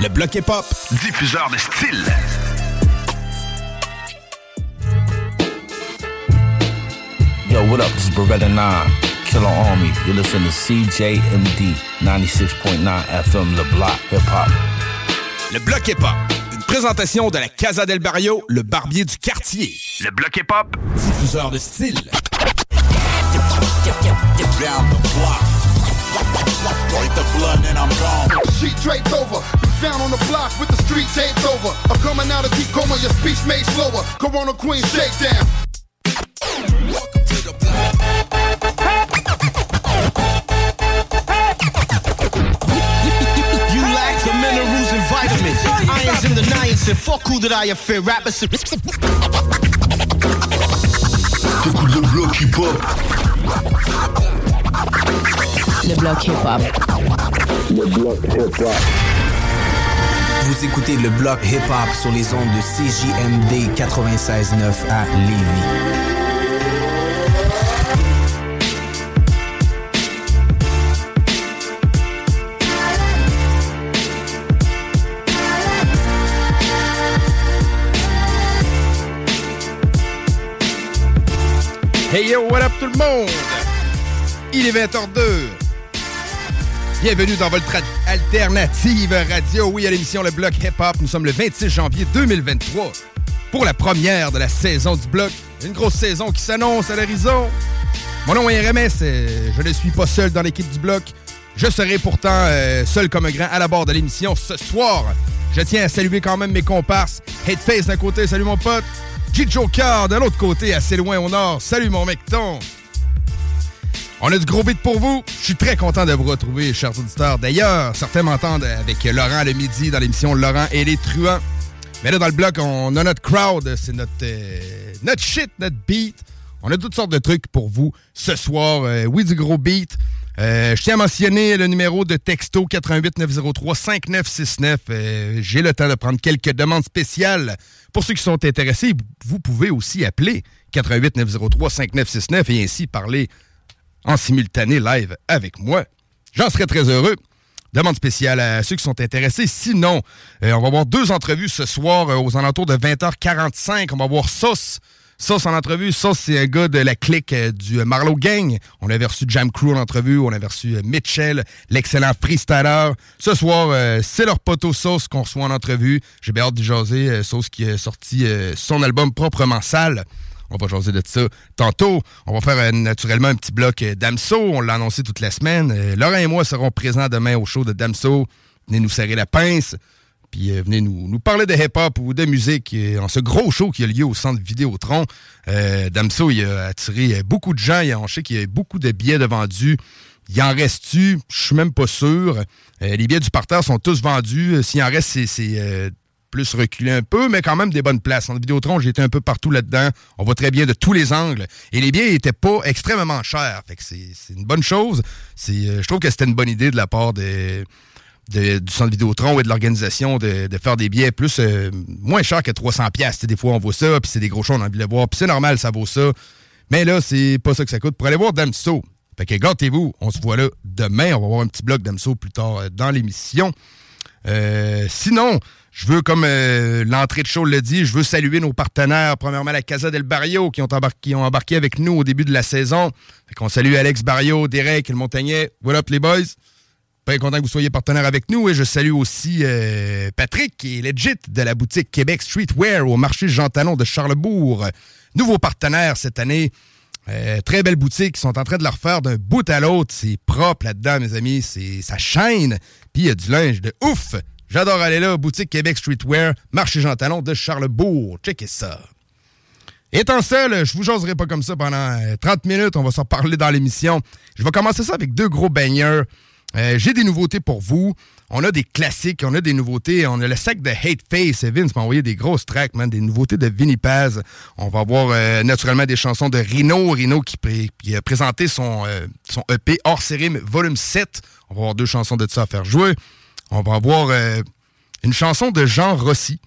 Le bloc hip-hop. diffuseur de style. Yo, what up? This is Beretta 9, Killer Army. You're listening to CJMD 96.9 FM, Le Block Hip Hop. Le bloc hip-hop. Une présentation de la Casa del Barrio, le barbier du quartier. Le bloc hip-hop, Diffuseur de style. Sheet draped over, been found on the block with the street taped over. I'm coming out of deep coma, your speech made slower. Corona Queen shakedown. You lack the minerals and vitamins. Irons in the niacin. Fuck who did I offend? Rappers. T'écoutes le bloc hip-hop. Le bloc hip-hop. Vous écoutez le bloc hip-hop sur les ondes de CJMD 96.9 à Lévis. Hey yo, what up tout le monde? Il est 20h02. Bienvenue dans votre alternative radio. Oui, à l'émission Le Bloc Hip Hop. Nous sommes le 26 janvier 2023 pour la première de la saison du Bloc. Une grosse saison qui s'annonce à l'horizon. Mon nom est RMS. euh, Je ne suis pas seul dans l'équipe du Bloc. Je serai pourtant euh, seul comme un grand à la barre de l'émission ce soir. Je tiens à saluer quand même mes comparses. Headface d'un côté, salut mon pote. G Joker de l'autre côté, assez loin au nord. Salut mon mec ton. On a du gros beat pour vous. Je suis très content de vous retrouver, chers auditeurs. D'ailleurs, certains m'entendent avec Laurent le midi dans l'émission Laurent et les truands. Mais là, dans le bloc, on a notre crowd. C'est notre, euh, shit, notre beat. On a toutes sortes de trucs pour vous ce soir. Euh, oui, du gros beat. Euh, je tiens à mentionner le numéro de texto 88 903 5969. Euh, J'ai le temps de prendre quelques demandes spéciales. Pour ceux qui sont intéressés, vous pouvez aussi appeler 88 903 5969 et ainsi parler en simultané live avec moi. J'en serais très heureux. Demande spéciale à ceux qui sont intéressés. Sinon, euh, on va avoir deux entrevues ce soir euh, aux alentours de 20h45. On va voir Sauce. Sauce en entrevue. Sauce, c'est un gars de la clique euh, du Marlowe Gang. On avait reçu Jam Crew en entrevue. On avait reçu Mitchell, l'excellent freestyler. Ce soir, c'est leur poteau Sauce qu'on reçoit en entrevue. J'ai bien hâte de jaser. Sauce qui a sorti son album proprement sale. On va jaser de ça tantôt. On va faire euh, naturellement un petit bloc euh, Damso. On l'a annoncé toute la semaine. Euh, Laurent et moi serons présents demain au show de Damso. Venez nous serrer la pince. Puis venez nous, nous parler de hip-hop ou de musique en ce gros show qui a lieu au centre Vidéotron. Euh, Damso, il a attiré beaucoup de gens. Il a, on sait qu'il y a beaucoup de billets de vendus. Il en reste-tu? Je suis même pas sûr. Les billets du parterre sont tous vendus. S'il en reste, c'est- plus reculé un peu, mais quand même des bonnes places. En Vidéotron, j'étais un peu partout là-dedans. On voit très bien de tous les angles. Et les billets n'étaient pas extrêmement chers. Fait que c'est une bonne chose. je trouve que c'était une bonne idée de la part des du centre Vidéotron et de l'organisation de, faire des billets plus euh, moins chers que 300 pièces. Des fois, on vaut ça, puis c'est des gros shows, on a envie de le voir. Puis c'est normal, ça vaut ça. Mais là, c'est pas ça que ça coûte. Pour aller voir Damso, fait que gâtez-vous. On se voit là demain. On va voir un petit bloc Damso plus tard euh, dans l'émission. Euh, sinon, je veux, comme l'entrée de show le dit, je veux saluer nos partenaires. Premièrement, la Casa del Barrio qui ont, embarqué, avec nous au début de la saison. Fait qu'on salue Alex Barrio, Derek le Montagnet. What up, les boys? Bien content que vous soyez partenaire avec nous et je salue aussi euh, Patrick qui est legit de la boutique Québec Streetwear au marché Jean Talon de Charlebourg. Nouveau partenaire cette année. Euh, très belle boutique. Ils sont en train de la refaire d'un bout à l'autre. C'est propre là-dedans, mes amis. C'est ça chaîne. Puis il y a du linge de ouf. J'adore aller là. Boutique Québec Streetwear, marché Jean Talon de Charlebourg. Checkez ça. Étant seul, je vous jaserai pas comme ça pendant 30 euh, minutes. On va s'en parler dans l'émission. Je vais commencer ça avec deux gros baigneurs. Euh, j'ai des nouveautés pour vous. On a des classiques, on a des nouveautés. On a le sac de Hate Face. Vince m'a envoyé des grosses tracks, man, des nouveautés de Vinny Paz. On va avoir euh, naturellement des chansons de Rino. Rino qui, a présenté son, son EP hors série volume 7. On va avoir deux chansons de ça à faire jouer. On va avoir une chanson de Jean Rossi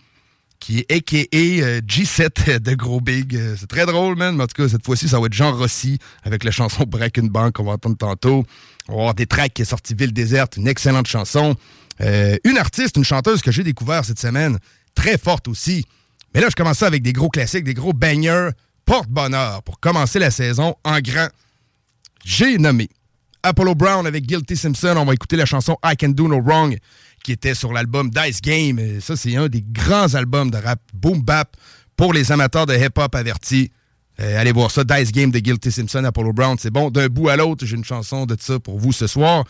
qui est a.k.a. G7 de Gros Big. C'est très drôle, man. Mais en tout cas, cette fois-ci, ça va être Jean Rossi avec la chanson Break une Bank qu'on va entendre tantôt. On va avoir des tracks qui est sorti Ville déserte, une excellente chanson. Euh, une artiste, une chanteuse que j'ai découvert cette semaine, très forte aussi. Mais là, je commence ça avec des gros classiques, des gros bangers, porte-bonheur pour commencer la saison en grand. J'ai nommé Apollo Brown avec Guilty Simpson. On va écouter la chanson I Can Do No Wrong qui était sur l'album Dice Game. ça, c'est un des grands albums de rap boom bap pour les amateurs de hip-hop avertis. Euh, allez voir ça, Dice Game de Guilty Simpson, Apollo Brown, c'est bon. D'un bout à l'autre, j'ai une chanson de ça pour vous ce soir.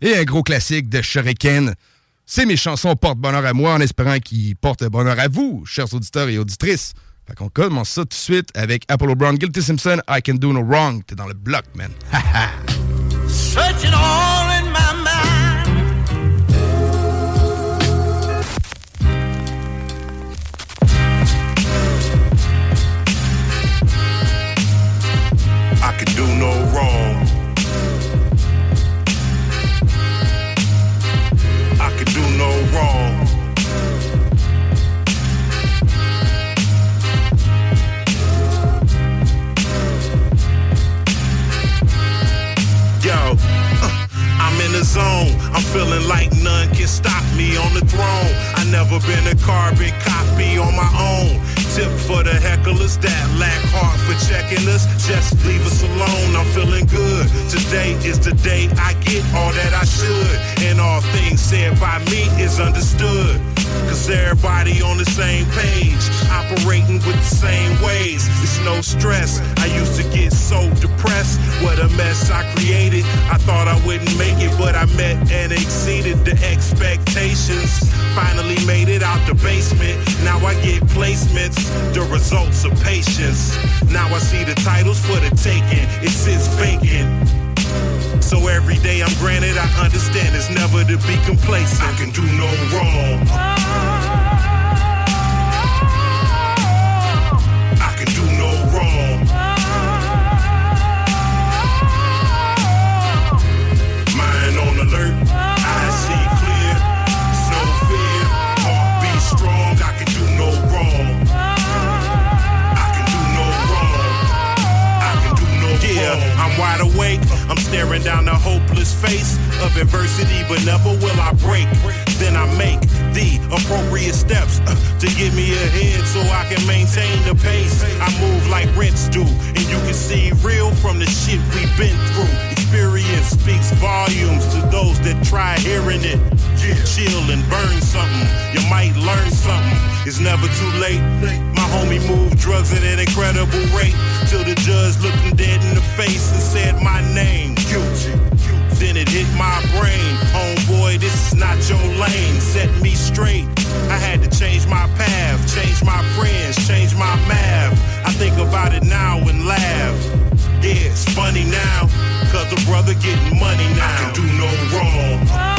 Et un gros classique de Shuriken. C'est mes chansons porte-bonheur à moi en espérant qu'ils portent bonheur à vous, chers auditeurs et auditrices. Fait qu'on commence ça tout de suite avec Apollo Brown, Guilty Simpson, I Can Do No Wrong. T'es dans le bloc, man. Searching all zone. I'm feeling like none can stop me on the throne. I never been a carbon copy on my own. Tip for the hecklers that lack heart for checking us. Just leave us alone. I'm feeling good. Today is the day I get all that I should. And all things said by me is understood. Cause everybody on the same page, operating with the same ways. It's no stress. I used to get so depressed. What a mess I created. I thought I wouldn't make it, but I met and exceeded the expectations. Finally made it out the basement. Now I get placements, the results of patience. Now I see the titles for the taking. It sits vacant. So every day I'm granted, I understand it's never to be complacent. I can do no wrong. I'm staring down the hopeless face of adversity, but never will I break. Then I make the appropriate steps uh, to get me ahead so I can maintain the pace. I move like rents do, and you can see real from the shit we've been through. Experience speaks volumes to those that try hearing it. Yeah. Chill and burn something. You might learn something. It's never too late. My homie moved drugs at an incredible rate till the judge looked him dead in the face and said my name. Guilty. Then it hit my brain. Homeboy, this is not your lane. Set me straight. I had to change my path, change my friends, change my math. I think about it now and laugh. Yeah, it's funny now, cause the brother getting money now. I can do no wrong.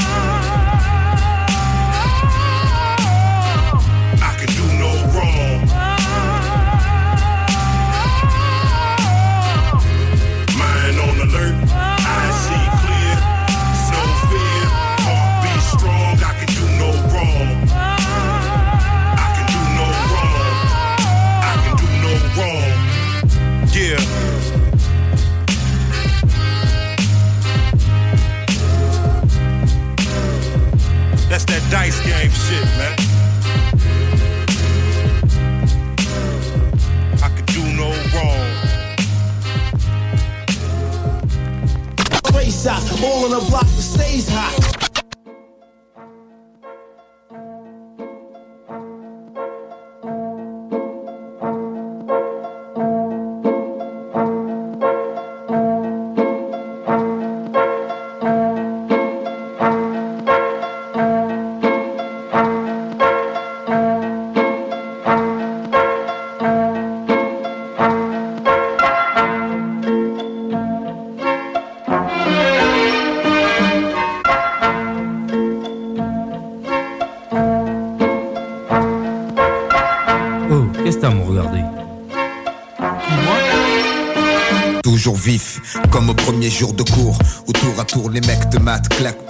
Ice game shit, man. I could do no wrong. Race out, all on the block that stays hot.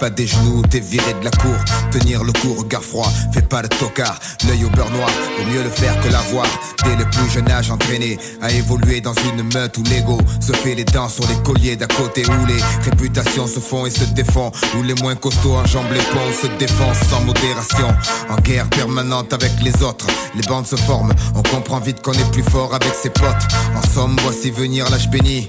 Pas des genoux, t'es viré de la cour. Tenir le coup, regard froid, fais pas le tocard. L'œil au beurre noir, vaut mieux le faire que l'avoir. Dès le plus jeune âge entraîné À évoluer dans une meute où l'ego Se fait les dents sur les colliers d'à côté Où les réputations se font et se défont Où les moins costauds enjambent les ponts Se défendent sans modération. En guerre permanente avec les autres Les bandes se forment, on comprend vite qu'on est plus fort avec ses potes. En somme, voici venir l'âge béni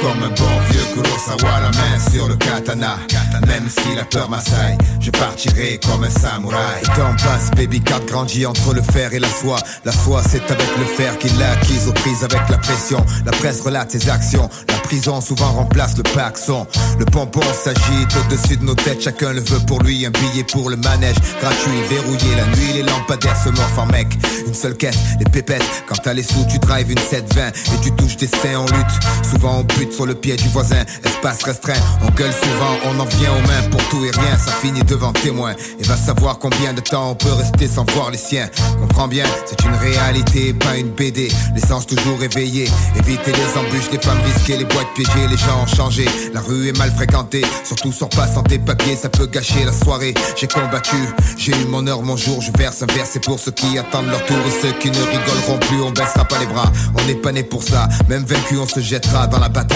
comme un bon vieux Kurosawa, la main sur le katana. Même si la peur m'assaille, je partirai comme un samouraï. Le temps passe, baby cat grandit entre le fer et la soie. La foi, c'est avec le fer qu'il l'a acquise aux prises avec la pression. La presse relate ses actions. La prison souvent remplace le paxon. Le pompon s'agite au-dessus de nos têtes, chacun le veut pour lui. Un billet pour le manège, gratuit, verrouillé. La nuit, les lampadaires se morfent en mec. Une seule quête, les pépettes. Quand t'as les sous, tu drives une 720 et tu touches des seins en lutte. Souvent on bute sur le pied du voisin, espace restreint. On gueule souvent, on en vient aux mains pour tout et rien. Ça finit devant témoin. Et va savoir combien de temps on peut rester sans voir les siens. Comprends bien, c'est une réalité, pas une BD. L'essence toujours éveillée. Éviter les embûches, les femmes risquées, les boîtes piégées, les gens ont changé. La rue est mal fréquentée, surtout sors pas sans tes papiers, ça peut gâcher la soirée. J'ai combattu, j'ai eu mon heure, mon jour, je verse un verre, c'est pour ceux qui attendent leur tour et ceux qui ne rigoleront plus, on baissera pas les bras. On n'est pas né pour ça, même vaincu, on se jettera dans la bataille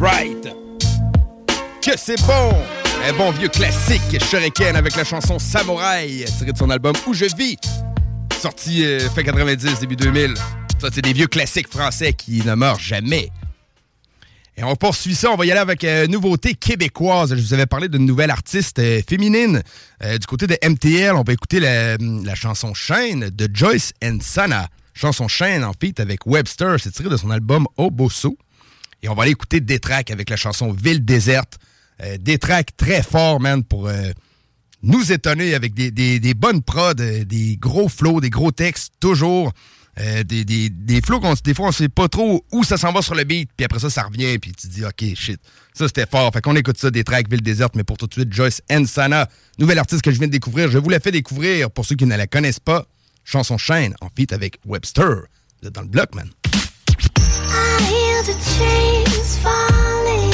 right! Que c'est bon! Un bon vieux classique Shuriken avec la chanson Samouraï, tirée de son album Où je vis, sorti euh, fin 90, début 2000. Ça, c'est des vieux classiques français qui ne meurent jamais. Et on poursuit ça, on va y aller avec euh, nouveauté québécoise. Je vous avais parlé d'une nouvelle artiste euh, féminine du côté de MTL. On va écouter la, la chanson Chaîne de Joyce and Sana. Chanson Chaîne en feat avec Webster. C'est tiré de son album Obosso. Et on va aller écouter Détrac avec la chanson Ville déserte. Euh, Détrac très fort, man, pour euh, nous étonner avec des, des- bonnes prods, euh, des gros flows, des gros textes, toujours. Euh, des, des, des flows qu'on des fois on sait pas trop où ça s'en va sur le beat, puis après ça, ça revient, puis tu te dis OK, shit. Ça c'était fort. Fait qu'on écoute ça des tracks Ville déserte, mais pour tout de suite, Joyce Ensana, nouvelle artiste que je viens de découvrir. Je vous la fais découvrir pour ceux qui ne la connaissent pas. Chanson Chaîne en feat avec Webster. Vous dans le bloc, man. Chains falling.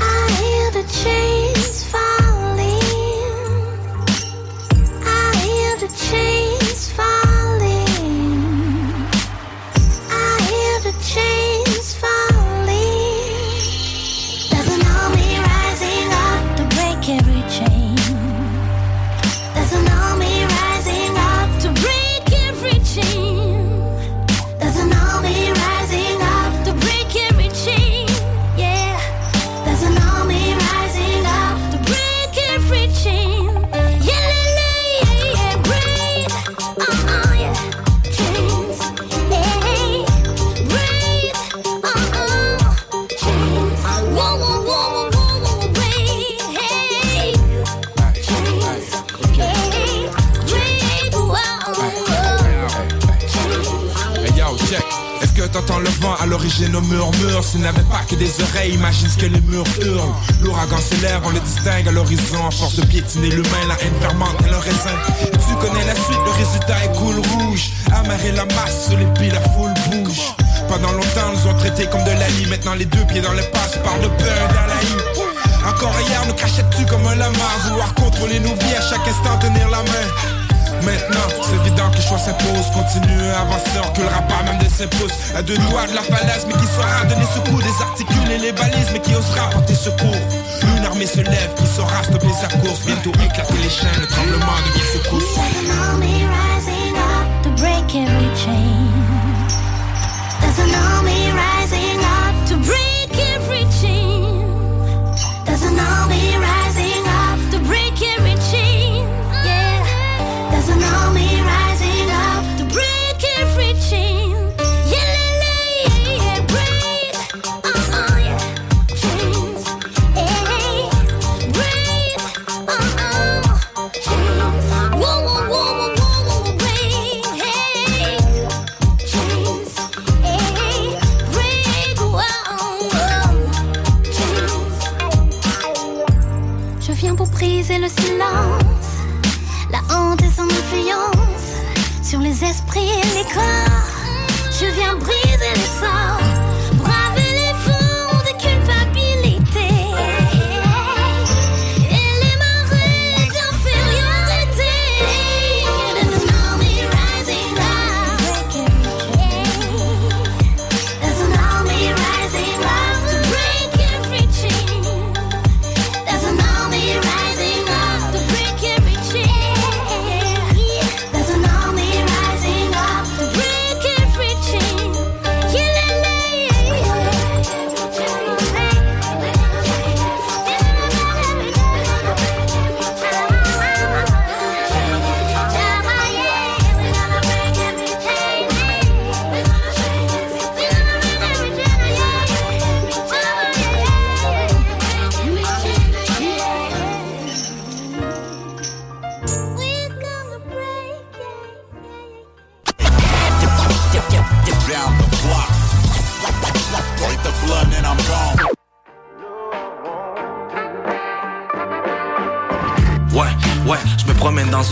I hear the chains t'entends le vent à l'origine au murmure S'il n'avait pas que des oreilles, imagine ce que les murs hurlent. L'ouragan s'élève, on le distingue à l'horizon. Force de piétiner l'humain, la haine fermente et le raisin. Tu connais la suite, le résultat est cool rouge. Amarrer la masse sur les pieds, la foule bouge. Pendant longtemps, nous ont traités comme de la. Maintenant, les deux pieds dans le passe, par de peur la Encore hier, nous cachais-tu comme un lama? Vouloir contrôler nos vies, à chaque instant tenir la main. Maintenant, c'est évident que le choix s'impose Continue à avancer, que le rapport même de pouces. À deux doigts de la falaise, mais qui saura donner secours. Désarticuler les balises, mais qui osera porter secours. Une armée se lève, qui saura stopper sa course. Bientôt éclater les chaînes, le tremblement devient secousse rising to break every chain la honte et son influence sur les esprits et les corps. Je viens briser les sorts,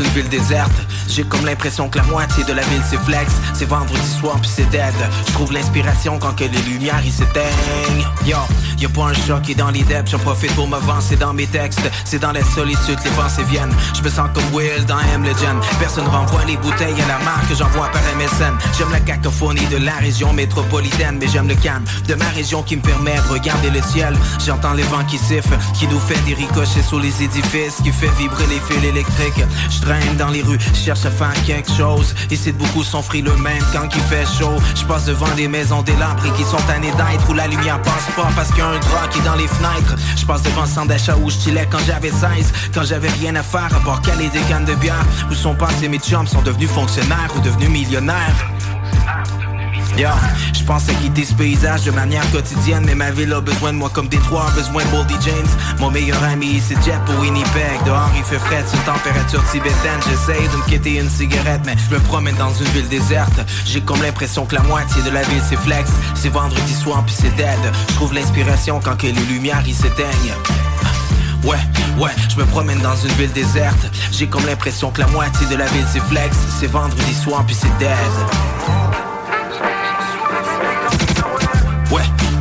une ville déserte. J'ai comme l'impression que la moitié de la ville c'est flex. C'est vendredi soir puis c'est dead. Je trouve l'inspiration quand que les lumières ils s'éteignent. Yo, y'a pas un chat qui dans les depths. J'en profite pour m'avancer dans mes textes. C'est dans la solitude les pensées viennent. Je me sens comme Will dans M Legend. Personne renvoie les bouteilles à la marque que j'envoie par MSN. J'aime la cacophonie de la région métropolitaine, mais j'aime le calme de ma région qui me permet de regarder le ciel. J'entends les vents qui sifflent, qui nous fait des ricochets sur les édifices, qui fait vibrer les fils électriques. Je traîne dans les rues, cherche à faire quelque chose. Ici beaucoup sont frileux même quand il fait chaud. Je passe devant des maisons délabrées qui sont tannées d'être où la lumière passe pas parce a un drap qui est dans les fenêtres. Je passe devant le d'achat où je quand j'avais 16, quand j'avais rien à faire à part caler des cannes de bière. Où sont passés mes chums, sont devenus fonctionnaires ou devenus millionnaires? Yo, je pense à quitter ce paysage de manière quotidienne Mais ma ville a besoin de moi comme Détroit a besoin de Boldy James. Mon meilleur ami c'est Jet pour Winnipeg. Dehors il fait frais, c'est température tibétaine. J'essaye de me quitter une cigarette Mais je me promène dans une ville déserte. J'ai comme l'impression que la moitié de la ville c'est flex. C'est vendredi soir puis c'est dead. Je trouve l'inspiration quand que les lumières ils s'éteignent. Ouais, ouais, je me promène dans une ville déserte. J'ai comme l'impression que la moitié de la ville c'est flex. C'est vendredi soir puis c'est dead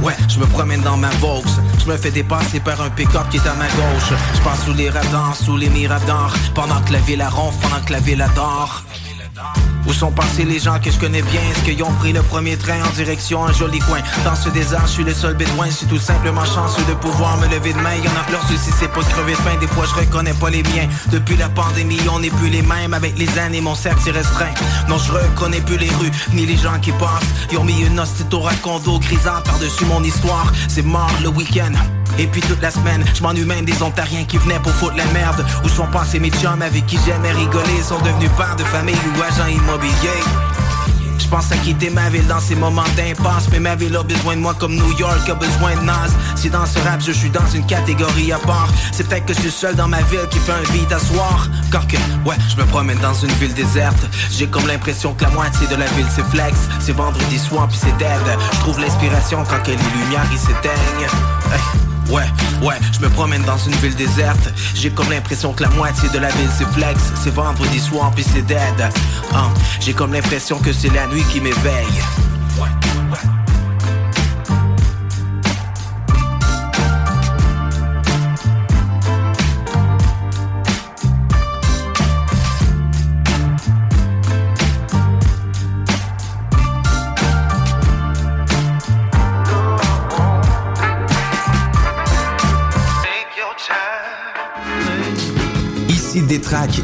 Ouais, je me promène dans ma Vaux. Je me fais dépasser par un pick-up qui est à ma gauche. Je passe sous les radars, sous les miradors. Pendant que la ville a ronfle, pendant que la ville adore où sont passés les gens que je connais bien? Est-ce qu'ils ont pris le premier train en direction un joli coin? Dans ce désert, je suis le seul bédouin. Je suis tout simplement chanceux de pouvoir me lever de main Y'en a leur souci, c'est pas de crever de Des fois, je reconnais pas les miens. Depuis la pandémie, on n'est plus les mêmes. Avec les années, mon cercle s'est restreint. Non, je reconnais plus les rues, ni les gens qui passent. Ils ont mis une hostie au racondo grisant par-dessus mon histoire. C'est mort le week-end et puis toute la semaine, je m'ennuie même des Ontariens qui venaient pour foutre la merde. Où sont passés mes chums avec qui j'aimais rigoler? Sont devenus pères de famille ou agents immobiliers. Je pense à quitter ma ville dans ces moments d'impasse. Mais ma ville a besoin de moi comme New York a besoin de Nas. Si dans ce rap je suis dans une catégorie à part C'est peut-être que je suis seul dans ma ville qui fait un beat à soir. Que, ouais, je me promène dans une ville déserte. J'ai comme l'impression que la moitié de la ville c'est flex. C'est vendredi soir puis c'est dead. Je trouve l'inspiration quand que les lumières ils s'éteignent. Ouais, ouais, je me promène dans une ville déserte. J'ai comme l'impression que la moitié de la ville c'est flex. C'est vendredi soir puis c'est dead. Hein, J'ai comme l'impression que c'est la nuit qui m'éveille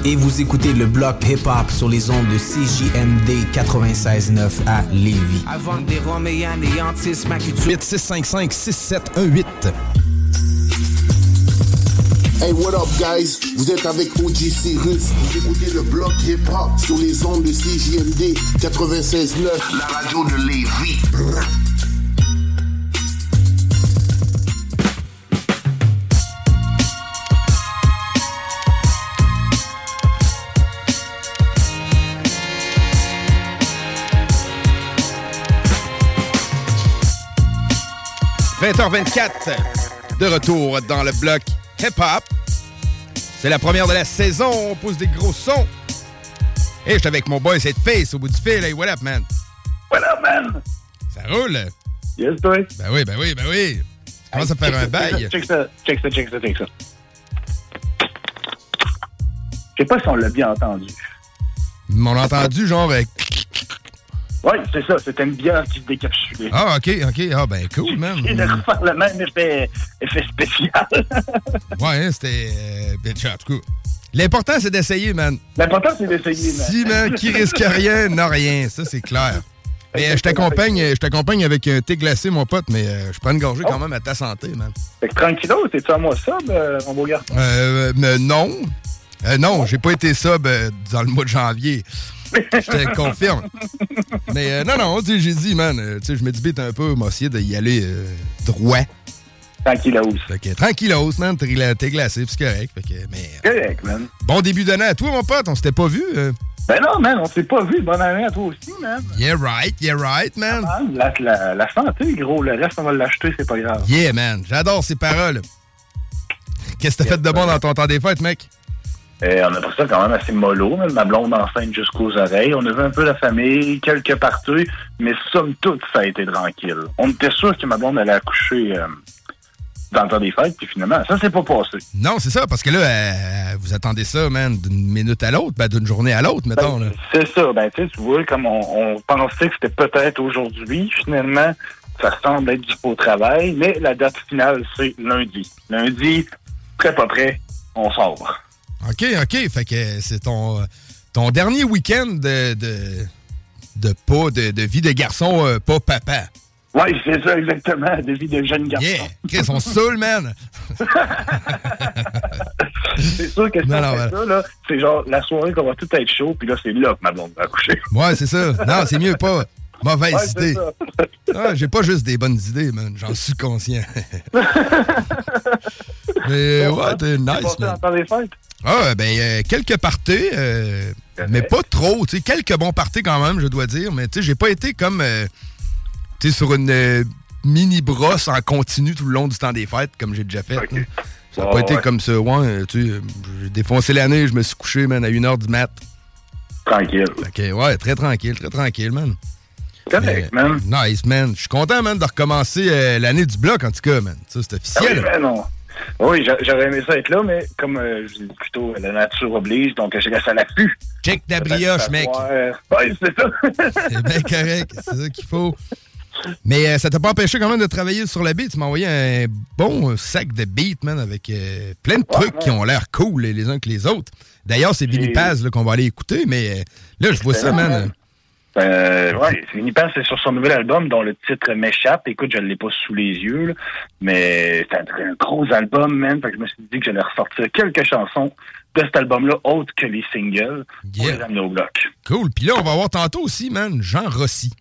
Et vous écoutez le bloc hip-hop sur les ondes de CJMD 96.9 à Lévis. Avant que des Roméens anéantissent ma culture 8655 6718 Hey, what up, guys? Vous êtes avec OG Cyrus. Vous écoutez le bloc hip-hop sur les ondes de CJMD 96.9. La radio de Lévis. 20h24, de retour dans le bloc hip-hop. C'est la première de la saison, on pousse des gros sons. Et je suis avec mon boy cette face au bout du fil. Hey, what up, man? What up, man? Ça roule? Yes, toi? Ben oui, ben oui, ben oui. Tu commences à faire un bail. Check ça, check ça, check ça, check ça. Je sais pas si on l'a bien entendu. On l'a entendu, genre... euh, Oui, c'est ça, c'était une bière qui se décapsulait. Ah, OK, OK. Ah, ben cool, man. Et de refaire le même effet, effet spécial. Ouais, hein, c'était... Euh, ben, en tout cas, l'important, c'est d'essayer, man. L'important, c'est d'essayer, man. Si, man, qui risque rien, n'a rien. Ça, c'est clair. Mais euh, je t'accompagne je t'accompagne avec un thé glacé, mon pote, mais euh, je prends une gorgée quand même à ta santé, man. Fait que tranquillo, t'es-tu à moi ça, euh, mon beau garçon? Euh, non. Euh, non, j'ai pas été sub euh, dans le mois de janvier. Je te confirme. Mais euh, non, non, j'ai dit, man, euh, tu sais, je me débite un peu, m'a essayé d'y aller euh, droit. Tranquillos. Fait que tranquillos, man, t'es gla- t'es glacé, c'est correct. Fait que, mais, Correct, man. bon début d'année à toi, mon pote, on s'était pas vu. Ben non, man, on s'est pas vu. Bonne année à toi aussi, man. Yeah, right, yeah, right, man. La, la, la santé, gros. Le reste, on va l'acheter, c'est pas grave. Yeah, man, j'adore ces paroles. Qu'est-ce que t'as fait de bon dans ton temps des fêtes, mec? Euh, on a pris ça quand même assez mollo, même ma blonde enceinte jusqu'aux oreilles. On a vu un peu la famille, quelques parties, mais somme toute, ça a été tranquille. On était sûr que ma blonde allait accoucher euh, dans le temps des fêtes, puis finalement, ça s'est pas passé. Non, c'est ça, parce que là, euh, vous attendez ça, man, d'une minute à l'autre, ben, d'une journée à l'autre, mettons. Là. C'est ça, ben tu sais, tu vois, comme on, on pensait que c'était peut-être aujourd'hui, finalement, ça semble être du faux travail, mais la date finale, c'est lundi. Lundi, très pas près, on sort. OK, OK. Fait que c'est ton, ton dernier week-end de, de, de pas de, de vie de garçon, euh, pas papa. Oui, c'est ça, exactement, de vie de jeune garçon. Yeah! Chris, on saoule, man! c'est sûr que si Non, on non, fait ouais. ça, là, c'est genre la soirée qu'on va tout être chaud, puis là, c'est là que ma blonde va accoucher. Ouais, c'est ça. Non, c'est mieux pas. Mauvaise Ouais, idée. Ah, J'ai pas juste des bonnes idées, man. J'en suis conscient. Mais ouais, t'es T'es nice, passé man. en temps des fêtes? Ah, ben, euh, quelques parties, euh, mais pas trop. Tu sais, quelques bons parties quand même, je dois dire. Mais tu sais, j'ai pas été comme, euh, tu sais, sur une mini brosse en continu tout le long du temps des fêtes, comme j'ai déjà fait. là. Ça n'a pas été comme ça. Ouais, tu sais, j'ai défoncé l'année, je me suis couché, man, à 1h du mat. Tranquille. Que, ouais, très tranquille, très tranquille, man. Correct, man. Nice, man. Je suis content, man, de recommencer l'année du bloc, en tout cas, man. Ça, c'est Ah officiel. Oui, ben non. Oui, j'a- j'aurais aimé ça être là, mais comme euh, je dis plutôt, la nature oblige, donc je reste à l'affût. Check ta brioche, mec. Oui, c'est ça. C'est bien correct, c'est ça qu'il faut. Mais euh, ça t'a pas empêché quand même de travailler sur la beat. Tu m'as envoyé un bon sac de beats, man, avec euh, plein de trucs qui ont l'air cool les, uns que les autres. D'ailleurs, c'est Billy Paz qu'on va aller écouter, mais là, je vois ça, man. Euh, ouais, c'est sur son nouvel album dont le titre m'échappe. Écoute, je ne l'ai pas sous les yeux, là, mais c'est un, un gros album, man. Fait que je me suis dit que j'allais ressortir quelques chansons de cet album-là, autre que les singles, pour Yeah. les amener au bloc. Cool. Puis là, on va voir tantôt aussi, man, Jean Rossi.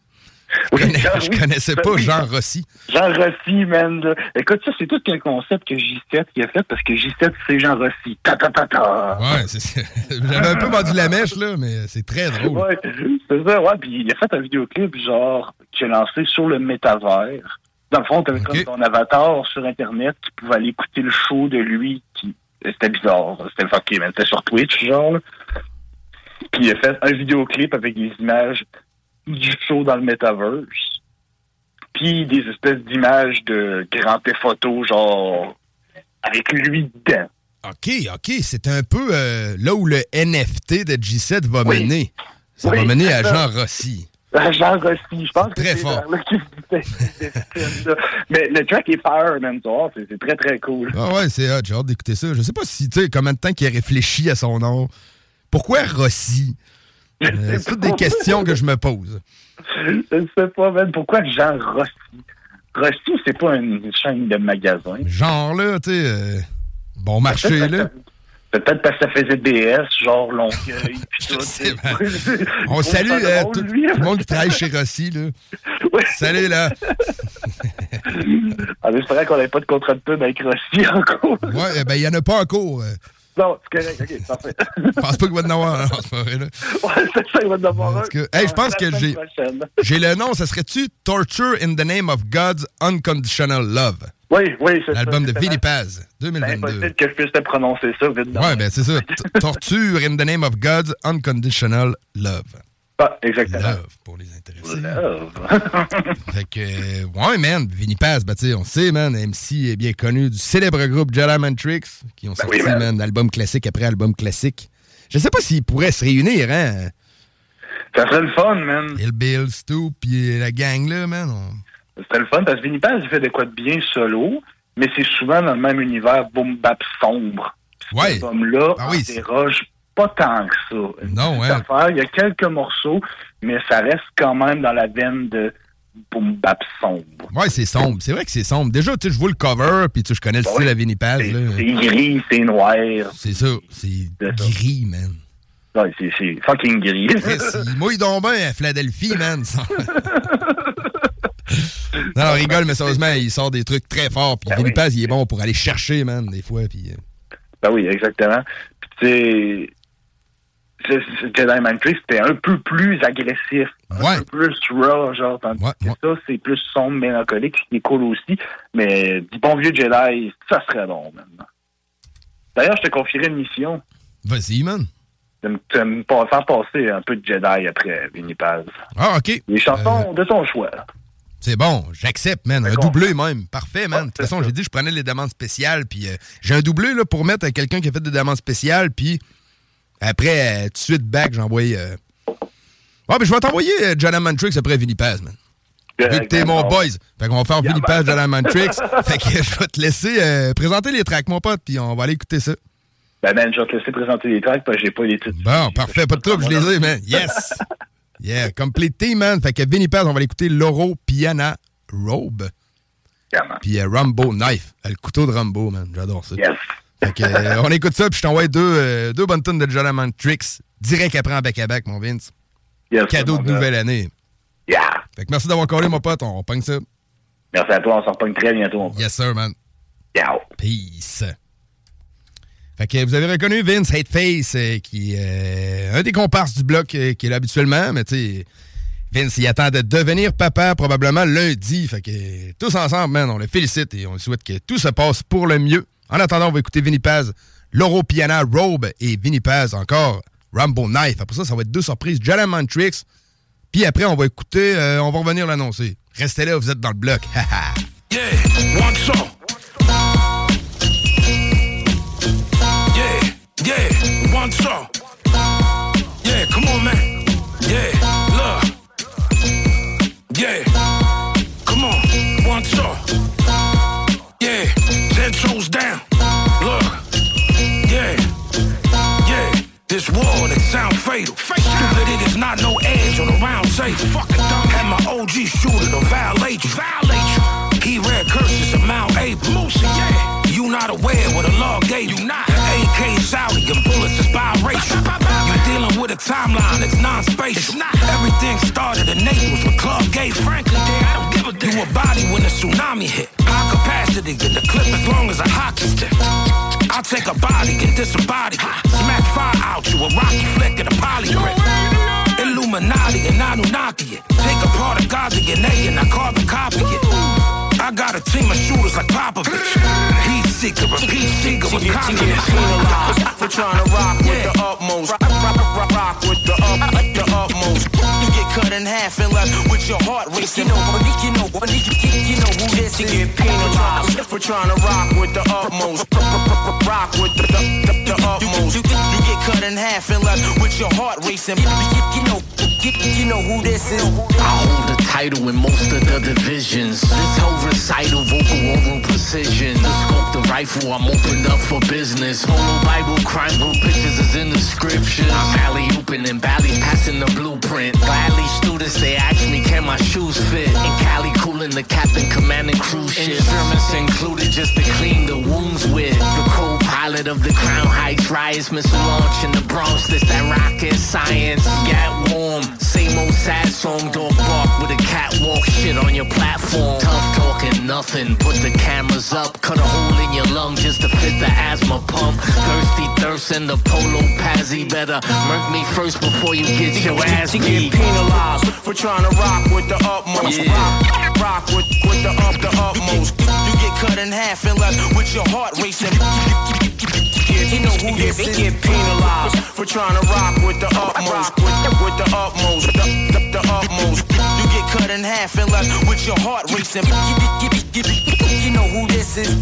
Oui, Je connais- Jean- je oui. connaissais Ben pas oui. Jean Rossi. Jean Rossi, man. Écoute, ça, c'est tout un concept que J7 qui a fait parce que J7, c'est Jean Rossi. Ta ta ta ta. Ouais. J'avais un peu vendu la mèche, là, mais c'est très drôle. Ouais, c'est ça, ouais. Puis il a fait un vidéoclip, genre, qui a lancé sur le métavers. Dans le fond, t'avais comme ton avatar sur Internet qui pouvait aller écouter le show de lui. Qui... C'était bizarre. C'était fucké, man. C'était sur Twitch, genre. là. Puis il a fait un vidéoclip avec des images du show dans le métaverse. Puis des espèces d'images de grand photos, genre, avec lui dedans. OK, OK. C'est un peu euh, là où le NFT de G7 va mener. Ça va mener à. Jean Rossi. Jean Rossi, je pense que Très c'est fort. là là. Mais le track est fire, c'est c'est très, très cool. Ah ouais, c'est hot. J'ai hâte d'écouter ça. Je sais pas si, tu sais, combien de temps qu'il a réfléchi à son nom. Pourquoi Rossi? Euh, c'est toutes des questions que je me pose. Je ne sais pas, man, pourquoi Jean Rossi? Rossi, c'est pas une chaîne de magasins. Genre là, tu sais, euh, bon marché, là. Peut-être parce que ça faisait DS, genre Longueuil, tout. On salue euh, tout, le monde qui travaille chez Rossi, là. Salut, là. En espérant qu'on n'avait pas de contrat de pub avec Rossi encore. Ouais, euh, ben, il y en a pas encore. euh. Non, c'est correct, ok, parfait. Je pense pas qu'il va en avoir. C'est vrai, là. Ouais, c'est ça, il va en avoir un. Que- hey, je pense que j'ai j'ai le nom. Ça serait-tu Torture in the Name of God's Unconditional Love? Oui, oui, c'est ça. L'album de. Vinnie Paz, C'est 2022. impossible que je puisse te prononcer ça vite. même. ben c'est ça. Torture in the Name of God's Unconditional Love. Ah, exactement. Love, pour les intéressés. Love. Fait que, ouais, man, Vinnie Paz, tu sais, on sait, man, MC est bien connu du célèbre groupe Tricks, qui ont sorti, Ben oui, man. man, album classique après album classique. Je sais pas s'ils pourraient se réunir, hein. Ça serait le fun, man. Bill Bill, Stu, puis la gang, là, man. on- C'était le fun parce que Vinnie Paz, il fait de quoi de bien solo, mais c'est souvent dans le même univers boom bap sombre. Ouais. Cet album-là, Ah oui, déroge pas tant que ça. Une Non, petite hein. affaire, Il y a quelques morceaux, mais ça reste quand même dans la veine de boom bap sombre. Ouais, c'est sombre. C'est vrai que c'est sombre. Déjà, tu sais, je vois le cover, puis tu sais, je connais le style à Vinnie Paz. C'est gris, c'est noir. C'est ça. C'est gris, man. Ouais, c'est fucking gris. Chris, il mouille donc bien à Philadelphie, man. non, non, rigole, mais sérieusement, il sort des trucs très forts. Puis Vinnie Paz, il est bon pour aller chercher, man, des fois. Puis, euh, Ben oui, exactement. Puis tu sais, Jedi Mind Trick, c'était un peu plus agressif, un peu plus raw, genre, tandis que ça, c'est plus sombre, mélancolique, ce qui est cool aussi. Mais du bon vieux Jedi, ça serait bon, maintenant. D'ailleurs, je te confierai une mission Vas-y, man. de me, faire passer un peu de Jedi après Vinnie Paz. Ah, OK. Les chansons de ton choix. C'est bon, j'accepte, man. Un doublé même. Parfait, man. de toute façon, j'ai dit que je prenais les demandes spéciales. Puis euh, j'ai un doublé là, pour mettre à quelqu'un qui a fait des demandes spéciales. Puis après, euh, tout de suite, back, j'ai envoyé. Euh... Ah, ben je vais t'envoyer euh, Jedi Man Tricks après Vinnie Paz, man. Vu que t'es mon boys. Fait qu'on va faire Vinnie Paz, Jedi Man Tricks. fait que je vais te laisser présenter les tracks, mon pote. Puis on va aller écouter ça. Ben, man, je vais te laisser présenter les tracks parce que j'ai pas les titres. Bon, parfait, pas de trouble, je les ai, man. Yes! Yeah, complete team, man. Fait que Vinnie Paz, on va l'écouter Loro Piana Robe. Puis Rambo Knife, le couteau de Rambo, man. J'adore ça. Yes. Fait que, euh, on écoute ça, puis je t'envoie deux, euh, deux bonnes tonnes de Jedi Tricks direct après en back-à-back, mon Vince. Cadeau de nouvelle année. Yeah! Fait que merci d'avoir collé, mon pote. On pogne ça. Merci à toi, on s'en repogne très bientôt. mon pote. Yes, sir, man. Ciao. Peace. Fait que vous avez reconnu Vince Hateface, euh, qui est euh, un des comparses du bloc euh, qui est là habituellement, mais tu sais, Vince, il attend de devenir papa probablement lundi. Fait que tous ensemble, man, on le félicite et on lui souhaite que tout se passe pour le mieux. En attendant, on va écouter Vinnie Paz, Loro Piana Robe et Vinnie Paz encore Rambo Knife. Après ça, ça va être deux surprises. Jedi Man Tricks. Puis après, on va écouter, euh, on va revenir l'annoncer. Restez là, vous êtes dans le bloc. Yeah, one song. Yeah, yeah, one song. Yeah, come on, man. Yeah, look. Yeah, This war that sound fatal. Stupid, it is not no edge on a round table. Fucking dumb. Had my OG shooter to violate you. Violate you. He read curses of Mount April. Moose, yeah. You not aware what a law gave you. Not. The AK is out and bullets with a timeline that's non-spatial. Everything started in Naples with Club Gay. Frankly, I don't give a damn. You a body when the tsunami hit. High capacity, get the clip as long as a hockey stick. I'll take a body, get disembodied. Smack fire out you, a rocky flick and a poly grip. Illuminati and Anunnaki it. Take apart a god DNA and I carbon copy it. I got a team of shooters like Popovich. Heat seeker, repeat seeker confident. penalized for trying to rock with the utmost. Rock, rock, rock, rock with the up, the utmost. Cut in half and left with your heart racing. You know, you know, you know who this is. You get penalized for trying to rock with the utmost. Rock with the, the, the, the utmost. You, you, you get cut in half and left with your heart racing. You, you, you know, you, know who this is. I hold the title in most of the divisions. This whole recital, vocal oral precision. The scope, the rifle, I'm opened up for business. Homo Bible, crime book pictures is in the scriptures. I'm alley open and Bally's passing the blueprint. Gladly students, they ask me, can my shoes fit? In Cali, cooling the captain, commanding cruise ships. Instruments included just to clean the wounds with. The co-pilot of the Crown Heights riots, missile launch in the Bronx. This that rocket science. Get warm, same old sad song. Dog bark catwalk shit on your platform. Tough talking, nothing. Put the cameras up, cut a hole in your lung just to fit the asthma pump. Thirsty thirst in the polo pazzy. Better murk me first before you get your ass beat. You get penalized for trying to rock with the utmost. Rock, rock with, with the up, the utmost. You get cut in half and left with your heart racing. You know who this is. Get penalized for trying to rock with the utmost. With, with the utmost, the, the, the utmost. You get cut in half and left with your heart racing. You, know who this is.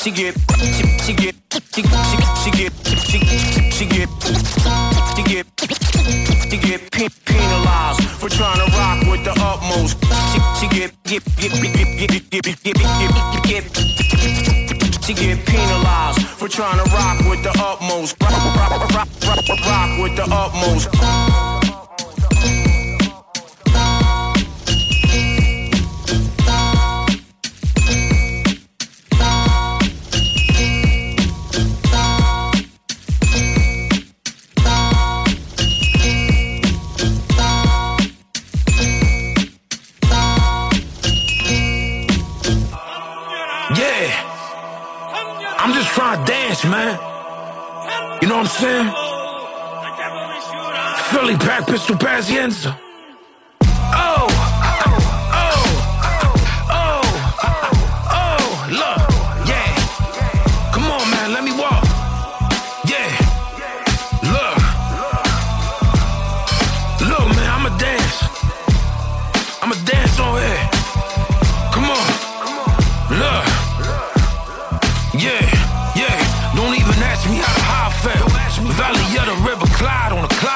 She, get, she, she get, she, she, she get, she, she get, she get, she get pe- penalized for trying to rock with the utmost. She, she get, get, get, get, get, get, get, get, get, get, get, she get penalized for trying to rock with the utmost. Rock, rock, rock, rock, rock, rock with the utmost. Dance, man. You know what I'm saying? Philly pack pistol Pazienza.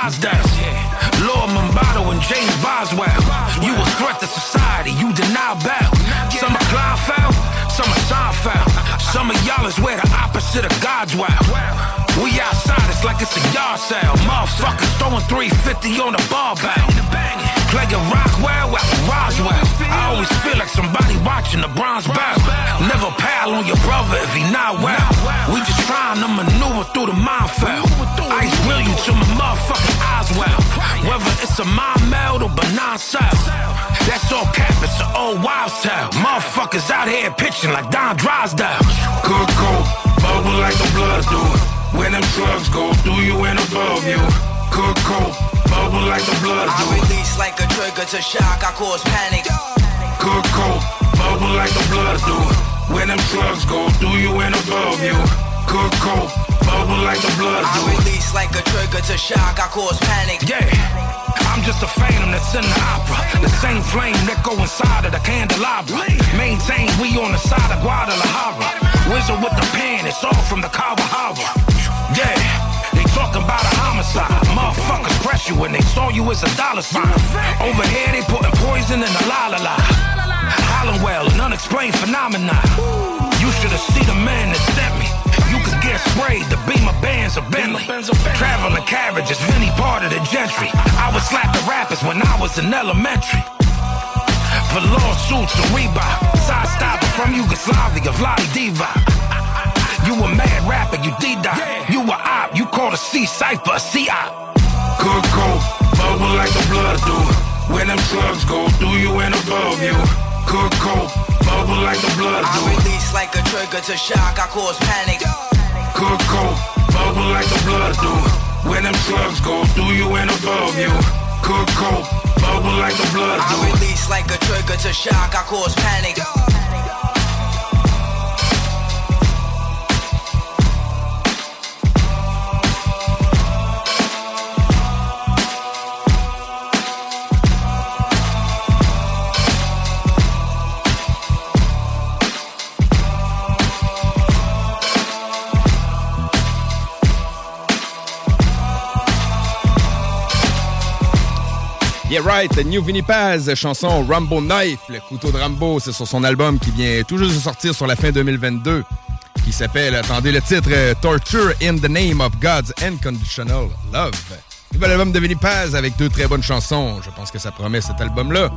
On. Lord Mombato and James Boswell. You a threat to society, you deny bail. Some are Kleinfeld, some are Seinfeld. Some of y'all is where the opposite of God's wow. We outside, it's like it's a yard sale. Motherfuckers throwing 350 on the barbell. Playing Rockwell at Roswell. I always feel like somebody watching the bronze bell. Never pal on your brother if he not well. We just trying to maneuver through the minefield. Ice William to my motherfucking eyes well. Whether it's a mind meld or benign cell. That's all cap, it's an old wives tale. Motherfuckers out here pitching like Don Drysdale. Good coat, bubble like the blood do it. When them slugs go through you and above you. Coat, bubble like the blood I do it. release like a trigger to shock, I cause panic. Coat, bubble like the blood do. When them slugs go through you and above you. Coat, bubble like the blood do I release like a trigger to shock, I cause panic. Yeah, I'm just a phantom that's in the opera. The same flame that go inside of the candelabra. Maintain, we on the side of Guadalajara. Wizard with the pen, it's all from the Kawahara. They talking about a homicide. Motherfuckers press you when they saw you as a dollar sign. Over here, they putting poison in the la la la. Hollowell, an unexplained phenomenon. You should have seen the man that sent me. You could get sprayed, the beamer bands of Bentley. Traveling carriages, Vinny part of the gentry. I would slap the rappers when I was in elementary. For lawsuits to Reebok, side stopper from Yugoslavia, Vladi Diva. You a mad rapper, you D-Dot. You a op, you call a C cipher, C-op. Good cold, bubble like the blood do. When them slugs go through you and above you. Good cold, bubble like the blood do. I release like a trigger to shock, I cause panic. Good cold, bubble like the blood do. When them slugs go through you and above you. Good cold, bubble like the blood do. I release like a trigger to shock, I cause panic. Yeah right, New Vinny Paz, chanson Rambo Knife, le couteau de Rambo, c'est sur son album qui vient juste de sortir sur la fin 2022, qui s'appelle, attendez le titre, euh, Torture in the Name of God's Unconditional Love. Nouvel album de Vinny Paz avec deux très bonnes chansons, je pense que ça promet cet album-là.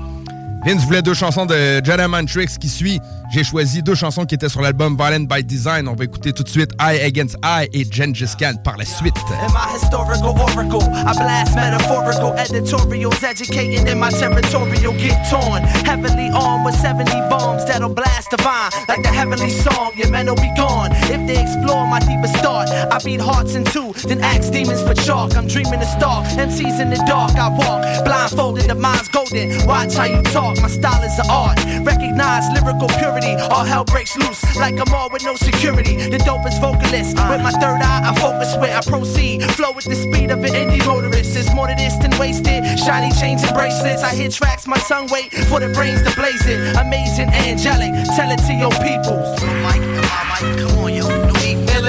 Vince voulait deux chansons de Jedi Mantrix qui suit. J'ai choisi deux chansons qui étaient sur l'album Violent by Design. On va écouter tout de suite Eye Against Eye et Gengis Khan par la suite. I blast metaphorical editorials, educating in my territorial get torn. Heavily armed with 70 bombs that'll blast divine like the heavenly song. Your men will be gone if they explore my deepest thought. I beat hearts in all hell breaks loose like I'm all with no security. The dopest vocalist with my third eye, I focus where I proceed. Flow with the speed of an indie motorist. It's more to this than wasted. Shiny chains and bracelets. I hit tracks, my tongue wait for the brains to blaze it. Amazing, angelic. Tell it to your peoples. Come on, yo.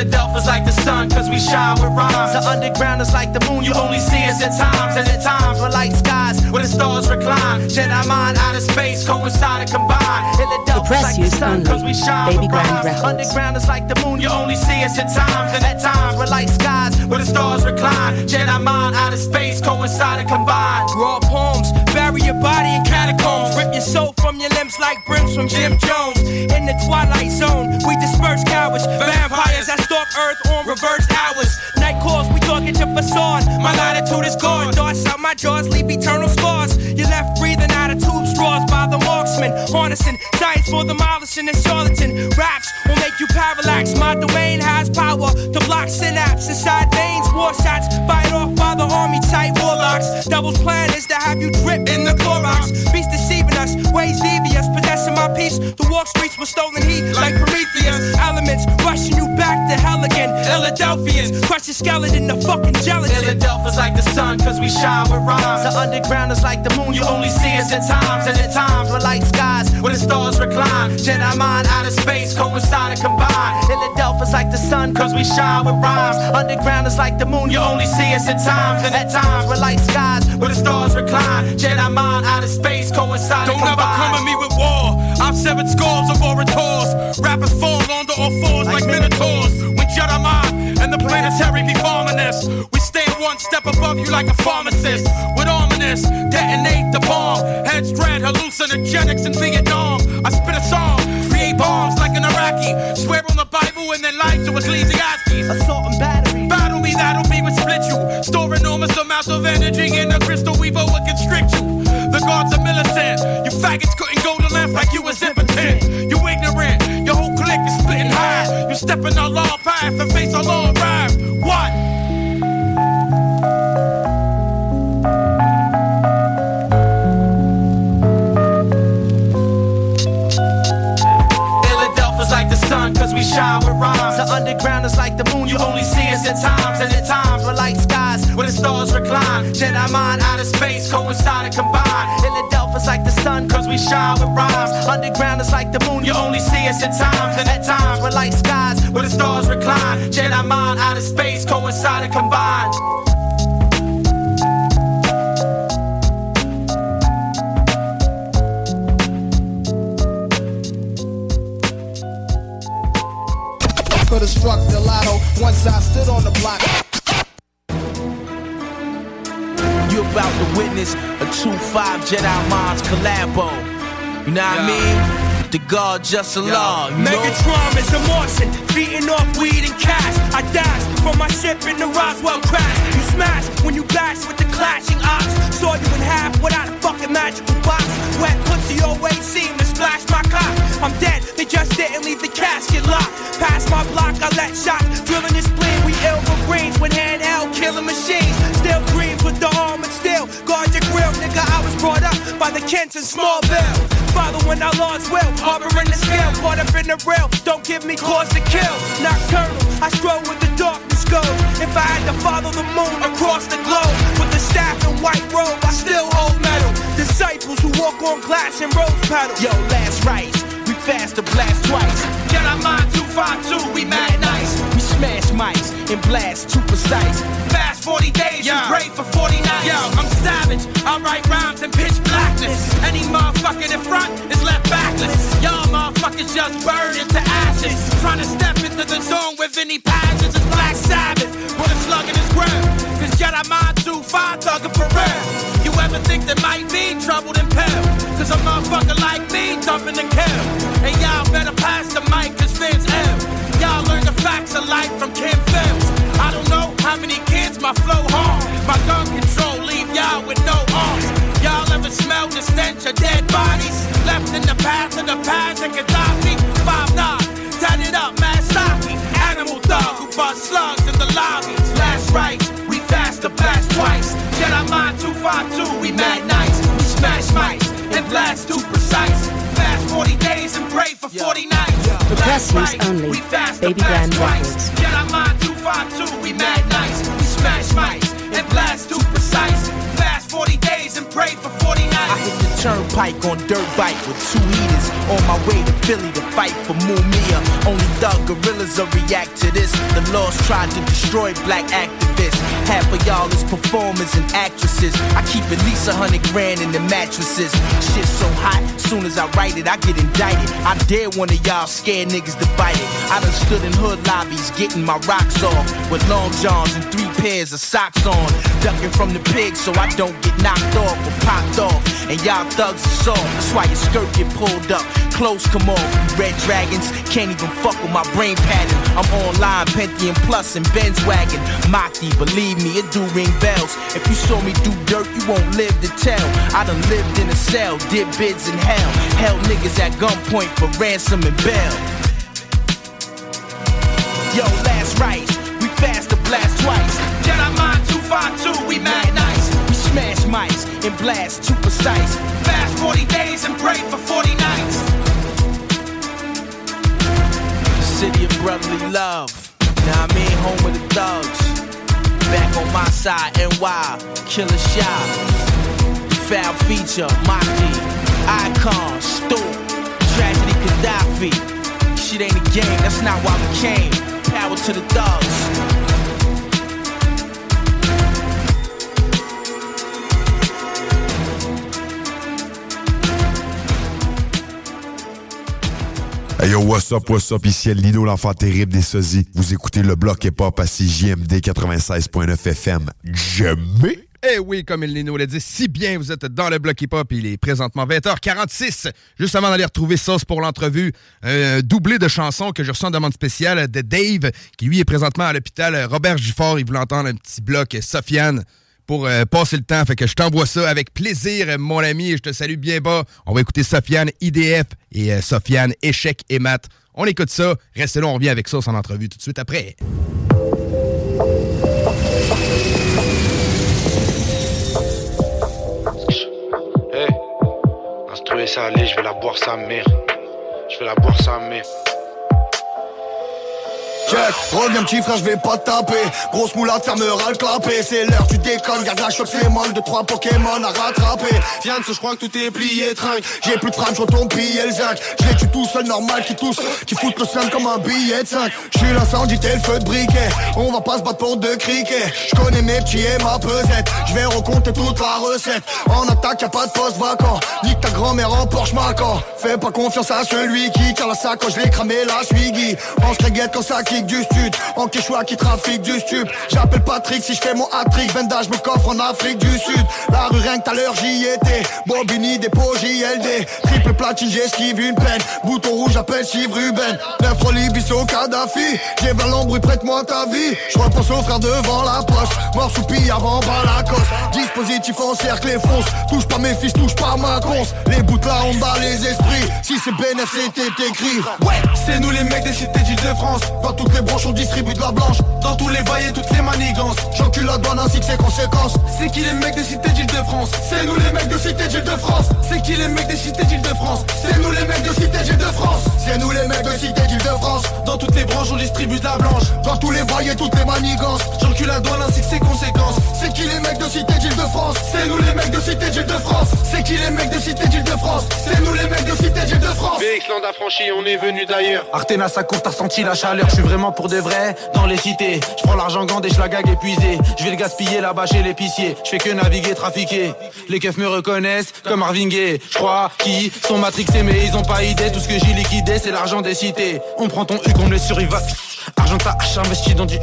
Philadelphia's like the sun, cause we shine with rhymes. The underground is like the moon, you only see us at times. And at times, we're like skies where the stars recline. Jedi mind out of space, coincide and combine. Philadelphia's like the use sun, only. cause we shine Baby with Grand rhymes. Records. Underground is like the moon, you only see us at times. And at times, we're like skies where the stars recline. Jedi mind out of space, coincide and combine. Raw poems, bury your body in catacombs. Rip your soul from your limbs like brims from Jim Jones. In the twilight zone, we disperse cowards. Vampires that stalk Earth on reverse hours. Night calls, we target your facade. My latitude is gone. Darts out my jaws, leave eternal scars. You're left the marksman. Harnessing science for demolishing and charlatan. Raps will make you parallax. My domain has power to block synapse inside veins. War shots fired off by the army tight warlocks. Devil's plan is to have you drip in the Clorox. Beast deceiving us, ways devious, possessing my peace. The walk streets with stolen heat like Prometheus. Elements rushing you back to hell again. Philadelphians, crush your skeleton to fucking gelatin. Philadelphia's like the sun, cause we shine with rhymes. The underground is like the moon, you only see us at times. And at times, we're like skies where the stars recline. Jedi mind out of space, coincide and combine. Philadelphia's like the sun, cause we shine with rhymes. Underground is like the moon, you only see us at times. And at times, we're like skies where the stars recline. Jedi mind out of space, coincide Don't ever come at me with war. I've severed scores of orators. Rappers fall onto all fours like minotaurs. When Jedi mind and the planetary be farming this, we step above you like a pharmacist. With ominous, detonate the bomb. Heads dread, hallucinogenics in Vietnam. I spit a song, create bombs like an Iraqi. Swear on the Bible and then lie to Ecclesiastes. Assault and battery. Battle me, that'll be what split you. Store enormous amounts of energy in the crystal weaver will constrict you. The guards are militant. You faggots couldn't go to left like you was impotent. You ignorant. Your whole clique is split in half. You step in the law path and face a law underground is like the moon, you only see us at times. And at times, we're like skies where the stars recline. Jedi mind out of space, coincide and combine. Philadelphia's like the sun, cause we shine with rhymes. Underground is like the moon, you only see us at times. And at times, we're like skies where the stars recline. Jedi mind out of space, coincide and combine. Could have struck the lotto once I stood on the block. You about to witness a 2-5 Jedi Minds collabo. You know what I mean? The God just. You know? Megatron is a Martian, beating off weed and cash. I dash from my ship in the Roswell crash. You smash when you bash with the clashing ox. Saw you in half without a fucking magical box. Wet pussy always seem to splash my cock. I'm dead, they just didn't leave the casket locked. Past my block, I let shots drilling the spleen. We ill for greens with handheld killing machines. Still dreams with the armored steel. Guard your grill, nigga. I was brought up by the Kents and Smallville. When I lost will, harboring the scale, caught up in the rail. Don't give me cause to kill. Nocturnal, I stroll with the darkness goes. If I had to follow the moon across the globe with the staff and white robe, I still hold metal. Disciples who walk on glass and rose petals. Yo, last rites, we fast to blast twice. Jedi mind 252, we mad nice. Smash mics and blast too precise. Fast 40 days, you pray for 40 nights. Yo, I'm savage. I write rhymes in pitch blackness. Any motherfucker in front is left backless. Y'all motherfuckers just burn into ashes. Trying to step into the zone with any passions is Black Sabbath. Put a slug in his grill. Cause Jedi mind 25 thuggin' for real. You ever think there might be trouble in pill? Cause a motherfucker like me dumping the kill. And y'all better pass the mic facts of life from Kim Phillips. I don't know how many kids my flow harm. My gun control leave y'all with no arms. Y'all ever smell the stench of dead bodies? Left in the path of the past and Gaddafi? Five nine, tat it up, man, stocky. Animal dog who bust slugs in the lobby. Last rites, we fast to blast twice. Jedi mind 252, we mad nights. We smash mics and blast too precise. Fast 40 days and pray for 40 nights. Press use only. Baby Brand Records. Jedi mind 252, we mad nights. We smash mics and blast too precise. Fast 40 days and pray for 40 nights. Turnpike on dirt bike with two heaters on my way to Philly to fight for Mumia. Only thug gorillas will react to this. The laws tried to destroy black activists. Half of y'all is performers and actresses. I keep at least a hundred grand in the mattresses. Shit so hot, soon as I write it, I get indicted. I dare one of y'all scared niggas to bite it. I done stood in hood lobbies getting my rocks off with long johns and three pairs of socks on. Ducking from the pigs so I don't get knocked off or popped off. And y'all thugs are soft, that's why your skirt get pulled up. Clothes come off, red dragons can't even fuck with my brain pattern. I'm online, Pentium Plus and Benz wagon. Maki, believe me, it do ring bells. If you saw me do dirt, you won't live to tell. I done lived in a cell, did bids in hell. Held niggas at gunpoint for ransom and bail. Yo, and blast too precise. Fast 40 days and pray for 40 nights. City of brotherly love. Now I mean home of the thugs. Back on my side, NY, Killer Shot. Foul feature, Maki, Icon, Stu, Tragedy Gaddafi. Shit ain't a game, that's not why we came. Power to the thugs. Hey yo, what's up, what's up, ici Lino, l'enfant terrible des sosies. Vous écoutez le bloc hip-hop à CJMD 96.9 FM. Jamais! Eh oui, comme il nous l'a dit, si bien vous êtes dans le bloc hip-hop, il est présentement 20h46. Juste avant d'aller retrouver Sauce pour l'entrevue, un doublé de chansons que je reçois en demande spéciale de Dave, qui lui est présentement à l'hôpital Robert Gifford. Il voulait entendre un petit bloc Sofiane pour euh, passer le temps. Fait que je t'envoie ça avec plaisir, mon ami, je te salue bien bas. On va écouter Sofiane IDF et euh, Sofiane Échec et Math. On écoute ça. Restez là, on revient avec Sauce en entrevue tout de suite après. Hey, instruez ça, allez, je vais la boire sa mère. Je vais la boire sa mère. Reviens petit frère, je vais pas taper. Grosse moulade fermera le clapet. C'est l'heure, tu déconnes, garde la choc, c'est molle De trois Pokémon à rattraper. Viens de ce, je crois que tout est plié, trinque. J'ai plus de frame, je retourne piller le zac. Je les tout seul, normal, qui tousse Qui fout le sein comme un billet de 5 J'suis l'incendie, t'es le feu de briquet. On va pas se battre pour deux criquets. Je connais mes petits et ma pesette. Je vais recompter toute la recette. En attaque, y'a pas de poste vacant. Nique ta grand-mère en Porsche Macan. Fais pas confiance à celui qui tient la sacoche, je l'ai cramé la Swiggy. On se quand ça qui Afrique du Sud. En Quechua qui trafique du stup. J'appelle Patrick si je fais mon hat-trick. Vendage me coffre en Afrique du Sud. La rue rien que à l'heure j'y étais. Bobini, dépôt JLD Triple platine j'esquive une peine. Bouton rouge appelle Steve Ruben. Neuf Libiso Kadhafi. J'ai vers l'embrouille prête-moi ta vie. Je repense au frère devant la poche. Mort soupille avant bas la cosse Dispositif en cercle et fonce. Touche pas mes fils, touche pas ma conce. Les bouts là on bat les esprits. Si c'est bénéf c'était écrit. Ouais, c'est nous les mecs des cités d'Île-de-France Dans toutes les branches on distribue de la blanche. Dans tous les et toutes les manigances. J'encule la douane ainsi que ses conséquences. C'est qui les mecs des cités d'Île-de-France. C'est nous les mecs de cité d'Île-de-France. C'est qui les mecs des cités d'Île-de-France. C'est nous les mecs de cité d'Île-de-France. C'est nous les mecs de cité d'Île-de-France. Dans toutes les branches on distribue de la blanche. Dans tous les et toutes les manigances. J'encule la douane ainsi que ses conséquences. C'est qui les mecs de cité d'Île-de-France. C'est nous les mecs de cité d'Île-de-France. C'est qui les mecs de cité d'Île-de-France. C'est nous les mecs de cité d'Île-de-France. BX a franchi, on est venu d'ailleurs. Artena sa courte, t'as senti la chaleur, je vraiment pour de vrai dans les cités. Je prends l'argent gandé, je la gague épuisé. Je vais le gaspiller là-bas chez l'épicier. Je fais que naviguer, trafiquer. Les keufs me reconnaissent comme Marvin Gaye. Je crois qu'ils sont matrixés, mais ils ont pas idée. Tout ce que j'ai liquidé, c'est l'argent des cités. On prend ton huc, on le survive. Argent H investi dans du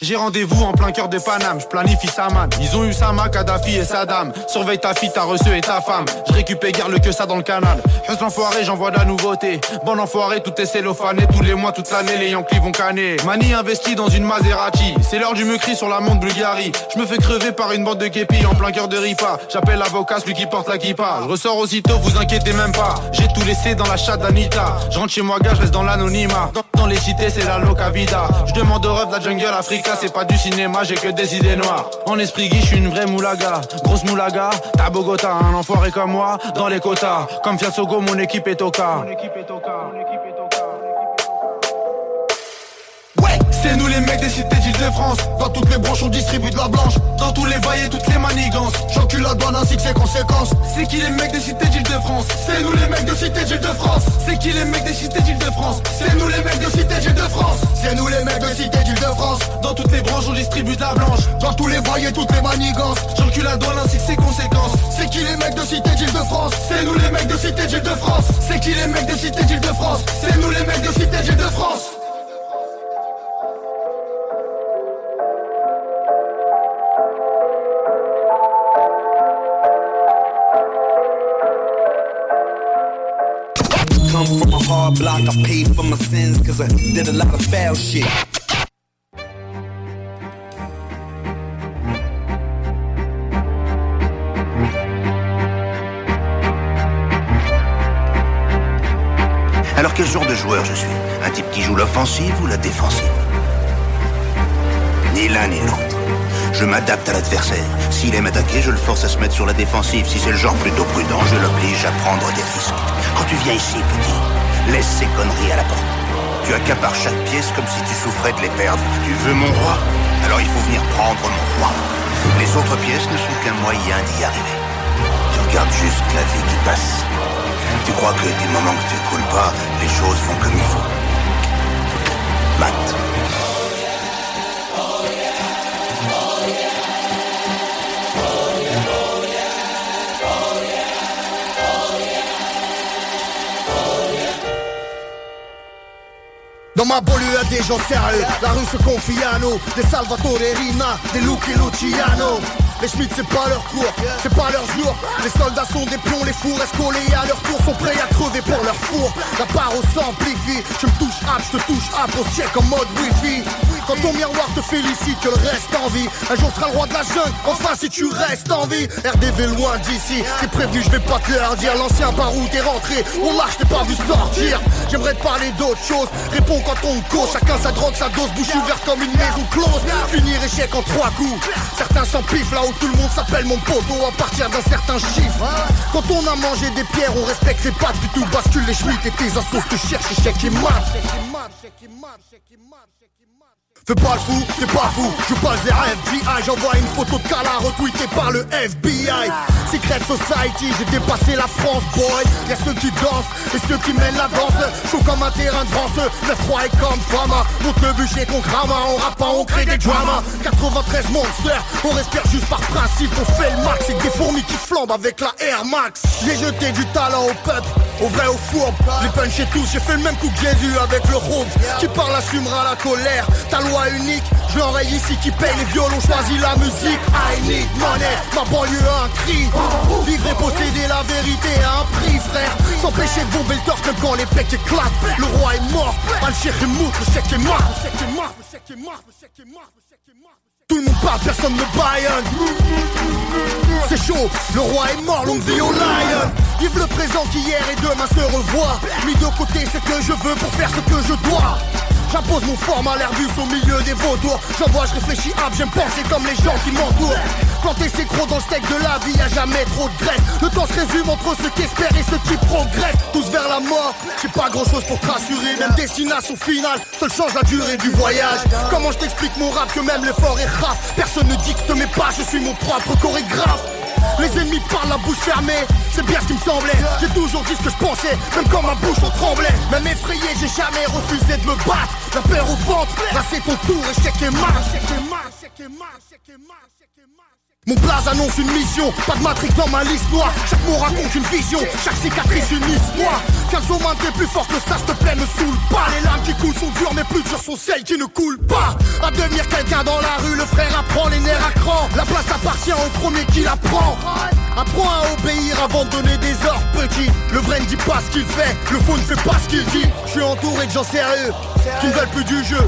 J'ai rendez-vous en plein cœur de Paname, je planifie sa man Ils ont eu Sama, Kadhafi et Saddam. Surveille ta fille, ta reçu et ta femme. Je récupère garde que ça dans le canal. Juste l'enfoiré, j'envoie de la nouveauté. Bon enfoiré, tout est cellophané Tous les mois, toute l'année, les Yankees vont canner. Mani investi dans une Maserati. C'est l'heure du me cri sur la montre Bulgarie Je me fais crever par une bande de képis en plein cœur de Ripa. J'appelle l'avocat, celui qui porte la kippa. Je ressors aussitôt, vous inquiétez même pas. J'ai tout laissé dans la chatte d'Anita. Je rentre chez moi, gars, je reste dans l'anonymat. Dans, les cités, c'est la loca je demande au de la jungle Africa, c'est pas du cinéma, j'ai que des idées noires. En esprit guiche, je suis une vraie moulaga. Grosse moulaga, t'as Bogota, un enfoiré comme moi, dans les quotas. Comme Fiat Sogo, mon équipe est au cas. C'est nous les mecs des cités d'Île-de-France Dans toutes les branches on distribue de la blanche Dans tous les bails et toutes les manigances J'encule la douane ainsi que ses conséquences C'est qui les mecs des cités d'Île-de-France C'est nous les mecs de cité d'Île-de-France C'est qui les mecs des cités d'Île-de-France C'est nous les mecs de cité d'Île-de-France C'est nous les mecs de cité d'Île-de-France Dans toutes les branches on distribue de la blanche Dans tous les et toutes les manigances J'encule la douane ainsi que ses conséquences C'est qui les mecs de cité d'Île-de-France C'est nous les mecs de cité d'Île-de-France C'est qui les mecs de cité d'Île-de-France C'est nous les mecs de cité d'Île-de-France Alors quel genre de joueur je suis? Un type qui joue l'offensive ou la défensive? Ni l'un ni l'autre. Je m'adapte à l'adversaire. S'il aime attaquer, je le force à se mettre sur la défensive. Si c'est le genre plutôt prudent, je l'oblige à prendre des risques. Quand tu viens ici, petit, laisse ces conneries à la porte. Tu accapares chaque pièce comme si tu souffrais de les perdre. Tu veux mon roi? Alors il faut venir prendre mon roi. Les autres pièces ne sont qu'un moyen d'y arriver. Tu regardes juste la vie qui passe. Tu crois que du moment que tu coules pas, les choses vont comme il faut. Matt. Dans ma banlieue y'a des gens sérieux La rue se confie à nous Des Salvatore Rina, des Lucky Luciano. Les Schmitt c'est pas leur cours, c'est pas leur jour. Les soldats sont des pions, les fours escolés à leur tour Sont prêts à crever pour leur four. La barre au s'amplifie, je me touche hop, je te touche hop On check en mode wifi Quand ton miroir te félicite que le reste en vie Un jour sera le roi de la jungle, enfin si tu restes en vie RDV loin d'ici, t'es prévenu je vais pas te leur dire. L'ancien par où t'es rentré, on lâche t'ai pas vu sortir. J'aimerais te parler d'autre chose, réponds quand on cause. Chacun sa drogue, sa dose, bouche ouverte comme une maison close. Finir échec en trois coups, certains s'empiffent là où tout le monde s'appelle mon poteau à partir d'un certain chiffre. Quand on a mangé des pierres, on respecte les pattes, puis tout bascule les schmitts et tes assos te cherchent, échec et mat Fais pas le fou, t'es pas fou, je passe vers FBI J'envoie une photo de Kala retweetée par le FBI Secret Society, j'ai dépassé la France boy. Y'a ceux qui dansent et ceux qui mènent la danse. Chaud comme un terrain de France, 9-3 et comme fama. Monte le bûcher qu'on crame, on rappe on crée des dramas. 93 monsters, on respire juste par principe. On fait le max, c'est des fourmis qui flambent avec la Air Max. J'ai jeté du talent au peuple, Au vrai, au fourbe, les punch et tous, j'ai fait le même coup que Jésus avec le robe. Qui parle assumera la colère. Ta loi unique, je l'enraye ici qui paye les violons, choisit la musique. I need money, ma banlieue a un cri. Vivre et posséder la vérité à un prix, frère. S'empêcher de bomber le torse même quand les pecs éclatent. Le roi est mort, est mort, le chèque est mort. Le chèque est mort, le chèque est mort, le chèque est mort. Tout le monde parle, personne ne baillonne C'est chaud, le roi est mort, longue vie au lion. Vive le présent qui hier et demain se revoit. Mis de côté ce que je veux pour faire ce que je dois. J'impose mon format, l'air bus au milieu des vautours. J'envoie, je réfléchis hop, j'aime penser comme les gens qui m'entourent. Planter ses crocs dans le steak de la vie, y'a jamais trop de graisse. Le temps se résume entre ceux qui espèrent et ceux qui progressent Tous vers la mort, j'ai pas grand chose pour te rassurer. Même destination finale, seul change la durée du voyage. Comment je t'explique mon rap que même l'effort est Personne ne dicte mes pas, je suis mon propre chorégraphe. Les ennemis parlent la bouche fermée, c'est bien ce qui me semblait. J'ai toujours dit ce que je pensais, même quand ma bouche en tremblait. Même effrayé, j'ai jamais refusé de me battre. La peur au ventre, là c'est ton tour, échec et marche mon blaze annonce une mission, pas de matrix dans ma liste noire. Chaque mot raconte une vision, chaque cicatrice une histoire. Main t'es plus fort que ça, s'il te plaît, me saoule pas. Les larmes qui coulent sont dures, mais plus dures sont celles qui ne coulent pas. À devenir quelqu'un dans la rue, le frère apprend les nerfs à cran La place appartient au premier qui la prend. Apprends à obéir avant de donner des ordres, petit Le vrai ne dit pas ce qu'il fait, le faux ne fait pas ce qu'il dit. Je suis entouré de gens sérieux, qui ne veulent plus du jeu.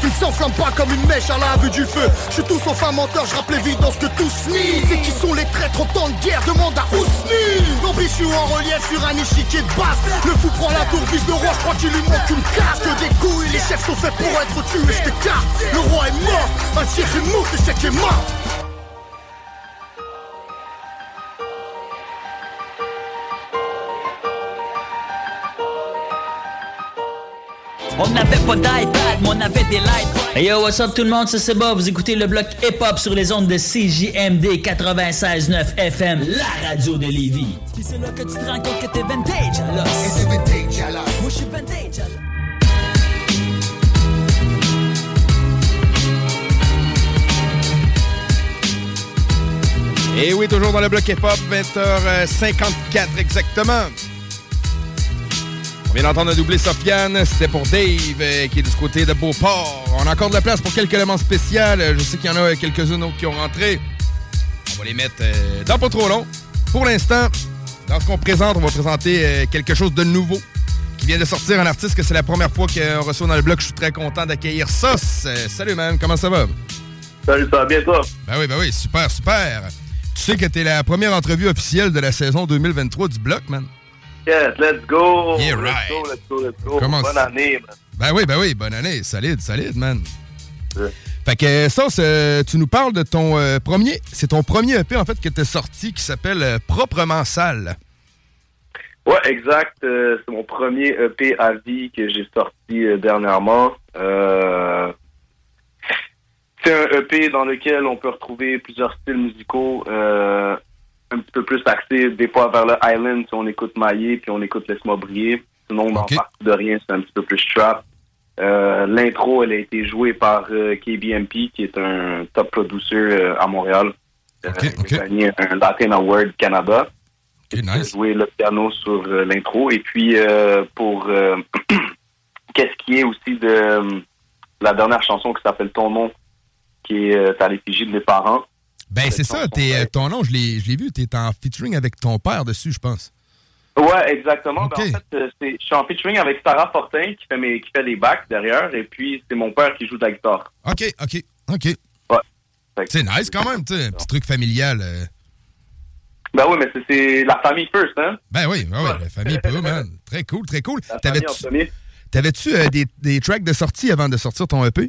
Qui ne s'enflamment pas comme une mèche à la vue du feu. Je suis tout sauf un menteur, je rappelle vite dans ce que C'est qui sont les traîtres au temps de guerre, demande à Ousni L'ambition en relief sur un échiquier de base. Le fou prend la tour, vise le roi, je crois qu'il lui manque une carte Que des couilles, les chefs sont faits pour être tués, je Le roi est mort, un tir est mort, est mort On n'avait pas d'iPad, mais on avait des lights. Hey yo, what's up tout le monde, c'est Seba. Vous écoutez le bloc hip-hop sur les ondes de CJMD 96.9 FM, la radio de Lévis. Puis c'est là que tu te rends compte que t'es vintage, alors. Et t'es vintage, alors. Moi, je suis vintage, alors. Et oui, toujours dans le bloc hip-hop, 20h54 exactement. On vient d'entendre un doublé Sofiane, c'était pour Dave, euh, qui est du côté de Beauport. On a encore de la place pour quelques éléments spéciaux. Je sais qu'il y en a quelques-uns autres qui ont rentré. On va les mettre euh, dans pas trop long. Pour l'instant, dans ce qu'on présente, on va présenter euh, quelque chose de nouveau qui vient de sortir, un artiste que c'est la première fois qu'on reçoit dans le bloc. Je suis très content d'accueillir Sos. Salut, man, comment ça va? Salut, ça va bien, toi? Ben oui, ben oui, super, super. Tu sais que t'es la première entrevue officielle de la saison 2023 du bloc, man. Yes, let's go! Yeah, let's right. go, let's go, let's go. Comment Bonne année, man. Ben oui, ben oui, bonne année. Solide, solide, man. Fait que ça, c'est- tu nous parles de ton euh, premier. C'est ton premier EP en fait que t'as sorti qui s'appelle euh, Proprement Sale. Ouais, exact. euh, c'est mon premier EP à vie que j'ai sorti euh, dernièrement. Euh, c'est un EP dans lequel on peut retrouver plusieurs styles musicaux, euh, un petit peu plus axés des fois vers le Island si on écoute Maillé puis on écoute Laisse-moi briller. Sinon, dans Partie de rien, c'est un petit peu plus trap. Euh, L'intro, elle a été jouée par euh, KBMP, qui est un top producer euh, à Montréal. Il a gagné un Latin Award Canada. Il a joué le piano sur l'intro. Et puis, pour qu'est-ce qui est aussi de la dernière chanson qui s'appelle Ton nom, qui est à l'effigie de mes parents. Ben c'est ça, t'es, ton nom, je l'ai je l'ai vu, t'es en featuring avec ton père dessus, je pense. Ouais, exactement. Ben, en fait, euh, c'est- je suis en featuring avec Sarah Fortin qui fait mes qui fait les bacs derrière, et puis c'est mon père qui joue de la guitare. OK, OK, OK. Ouais. C'est nice quand même, tu sais, un petit truc familial. euh. Ben oui, mais c'est- c'est la famille first, hein? Ben oui, ben oui, la famille peut, man. Très cool, très cool. La T'avais-tu t'avais-tu, euh, des, des tracks de sortie avant de sortir ton EP?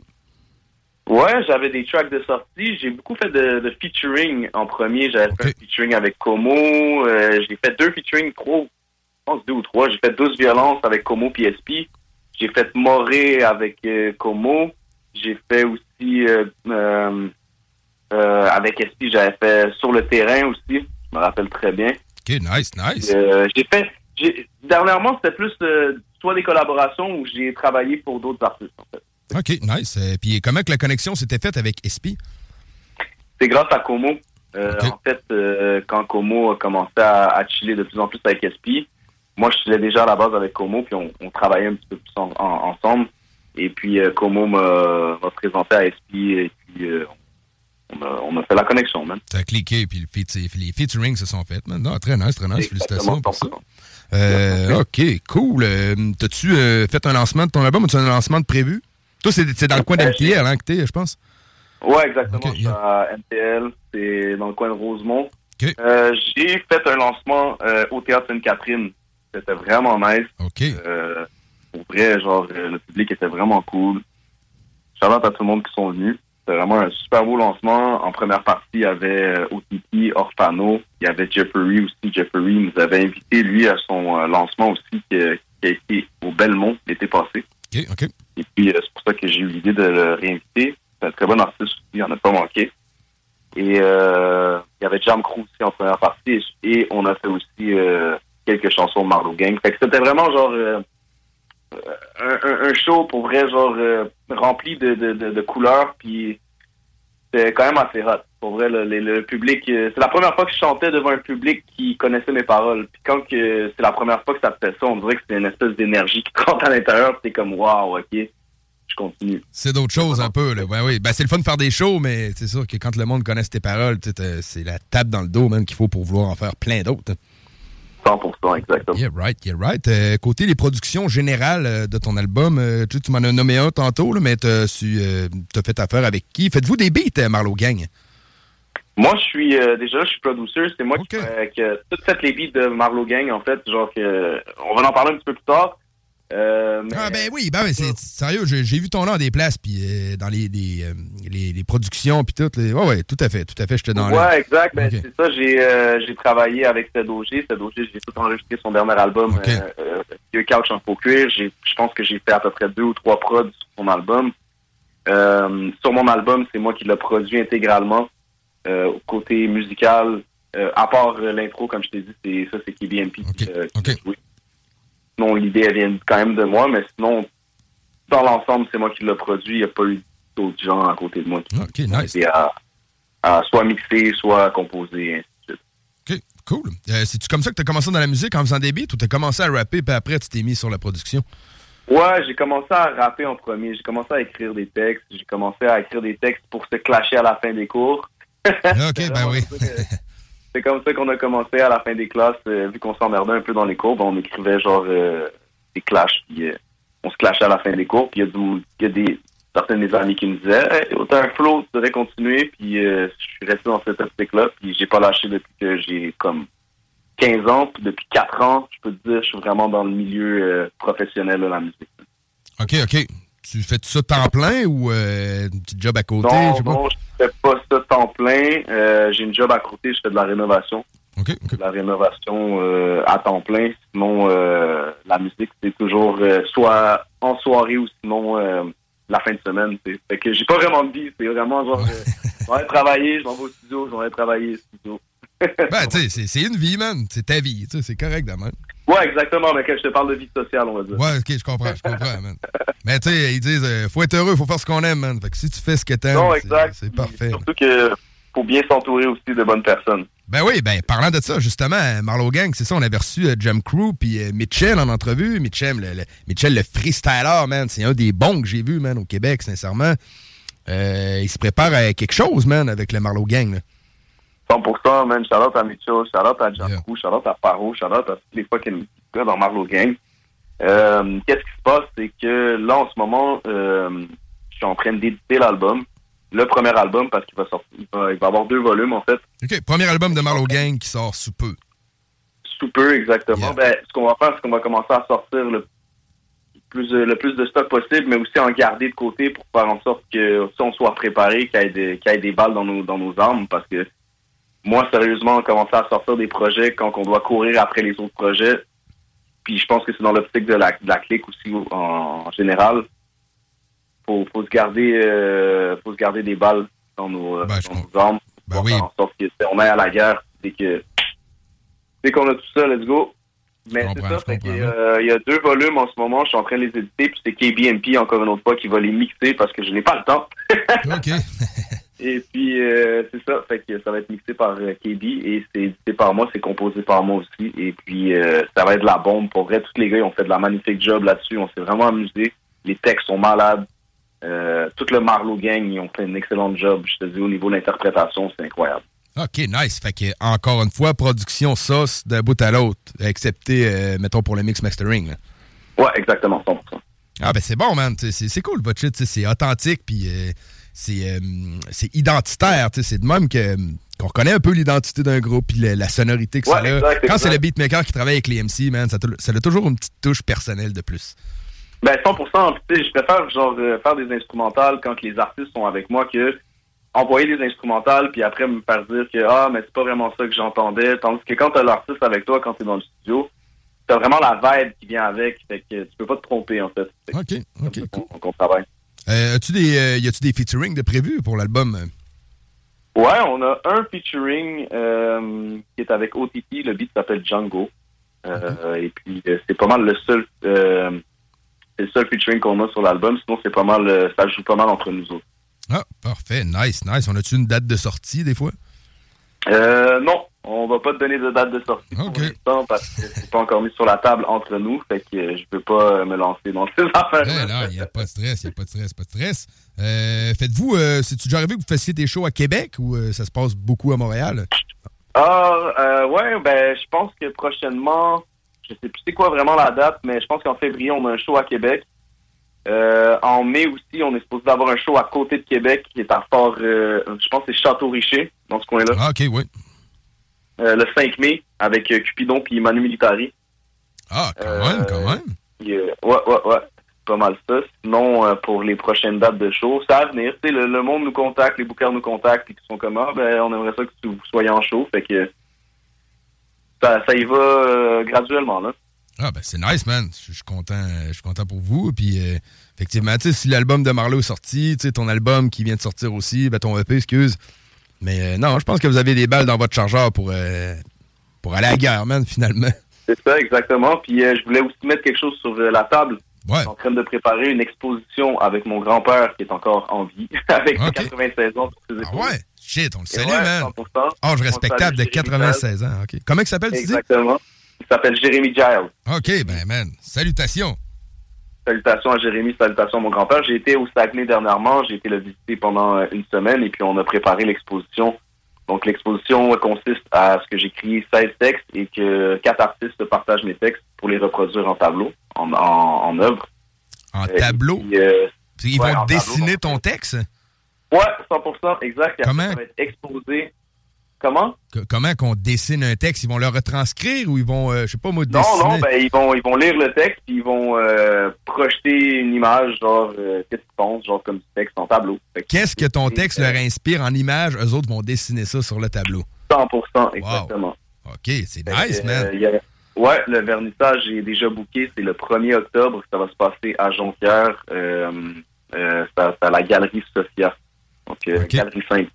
Ouais, j'avais des tracks de sortie. J'ai beaucoup fait de, de featuring en premier. J'avais fait un featuring avec Como. Euh, j'ai fait deux featuring, trois, je pense deux ou trois. J'ai fait 12 violences avec Como PSP. J'ai fait Moré avec euh, Como. J'ai fait aussi euh, euh, euh, avec SP, j'avais fait Sur le terrain aussi. Je me rappelle très bien. OK, nice, nice. Euh, j'ai fait. j'ai- Dernièrement, c'était plus euh, soit des collaborations ou j'ai travaillé pour d'autres artistes, en fait. OK, nice. Euh, Puis comment que la connexion s'était faite avec SP? C'est grâce à Como. Euh, En fait, euh, quand Como a commencé à, à chiller de plus en plus avec SP, moi, je faisais déjà à la base avec Como, puis on, on travaillait un petit peu plus en- en- ensemble. Et puis, euh, Como m'a présenté à SP, et puis euh, on, a, on a fait la connexion, man. A cliqué, puis le les featuring se sont faits. man. Non, très nice, très nice. Félicitations pour ça. Euh, OK, cool. T'as-tu fait un lancement de ton album? Ou tu as un lancement de prévu? Toi, c'est dans le coin d'MTL hein, que t'es, je pense. Ouais, exactement. À MTL, c'est dans le coin de Rosemont. Euh, J'ai fait un lancement euh, au Théâtre Sainte-Catherine. C'était vraiment nice. OK. Euh, pour vrai, genre, le public était vraiment cool. Out à tout le monde qui sont venus. C'était vraiment un super beau lancement. En première partie, il y avait Otiki, Orfano. Il y avait Jeffrey aussi. Jeffrey nous avait invité, lui, à son lancement aussi, qui, a- qui a été au Belmont l'été passé. OK, OK. Et puis, euh, c'est pour ça que j'ai eu l'idée de le réinviter. C'est un très bon artiste aussi, il n'en a pas manqué. Et euh, il y avait Jam Crew aussi en première partie. Et on a fait aussi euh, quelques chansons de Marlowe Gang. Fait que c'était vraiment genre euh, un, show pour vrai, genre rempli de, de, de, de couleurs. Puis c'était quand même assez hot. Pour vrai, le, le- le public... euh, c'est la première fois que je chantais devant un public qui connaissait mes paroles. Puis quand que c'est la première fois que ça fait ça, on dirait que c'était une espèce d'énergie qui te rentre à l'intérieur. T'es comme, wow, OK, je continue. C'est d'autres choses un peu. Là. Ouais, oui. Ben, c'est le fun de faire des shows, mais c'est sûr que quand le monde connaisse tes paroles, c'est la tape dans le dos même qu'il faut pour vouloir en faire plein d'autres. 100%, exactement. Yeah, right, yeah, right. Euh, côté les productions générales euh, de ton album, euh, tu tu m'en as nommé un tantôt, là, mais euh, t'as fait affaire avec qui? Faites-vous des beats, Marlowe Gang? Moi, je suis déjà, je suis producer. C'est moi qui, fais- qui a tout fait les beats de Marlowe Gang, en fait. Genre que, on va en parler un petit peu plus tard. Euh, mais- Ah ben oui, ben, ben, c'est sérieux, j'ai vu ton nom à des places, puis euh, dans les, les, euh, les, les productions, puis tout. Les... Ouais, tout à fait, tout à fait, j'étais dans. Ouais, exact. Ben. C'est ça, j'ai travaillé avec. Ted Auger, j'ai tout enregistré son dernier album, Ok. Vieux Couch en faux cuir. Je pense que j'ai fait à peu près deux ou trois prods sur son album. Sur mon album, c'est moi qui l'ai produit intégralement. Au côté musical, à part l'intro, comme je t'ai dit, c'est ça, c'est KBMP qui, euh, qui Sinon, l'idée, elle vient quand même de moi, mais sinon, dans l'ensemble, c'est moi qui l'ai produit. Il n'y a pas eu d'autres gens à côté de moi qui ont été à, à soit mixer, soit composer, ainsi de suite. OK, cool. Euh, C'est-tu comme ça que t'as commencé dans la musique en faisant des beats ou t'as commencé à rapper, puis après tu t'es mis sur la production? Ouais, j'ai commencé à rapper en premier. J'ai commencé à écrire des textes. J'ai commencé à écrire des textes pour se clasher à la fin des cours. OK, ben oui. C'est comme ça qu'on a commencé à la fin des classes. euh, vu qu'on s'emmerdait un peu dans les cours, on écrivait genre euh, des clashs. Puis euh, on se clashait à la fin des cours. Puis il y a, des certains de mes amis qui me disaient hey, t'as un flow, tu devrais continuer. Puis euh, je suis resté dans cette optique-là. Puis j'ai pas lâché depuis que j'ai comme 15 ans. Puis depuis 4 ans, je peux te dire, je suis vraiment dans le milieu professionnel de la musique. OK, OK. Tu fais tout ça temps plein ou euh, un petit job à côté? je Non, pas? non, je fais pas ça temps plein. Euh, j'ai une job à côté, je fais de la rénovation. De la rénovation euh, à temps plein. Sinon, la musique, c'est toujours soit en soirée ou sinon la fin de semaine. c'est- Fait que j'ai pas vraiment de vie. C'est vraiment genre, je vais travailler, je m'en vais au studio, je vais travailler au studio. Ben, tu sais, c'est- une vie, man. C'est ta vie. tu sais, C'est correct, de même. Ouais, exactement, mais quand je te parle de vie sociale, on va dire. Ouais, OK, je comprends, je comprends, man. Mais tu sais, ils disent, euh, faut être heureux, faut faire ce qu'on aime, man. Fait que si tu fais ce que t'aimes, c'est- parfait. Surtout que faut bien s'entourer aussi de bonnes personnes. Ben oui, ben parlant de ça, justement, Marlowe Gang, c'est ça, on avait reçu euh, Jam Crew puis euh, Mitchell en entrevue. Mitchell, le, le- Mitchell, le freestyler, man, c'est un des bons que j'ai vu, man, au Québec, sincèrement. Euh, il se prépare à quelque chose, man, avec le Marlowe Gang. là. 100%, man. Shout-out à Mitchell, shout-out à Jean Roux, shout-out à Paro, shout-out à tous les fucking gars dans Marlowe Gang. Euh, Qu'est-ce qui se passe, c'est que là, en ce moment, euh, je suis en train d'éditer l'album. Le premier album, parce qu'il va sortir, il va, il va avoir deux volumes, en fait. OK, premier album de Marlowe Gang qui sort sous peu. Sous peu, exactement. Ben, ce qu'on va faire, c'est qu'on va commencer à sortir le plus, euh, le plus de stock possible, mais aussi en garder de côté pour faire en sorte que si on soit préparé, qu'il y ait des, qu'il y ait des balles dans nos, dans nos armes, parce que moi, sérieusement, commencer à sortir des projets quand on doit courir après les autres projets, puis je pense que c'est dans l'optique de la, de la clique aussi en, en général. Faut, faut se garder, euh, faut se garder des balles dans nos, euh, dans nos armes. pour faire en sorte que on aille à la guerre, c'est que dès qu'on a tout ça, let's go. Mais c'est ça, que, euh, il y a deux volumes en ce moment, je suis en train de les éditer, puis c'est KBMP encore une autre fois qui va les mixer parce que je n'ai pas le temps. OK. Et puis, euh, c'est ça. Fait que ça va être mixé par euh, KB et c'est édité par moi, c'est composé par moi aussi. Et puis, euh, ça va être la bombe. Pour vrai, tous les gars, ils ont fait de la magnifique job là-dessus. On s'est vraiment amusé. Les textes sont malades. Euh, tout le Marlowe Gang, ils ont fait un excellent job. Je te dis, au niveau de l'interprétation, c'est incroyable. OK, nice. Fait que, encore une fois, production sauce d'un bout à l'autre, excepté, mettons, pour le mix mastering. là. Ouais, exactement, 100%. Ah, ben c'est bon, man. C'est cool, votre shit. C'est authentique, puis c'est euh, c'est identitaire. t'sais, C'est de même que qu'on reconnaît un peu l'identité d'un groupe, puis la, la sonorité que ça a. Quand c'est le beatmaker qui travaille avec les MC, man, ça, a toujours une petite touche personnelle de plus. Ben 100%. puis Tu sais, je préfère genre faire des instrumentales quand les artistes sont avec moi que envoyer des instrumentales puis après me faire dire que ah mais c'est pas vraiment ça que j'entendais. Tandis que quand t'as l'artiste avec toi quand t'es dans le studio, t'as vraiment la vibe qui vient avec. Fait que tu peux pas te tromper en fait. Fait OK, OK, cool. On, travaille. Euh, as-tu des, euh, y a-tu des featuring de prévu pour l'album? Ouais, on a un featuring euh, qui est avec OTT. Le beat s'appelle Django. Et puis c'est pas mal le seul. le seul featuring qu'on a sur l'album. Sinon c'est pas mal. ça joue pas mal entre nous autres. Ah, parfait. Nice, nice. On a-tu une date de sortie, des fois? Non, on va pas te donner de date de sortie pour l'instant parce que c'est pas encore mis sur la table entre nous, fait que euh, je peux pas euh, me lancer dans ces affaires. Non, il n'y a pas de stress, il n'y a pas de stress, pas de stress. Euh, Faites-vous, euh, c'est-tu déjà arrivé que vous fassiez des shows à Québec ou euh, ça se passe beaucoup à Montréal? Ah, euh, ouais, ben je pense que prochainement, je sais plus c'est quoi vraiment la date, mais je pense qu'en février on a un show à Québec. En mai aussi, on est supposé avoir un show à côté de Québec qui est à Fort, je pense que c'est Château-Richer dans ce coin-là. Ah, ok, oui. Euh, le 5 mai avec euh, Cupidon puis Manu Militari. Ah, quand même, quand même. Euh, ouais, ouais, ouais. Pas mal ça. Sinon, euh, pour les prochaines dates de show, ça va venir. Tu sais, le, le monde nous contacte, les bookers nous contactent, et qui sont comme, ah, ben, on aimerait ça que tu- vous soyez en show. Fait que ça, ça y va euh, graduellement, là. Ah, ben c'est nice, man. Je suis content, euh, je suis content pour vous. Puis, euh, effectivement, tu sais, si l'album de Marlowe est sorti, tu sais, ton album qui vient de sortir aussi, ben ton EP, excuse. Mais euh, non, je pense que vous avez des balles dans votre chargeur pour, euh, pour aller à la guerre, man, finalement. C'est ça, exactement. Puis euh, je voulais aussi mettre quelque chose sur la table. Je suis en train de préparer une exposition avec mon grand-père qui est encore en vie, avec 96 ans ses épaules. Ah ouais? Shit, on le salue, ouais, man. 100%. Âge On respectable de salue Jérémy 96 ans. Comment il s'appelle, tu dis? Exactement. Il s'appelle Jérémy Giles. OK, ben, man. Salutations. Salutations à Jérémy, salutations à mon grand-père. J'ai été au Saguenay dernièrement, j'ai été le visiter pendant euh, une semaine et puis on a préparé l'exposition. Donc l'exposition consiste à ce que j'écris 16 textes et que quatre artistes partagent mes textes pour les reproduire en tableau, en, en, en œuvre. En Euh, tableau? puis, euh, Ils ouais, vont dessiner ton texte? Ouais, 100%, exact. Comment? Ça va être exposé. Comment? Que- comment qu'on dessine un texte? Ils vont le retranscrire ou ils vont, euh, je sais pas moi, Non, dessiner? non, ben ils vont ils vont lire le texte puis ils vont euh, projeter une image genre euh, qu'est-ce qu'ils pensent genre comme du texte en tableau. Qu'est-ce que ton texte leur inspire en image? Eux autres vont dessiner ça sur le tableau. 100% exactement. OK, c'est nice, que, man. euh, a- Ouais, le vernissage est déjà booké. C'est le 1er octobre. Ça va se passer à Jonquière. Euh, c'est à- la galerie Sophia. Donc, galerie 5.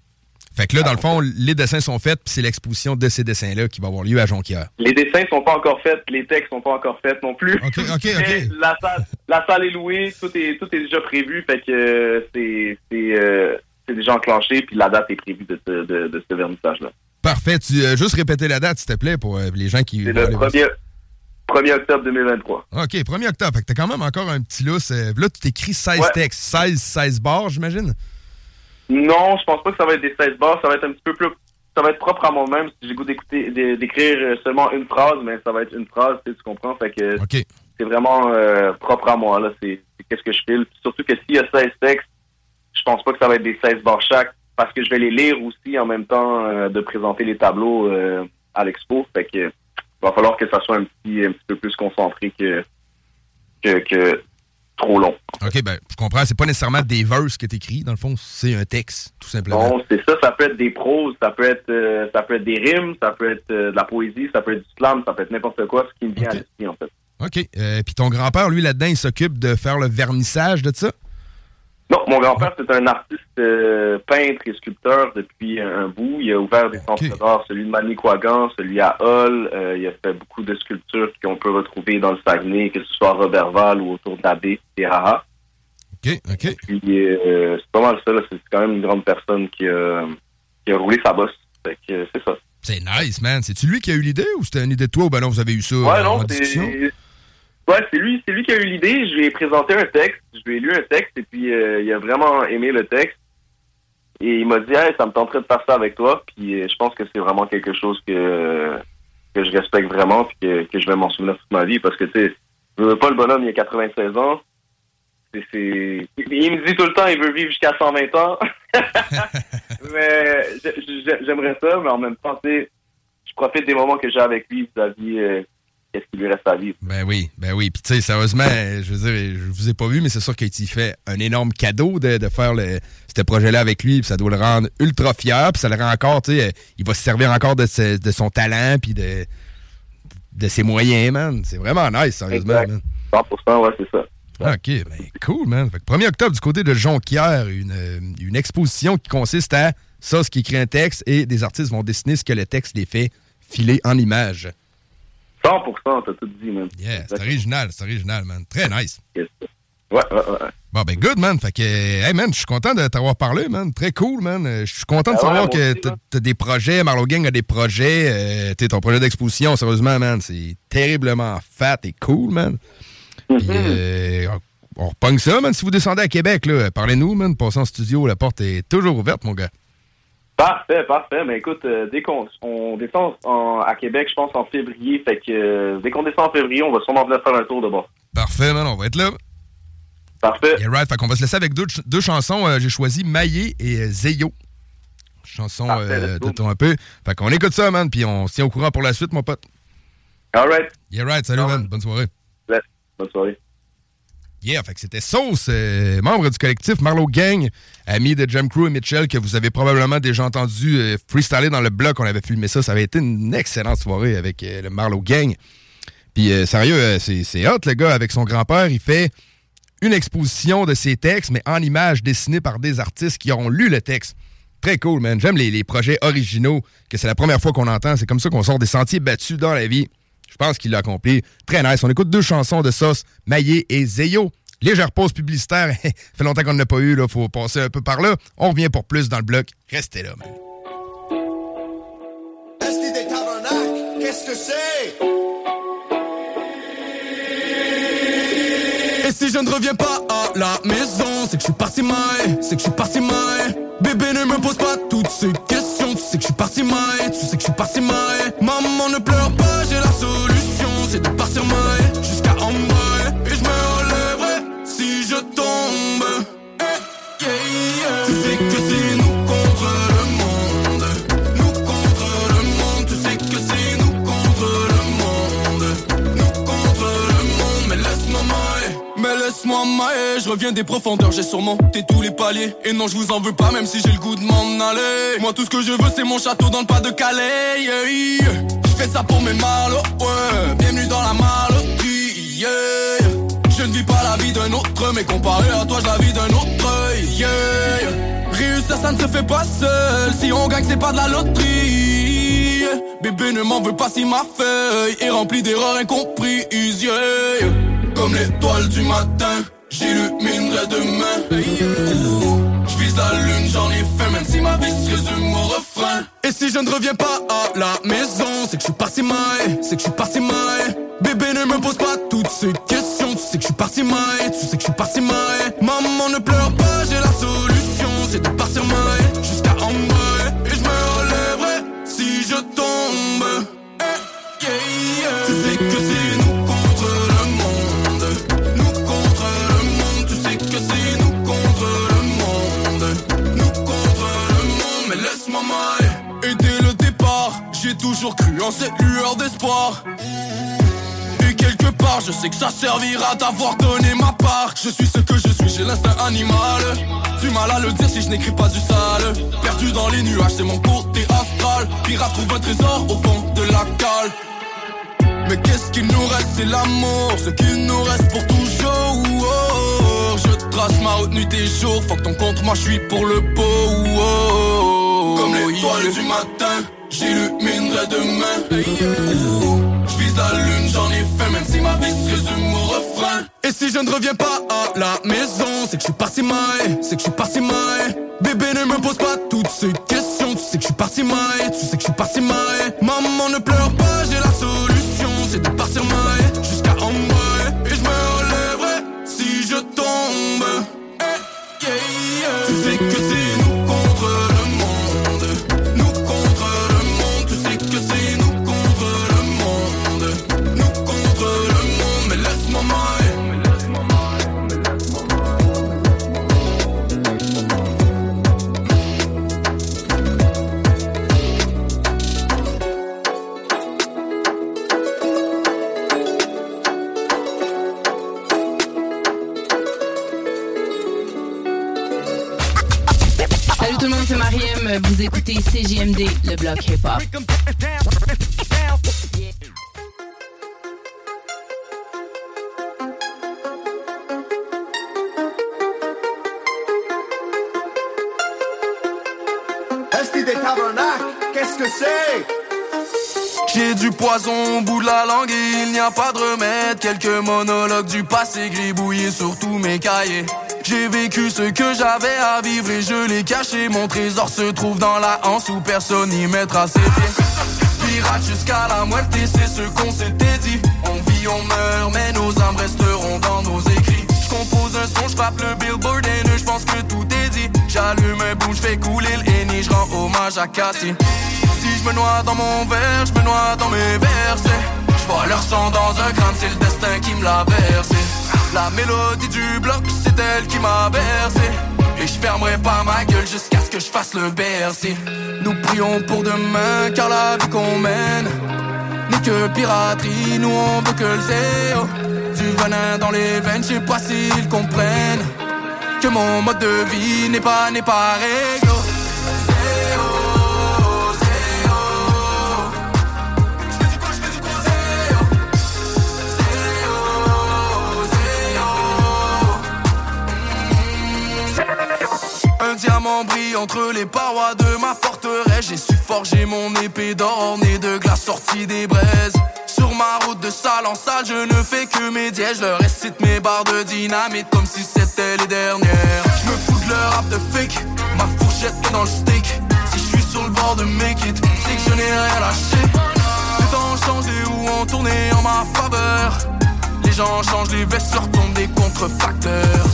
Fait que là, dans le fond, les dessins sont faits, puis c'est l'exposition de ces dessins-là qui va avoir lieu à Jonquière. Les dessins sont pas encore faits, les textes sont pas encore faits non plus. OK, OK, Mais La salle, la salle est louée, tout est, tout est déjà prévu, fait que euh, c'est c'est euh, c'est déjà enclenché, puis la date est prévue de ce, de, de ce vernissage-là. Parfait. Tu euh, juste répéter la date, s'il te plaît, pour euh, les gens qui. C'est le voir 1er, 1er octobre 2023. ça. OK, 1er octobre. Fait que t'as quand même encore un petit lousse. là, tu t'écris 16 Ouais. textes. 16, 16 bars, j'imagine? Non, je pense pas que ça va être des 16 bars, ça va être un petit peu plus... Ça va être propre à moi-même si j'ai goût d'écouter, d'é- d'écrire seulement une phrase, mais ça va être une phrase, tu comprends? Fait que c'est vraiment euh, propre à moi, là. C'est qu'est-ce que je file. Surtout que s'il y a 16 textes, je pense pas que ça va être des 16 bars chaque, parce que je vais les lire aussi en même temps euh, de présenter les tableaux euh, à l'expo. Fait que il va falloir que ça soit un petit, un petit peu plus concentré que, que, que trop long. OK, ben, je comprends. C'est pas nécessairement des verses que t'écris. Dans le fond, c'est un texte, tout simplement. Non, c'est ça. Ça peut être des proses, ça peut être, euh, ça peut être des rimes, ça peut être euh, de la poésie, ça peut être du slam, ça peut être n'importe quoi, ce qui me vient à l'esprit, en fait. OK. Euh, Puis ton grand-père, lui, là-dedans, il s'occupe de faire le vernissage de ça? Non, mon grand-père, c'est un artiste euh, peintre et sculpteur depuis un, bout. Il a ouvert des centres d'art, celui de Manicouagan, celui à Hall. Euh, il a fait beaucoup de sculptures qu'on peut retrouver dans le Saguenay, que ce soit à Robertval ou autour de la baie, et Haha. OK, OK. Puis euh, c'est pas mal ça, là. C'est quand même une grande personne qui a, qui a roulé sa bosse. Fait que euh, c'est ça. C'est nice, man. C'est-tu lui qui a eu l'idée ou c'était une idée de toi? Ou ben non, vous avez eu ça Ouais, non, en c'est. discussion? Ouais, c'est lui, c'est lui qui a eu l'idée. Je lui ai présenté un texte, je lui ai lu un texte et puis euh, il a vraiment aimé le texte. Et il m'a dit, hey, ça me tenterait de faire ça avec toi. Puis euh, je pense que c'est vraiment quelque chose que que je respecte vraiment puis que, que je vais m'en souvenir toute ma vie parce que tu sais, je veux pas le bonhomme, il a 96 ans. Il me dit tout le temps, il veut vivre jusqu'à 120 ans. mais j'aimerais ça, mais en même temps, tu sais, je profite des moments que j'ai avec lui vis-à-vis euh, qu'est-ce qui lui reste à vivre. Ben oui, ben oui. Puis tu sais, sérieusement, euh, je veux dire, je vous ai pas vu, mais c'est sûr qu'il fait un énorme cadeau de, de faire le, ce projet-là avec lui. Puis ça doit le rendre ultra fier. Puis ça le rend encore, tu sais, euh, il va se servir encore de, ce- de son talent puis de, de ses moyens, man. C'est vraiment nice, sérieusement, man. 100%, ouais, c'est ça. OK, ben cool, man. Fait que 1er octobre, du côté de Jonquière, une, euh, une exposition qui consiste à ça, ce qui écrit un texte, et des artistes vont dessiner ce que le texte les fait filer en images. 100%, t'as tout dit, man. Yeah, c'est original, c'est original, man. Très nice. Ouais, ouais, ouais. Bon, ben, good, man. Fait que, hey, man, je suis content de t'avoir parlé, man. Très cool, man. Euh, Je suis content de Ah savoir que t'as des projets. Marlowe Gang a des projets. Euh, t'sais, ton projet d'exposition, sérieusement, man, c'est terriblement fat et cool, man. Puis, euh, on, on repogne ça, man. Si vous descendez à Québec, là, parlez-nous, man. Passez en studio, la porte est toujours ouverte, mon gars. Parfait, parfait. Mais écoute, euh, dès qu'on on descend en- à Québec, je pense en février, fait que euh, dès qu'on descend en février, on va sûrement venir faire un tour de bord. Parfait, man. On va être là. Parfait. Yeah, right. Fait qu'on va se laisser avec deux, ch- deux chansons. Euh, J'ai choisi Maillé et Zeyo. Chanson de ton un peu. Fait qu'on écoute ça, man. Puis on se tient au courant pour la suite, mon pote. All right. Yeah, right. Salut, man. Bonne soirée. Ouais, Bonne soirée. Yeah, fait c'était Sauce, euh, membre du collectif Marlowe Gang, ami de Jam Crew et Mitchell, que vous avez probablement déjà entendu euh, freestyler dans le bloc. On avait filmé ça. Ça avait été une excellente soirée avec euh, le Marlowe Gang. Puis, euh, sérieux, c'est hot, le gars, avec son grand-père. Il fait une exposition de ses textes, mais en images dessinées par des artistes qui auront lu le texte. Très cool, man. J'aime les projets originaux, que c'est la première fois qu'on entend. C'est comme ça qu'on sort des sentiers battus dans la vie. Je pense qu'il l'a accompli. Très nice. On écoute deux chansons de Sauce, Maillé et Zeyo. Légère pause publicitaire. fait longtemps qu'on n'a pas eu, là. Faut passer un peu par là. On revient pour plus dans le bloc. Restez là, man. Esti des tabernacles, qu'est-ce que c'est? Et si je ne reviens pas à la maison, c'est que je suis parti maille, c'est que je suis parti maille. Bébé ne me pose pas toutes ces questions, tu sais que je suis parti maille, tu sais que je suis parti maille. Maman ne pleure pas, laisse-moi mailler. Je reviens des profondeurs, j'ai surmonté tous les paliers. Et non, je vous en veux pas, même si j'ai le goût de m'en aller. Moi, tout ce que je veux, c'est mon château dans le pas de Calais. Je fais ça pour mes malos, ouais. Bienvenue dans la maloterie, yeah. Je ne vis pas la vie d'un autre, mais comparé à toi, je la vis d'un autre. Réussir, ça ne se fait pas seul. Si on gagne, c'est pas de la loterie. Bébé ne m'en veut pas si ma feuille est remplie d'erreurs incomprises. Comme l'étoile du matin, j'illuminerai demain. Je vise la lune, j'en ai fait, même si ma vie se résume au refrain. Et si je ne reviens pas à la maison, c'est que je suis parti maille, c'est que je suis parti maille. Bébé ne me pose pas toutes ces questions, tu sais que je suis parti maille, tu sais que je suis parti maille. Maman ne pleure pas, j'ai la j'ai toujours cru en cette lueur d'espoir. Et quelque part, je sais que ça servira d'avoir donné ma part. Je suis ce que je suis, j'ai l'instinct animal. Du mal à le dire si je n'écris pas du sale. Perdu dans les nuages, c'est mon côté astral. Pirate trouve un trésor au fond de la cale. Mais qu'est-ce qu'il nous reste, c'est l'amour, ce qu'il nous reste pour toujours. Je trace ma route nuit et jour, faut que ton compte, moi je suis pour le oh. Comme l'étoile du matin, j'illuminerai demain. Je vise la lune, j'en ai fait, même si ma vie se résume au refrain. Et si je ne reviens pas à la maison, c'est que je suis parti maille, c'est que je suis parti maille. Bébé ne me pose pas toutes ces questions, tu sais que je suis parti maille, tu sais que je suis parti maille. Maman ne pleure pas, Vous écoutez CJMD, le bloc hip-hop. Esti des tabernacles, qu'est-ce que c'est? J'ai du poison au bout de la langue et il n'y a pas de remède. Quelques monologues du passé gribouillés sur tous mes cahiers. J'ai vécu ce que j'avais à vivre et je l'ai caché. Mon trésor se trouve dans la hanse où personne n'y mettra ses pieds. Pirate jusqu'à la moitié, c'est ce qu'on s'était dit. On vit, on meurt, mais nos âmes resteront dans nos écrits. Je compose un son, je le billboard et je pense que tout est dit. J'allume un bout, je fais couler le je rends hommage à Cassie. Si je me noie dans mon verre, je me noie dans mes versets. Je vois leur sang dans un crâne, c'est le destin qui me l'a versé. La mélodie du bloc, c'est elle qui m'a bercé. Et je fermerai pas ma gueule jusqu'à ce que je fasse le bercy. Nous prions pour demain, car la vie qu'on mène n'est que piraterie. Nous on veut que le zéro. Du venin dans les veines, je sais pas s'ils comprennent. Que mon mode de vie n'est pas, n'est pas réglo. Un diamant brille entre les parois de ma forteresse. J'ai su forger mon épée d'or née de glace sortie des braises. Sur ma route de salle en salle, je ne fais que mes dièges. Je récite mes barres de dynamite comme si c'était les dernières. Je me fous de leur rap de fake, ma fourchette est dans le steak. Si je suis sur le bord de make it, c'est que je n'ai rien lâché. Les temps changent et où ont tourné en ma faveur. Les gens changent, les vestes leur tombent des contrefacteurs.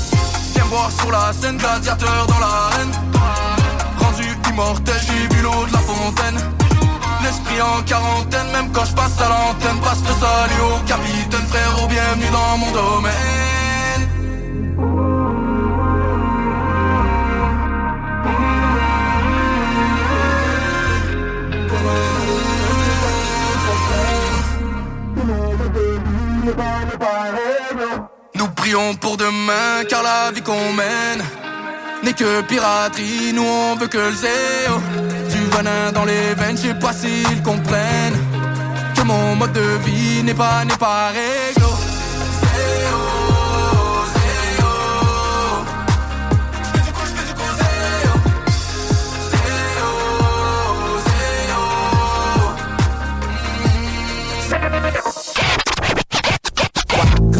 Viens voir sur la scène, gladiateur dans l'arène. Rendu immortel, j'ai bu de la fontaine. L'esprit en quarantaine, même quand je passe à l'antenne, passe le salut au capitaine, frérot, bienvenue dans mon domaine. Prions pour demain, car la vie qu'on mène n'est que piraterie. Nous on veut que le zéro. Du venin dans les veines, je sais pas s'ils comprennent que mon mode de vie n'est pas, n'est pas réglo.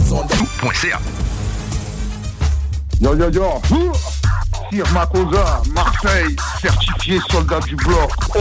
Tout.ca. Yo yo yo, Sir Makosa, Marseille, certifié soldat du bloc. Oh.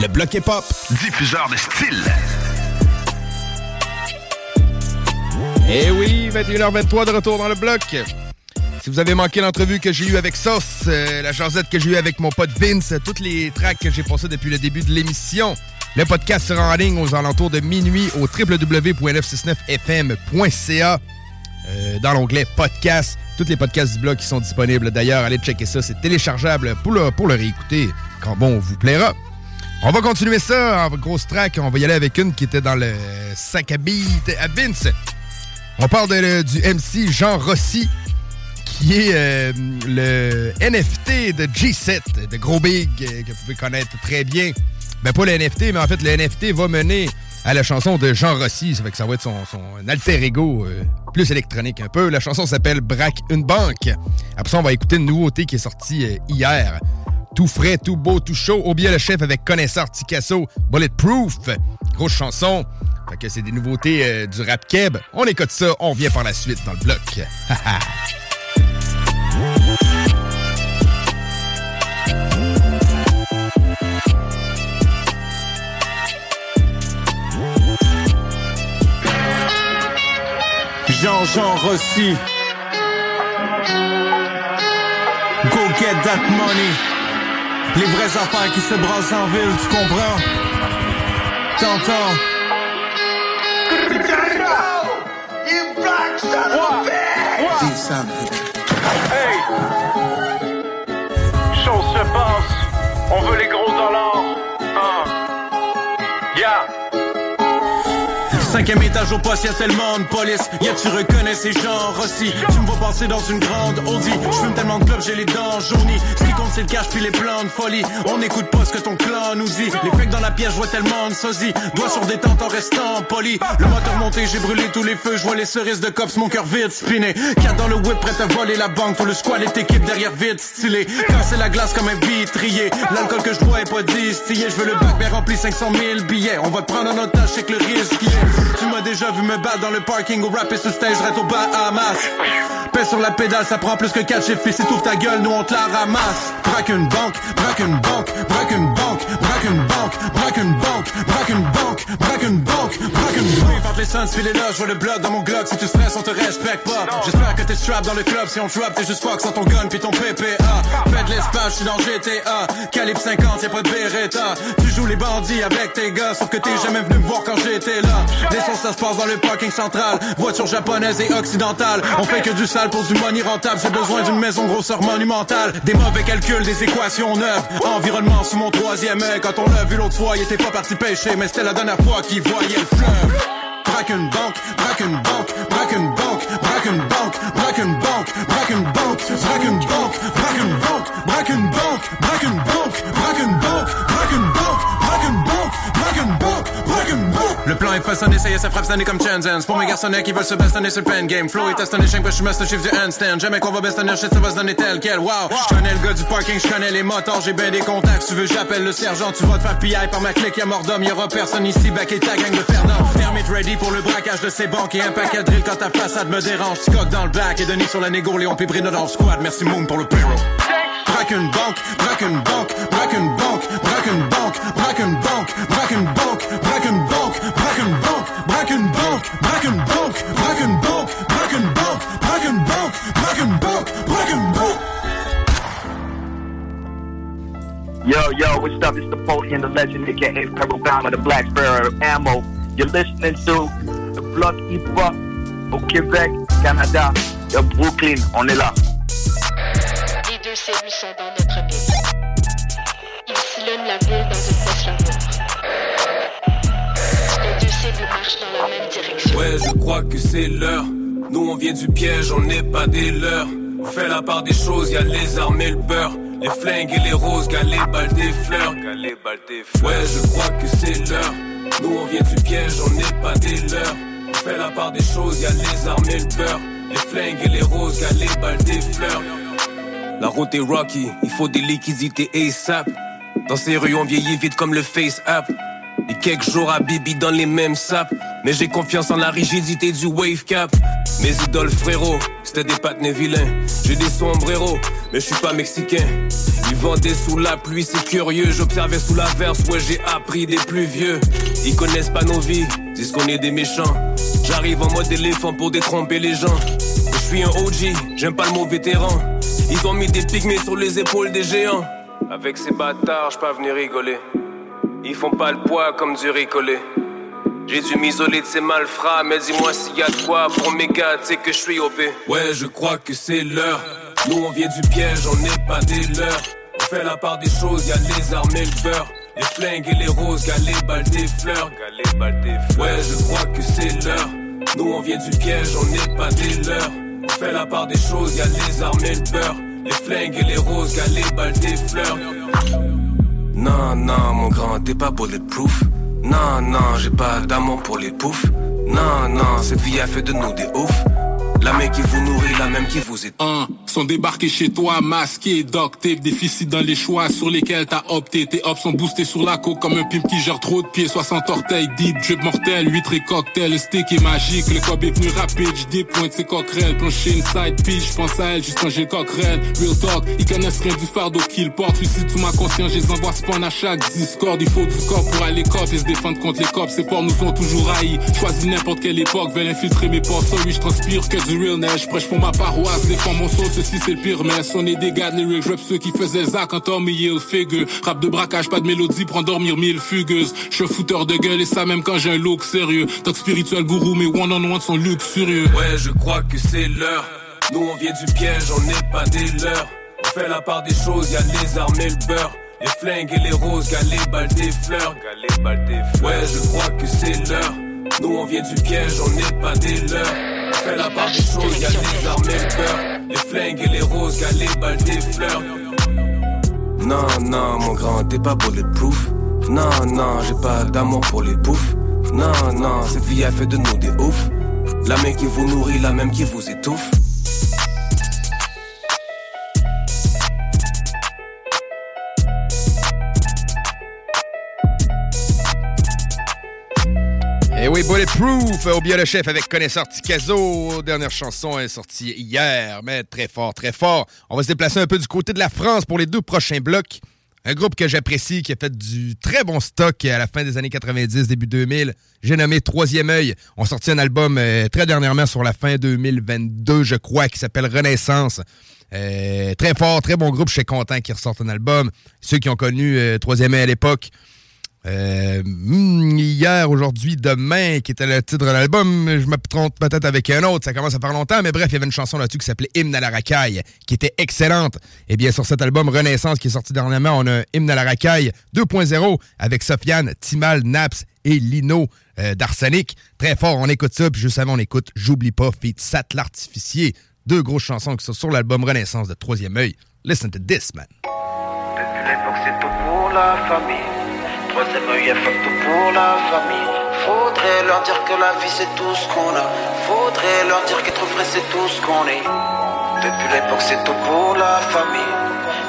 Le bloc hip-hop. Diffuseur de style. Eh oui, 21h23 de retour dans le bloc. Si vous avez manqué l'entrevue que j'ai eue avec Sauce, euh, la jasette que j'ai eue avec mon pote Vince, toutes les tracks que j'ai passées depuis le début de l'émission, le podcast sera en ligne aux alentours de minuit au www.969fm.ca euh, dans l'onglet podcast. Tous les podcasts du blog qui sont disponibles. D'ailleurs, allez checker ça. C'est téléchargeable pour le, pour le réécouter quand bon vous plaira. On va continuer ça en grosse track. On va y aller avec une qui était dans le sac à beat à Vince. On parle de- du MC Jean Rossi, qui est euh, le NFT de G7, de Gros Big, euh, que vous pouvez connaître très bien. Ben, pas le NFT, mais en fait, le NFT va mener à la chanson de Jean Rossi. Ça fait que ça va être son, alter ego, euh, plus électronique un peu. La chanson s'appelle Braque une banque. Après ça, on va écouter une nouveauté qui est sortie euh, hier. Tout frais, tout beau, tout chaud. Au bien le chef avec Connaisseur Ticasso, Bulletproof. Grosse chanson. Fait que c'est des nouveautés euh, du rap keb. On écoute ça, on vient par la suite dans le bloc. Jean-Jean Rossi. Go get that money. Les vraies affaires qui se brassent en ville, tu comprends? T'entends? Hey! Chose se passe, on veut les gros dollars. Hein. Cinquième étage au poste, y'a tellement de police. Y'a tu reconnais ces gens Rossi? Tu me vois passer dans une grande Audi. Je fume tellement de clubs, j'ai les dents jaunies. Ce qui compte, c'est le cash puis les plans de folie. On n'écoute pas ce que ton clan nous dit. Les fake dans la pièce, vois tellement de sosie. Doigt sur détente en restant poli. Le moteur monté, j'ai brûlé tous les feux. Je vois les cerises de cops, mon cœur vide spiné. Quatre dans le whip, prêt à voler la banque. Tout le squad est équipe derrière vite stylé. Casser la glace comme un vitrier. L'alcool que je bois est pas distillé. Je veux le bac, mais rempli 500 000 billets. On va prendre en otage, c'est que le risque y est. Tu m'as déjà vu me battre dans le parking ou rapper sur stage, reste au Bahamas. Pèse sur la pédale, ça prend plus que 4 chiffres. Si t'ouvres ta gueule, nous on te la ramasse. Braque une banque, braque une banque, braque une banque, braque une banque, braque une banque, braque une banque, braque une banque, braque une banque. Entre les sons, filez là, je vois le bloc dans mon glock. Si tu stresses, on te respecte pas. J'espère que t'es strap dans le club. Si on drop, t'es juste fuck sans ton gun puis ton PPA. Fais de l'espace, je suis dans GTA. Calibre 50, y'a pas de Beretta. Tu joues les bandits avec tes gars, sauf que t'es jamais venu me voir quand j'étais là. Les sons, ça se passe dans le parking central. Voiture japonaise et occidentale. On fait que du sale pour du money rentable. J'ai besoin d'une maison grosseur monumentale. Des mauvais calculs, des équations neuves. Environnement sous mon troisième œil. Quand on l'a vu l'autre fois, il était pas parti pêcher, mais c'était la dernière fois qu'il voyait le fleuve. Braque une banque, braque une banque, braque une banque, braque une banque, braque une banque, braque une banque, braque une banque, braque une banque, braque une banque, braque une banque, Le plan est façonné, ça y est, ça frappe sonner comme Chanzans. Pour mes garçonnets qui veulent se bastonner sur le pen game. Flow est astonné, je suis master chief du handstand. Jamais qu'on va bastonner, shit, ça va se donner tel quel. Wow, je connais le gars du parking, je connais les motors, j'ai ben des contacts. Tu veux, j'appelle le sergent, tu vas te faire par ma clique, y'a mort d'homme, y'aura personne ici, back et ta gang de perdants. Termite ready pour le braquage de ces banques et un paquet de drill quand ta façade me dérange. Scott dans le back et Denis sur la négo, Léon Pibrino dans le squad. Merci Moon pour le payroll. Yo, yo, what's up? It's the Napoleon, the legend, aka Purple Bomber, the Black Sparrow Ammo. You're listening to the Block Hip Hop Québec, Canada, Brooklyn. On est là. Les deux cellules sont dans notre ville. Ils sillonnent la ville dans une Tesla noire. Les deux cellules marchent dans la même direction. Ouais, je crois que c'est l'heure. Nous on vient du piège, on n'est pas des leurs. On fait la part des choses, y a les armes et le beurre. Les flingues et les roses, galets, balles des fleurs. Ouais, je crois que c'est l'heure. Nous on vient du piège, on n'est pas des leurs. On fait la part des choses, y a les armes et le beurre. Les flingues et les roses, galets, balles des fleurs. La route est rocky, il faut des liquidités ASAP. Dans ces rues, on vieillit vite comme le Face App. Et quelques jours à Bibi dans les mêmes sapes. Mais j'ai confiance en la rigidité du wave cap. Mes idoles frérot, c'était des patnais vilains. J'ai des sombreros, mais je suis pas mexicain. Ils vendaient sous la pluie, c'est curieux. J'observais sous la verse, ouais, j'ai appris des plus vieux. Ils connaissent pas nos vies, disent qu'on est des méchants. J'arrive en mode éléphant pour détromper les gens. Je suis un OG, j'aime pas le mot vétéran. Ils ont mis des pygmées sur les épaules des géants. Avec ces bâtards, je pas venir rigoler. Ils font pas le poids comme du ricolé. J'ai dû m'isoler de ces malfrats, mais dis-moi s'il y a de quoi pour mes gars, tu que je suis OP. Ouais, je crois que c'est l'heure. Nous on vient du piège, on n'est pas des leurs. On fait la part des choses, y a les armes et le beurre. Les flingues et les roses, gars, les balles des fleurs. Ouais, je crois que c'est l'heure. Nous, on vient du piège, on n'est pas des leurs. On fait la part des choses, y'a les armes et le beurre. Les flingues et les roses, gars, les balles des fleurs. Non, non, mon grand, t'es pas bulletproof. Non, non, j'ai pas d'amour pour les poufs. Non, non, cette vie a fait de nous des oufs. La même qui vous nourrit, la même qui vous est. Un, sont débarqués chez toi, masqués, doc tape, déficit dans les choix sur lesquels t'as opté. Tes hops sont boostés sur la coke comme un pimp qui gère trop de pieds, 60 orteils, deep, drip mortel, 8 et cocktail, le steak est magique, le cob est venu rapide, j'dis pointe ses coquerelles, plancher inside pitch, j'pense à elle juste quand j'ai le coquerelle. Real talk, ils connaissent rien du fardeau qu'il porte, suicide sous ma conscience, je les envoie spawn à chaque discord, il faut du corps pour aller cop et se défendre contre les cops, ces porcs nous ont toujours haïs, choisis n'importe quelle époque, veulent infiltrer mes portes, oui je transpire que du real neige, prêche pour ma paroisse, défends mon sauce, ceci c'est le pire mess, on est des gars de lyrics, rap ceux qui faisaient zac en Tommy Hilfiger, rap de braquage, pas de mélodie pour endormir mille fugueuses, je fouteur de gueule et ça même quand j'ai un look sérieux, talk spirituel gourou, mais one on one sont luxurieux. Ouais, je crois que c'est l'heure. Nous, on vient du piège, on n'est pas des leurs. On fait la part des choses, y'a les armes et le beurre. Les flingues et les roses, gars, les balles des fleurs. Ouais, je crois que c'est l'heure. Nous, on vient du piège, on n'est pas des leurs. On fait la part des choses, y'a les armes et le beurre. Les flingues et les roses, gars, les balles des fleurs. Non, non, mon grand, t'es pas bulletproof. Non, non, j'ai pas d'amour pour les poufs. Non, non, cette vie a fait de nous des oufs. La même qui vous nourrit, la même qui vous étouffe. Et Eh oui, Bulletproof, au bien le chef avec Connaisseur Ticazo. Dernière chanson est sortie hier, mais très fort, très fort. On va se déplacer un peu du côté de la France pour les deux prochains blocs. Un groupe que j'apprécie, qui a fait du très bon stock à la fin des années 90, début 2000. J'ai nommé Troisième œil. On sorti un album euh, très dernièrement sur la fin 2022, je crois, qui s'appelle Renaissance. Euh, très fort, très bon groupe. Je suis content qu'ils ressortent un album. Ceux qui ont connu euh, Troisième œil à l'époque, euh, hmm, hier, aujourd'hui, demain, qui était le titre de l'album. Je me trompe peut-être avec un autre, ça commence à faire longtemps, mais bref, il y avait une chanson là-dessus qui s'appelait Hymne à la racaille, qui était excellente. Et bien, sur cet album Renaissance qui est sorti dernièrement, on a Hymne à la racaille 2.0 avec Sofiane, Timal, Naps et Lino euh, d'Arsenic. Très fort, on écoute ça, puis juste avant, on écoute J'oublie pas, feat Sat l'artificier. Deux grosses chansons qui sont sur l'album Renaissance de Troisième œil. Listen to this, man. Troisième œil est fait tout pour la famille. Faudrait leur dire que la vie c'est tout ce qu'on a. Faudrait leur dire qu'être vrai c'est tout ce qu'on est. Depuis l'époque, c'est tout pour la famille.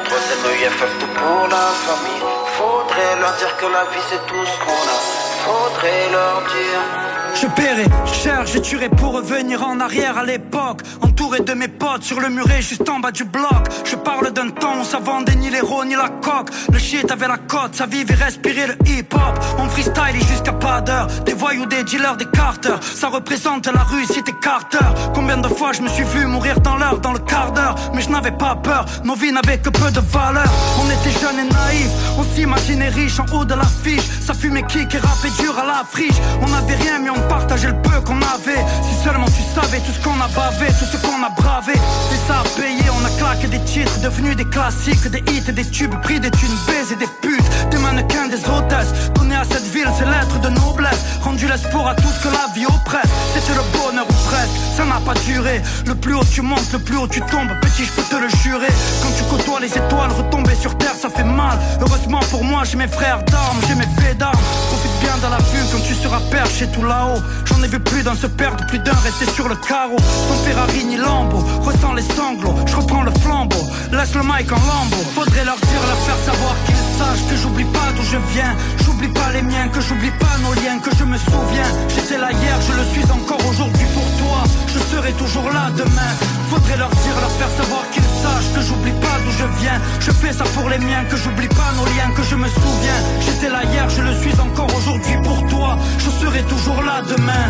Troisième œil fait tout pour la famille. Faudrait leur dire que la vie c'est tout ce qu'on a. Faudrait leur dire. Je paierai, cherche, je tuerai pour revenir en arrière à l'époque. Entouré de mes potes sur le muret juste en bas du bloc. Je parle d'un temps où ça vendait ni l'héros ni la coque. Le shit avait la cote, ça vivait respirer le hip hop. On freestyle et jusqu'à pas d'heure. Des voyous, des dealers, des carters. Ça représente la rue, c'était Carter. Combien de fois je me suis vu mourir dans l'heure, dans le quart d'heure. Mais je n'avais pas peur, nos vies n'avaient que peu de valeur. On était jeunes et naïfs, on s'imaginait riches en haut de l'affiche. Ça fumait kick et rappait dur à la friche. On avait rien, mais on partageait le peu qu'on avait. Si seulement tu savais tout ce qu'on a bavé, tout ce qu'on a bravé. Et ça a payé, on a claqué des titres devenus des classiques, des hits des tubes, pris des thunes, baisés des putes, des mannequins, des hôtesses. Donner à cette ville ses lettres de noblesse. Rendu l'espoir à tout ce que la vie oppresse. C'était le bonheur ou presque, ça n'a pas duré. Le plus haut tu montes, le plus haut tu tombes. Petit, je peux te le jurer. Quand tu côtoies les étoiles, retomber sur terre, ça fait mal. Heureusement pour moi, j'ai mes frères d'armes, j'ai mes faits d'armes. Profite bien de la vue quand tu seras perché tout là-haut. J'en ai vu plus d'un se perdre, plus d'un rester sur le carreau. Sans Ferrari ni Lambo, ressens les sanglots. Je reprends le flambeau, laisse le mic en lambeau. Faudrait leur dire, leur faire savoir qu'ils sachent que j'oublie pas d'où je viens. J'oublie pas les miens, que j'oublie pas nos liens, que je me souviens. J'étais là hier, je le suis encore aujourd'hui pour toi. Je serai toujours là demain. Faudrait leur dire, leur faire savoir qu'ils sachent que j'oublie pas d'où je viens. Je fais ça pour les miens, que j'oublie pas nos liens, que je me souviens. J'étais là hier, je le suis encore aujourd'hui pour toi. Je serai toujours là demain.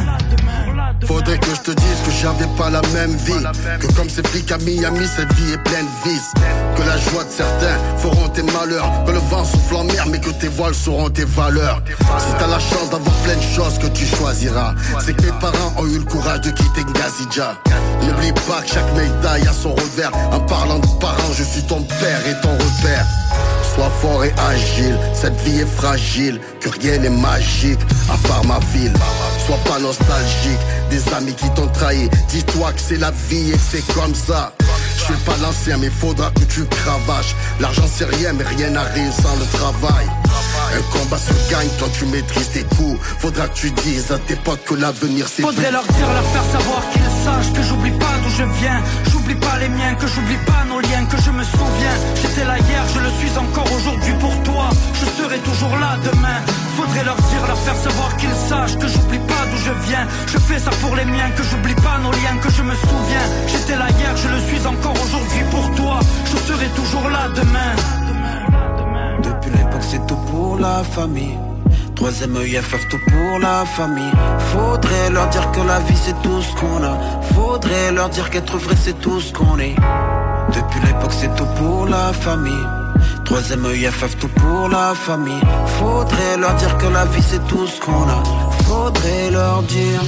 Faudrait que je te dise que j'avais pas la même vie Que comme ces flics à Miami, cette vie est pleine de De certains feront tes malheurs Que le vent souffle en mer mais que tes voiles seront tes valeurs Si t'as la chance d'avoir plein de choses que tu choisiras C'est que mes parents ont eu le courage de quitter Ngazidja N'oublie pas que chaque médaille a son revers En parlant de parents, je suis ton père et ton repère Sois fort et agile, cette vie est fragile, que rien n'est magique, à part ma ville. Sois pas nostalgique, des amis qui t'ont trahi. Dis-toi que c'est la vie et c'est comme ça. Je suis pas l'ancien, mais faudra que tu cravaches. L'argent c'est rien, mais rien n'arrive sans le travail. Un combat se gagne quand tu maîtrises tes coups. Faudra que tu dises à tes potes que l'avenir c'est Faudrait leur dire, leur faire savoir qu'ils sachent que j'oublie pas d'où je viens. J'oublie pas les miens, que j'oublie pas nos que je me souviens. J'étais là hier, je le suis encore aujourd'hui pour toi. Je serai toujours là demain. Faudrait leur dire, leur faire savoir qu'ils sachent que j'oublie pas d'où je viens. Je fais ça pour les miens, que j'oublie pas nos liens, que je me souviens. J'étais là hier, je le suis encore aujourd'hui pour toi. Je serai toujours là demain. Depuis l'époque c'est tout pour la famille Troisième œil tout pour la famille Faudrait leur dire que la vie c'est tout ce qu'on a Faudrait leur dire qu'être vrai c'est tout ce qu'on est Depuis l'époque c'est tout pour la famille. Troisième œil FF tout pour la famille. Faudrait leur dire que la vie c'est tout ce qu'on a. Faudrait leur dire.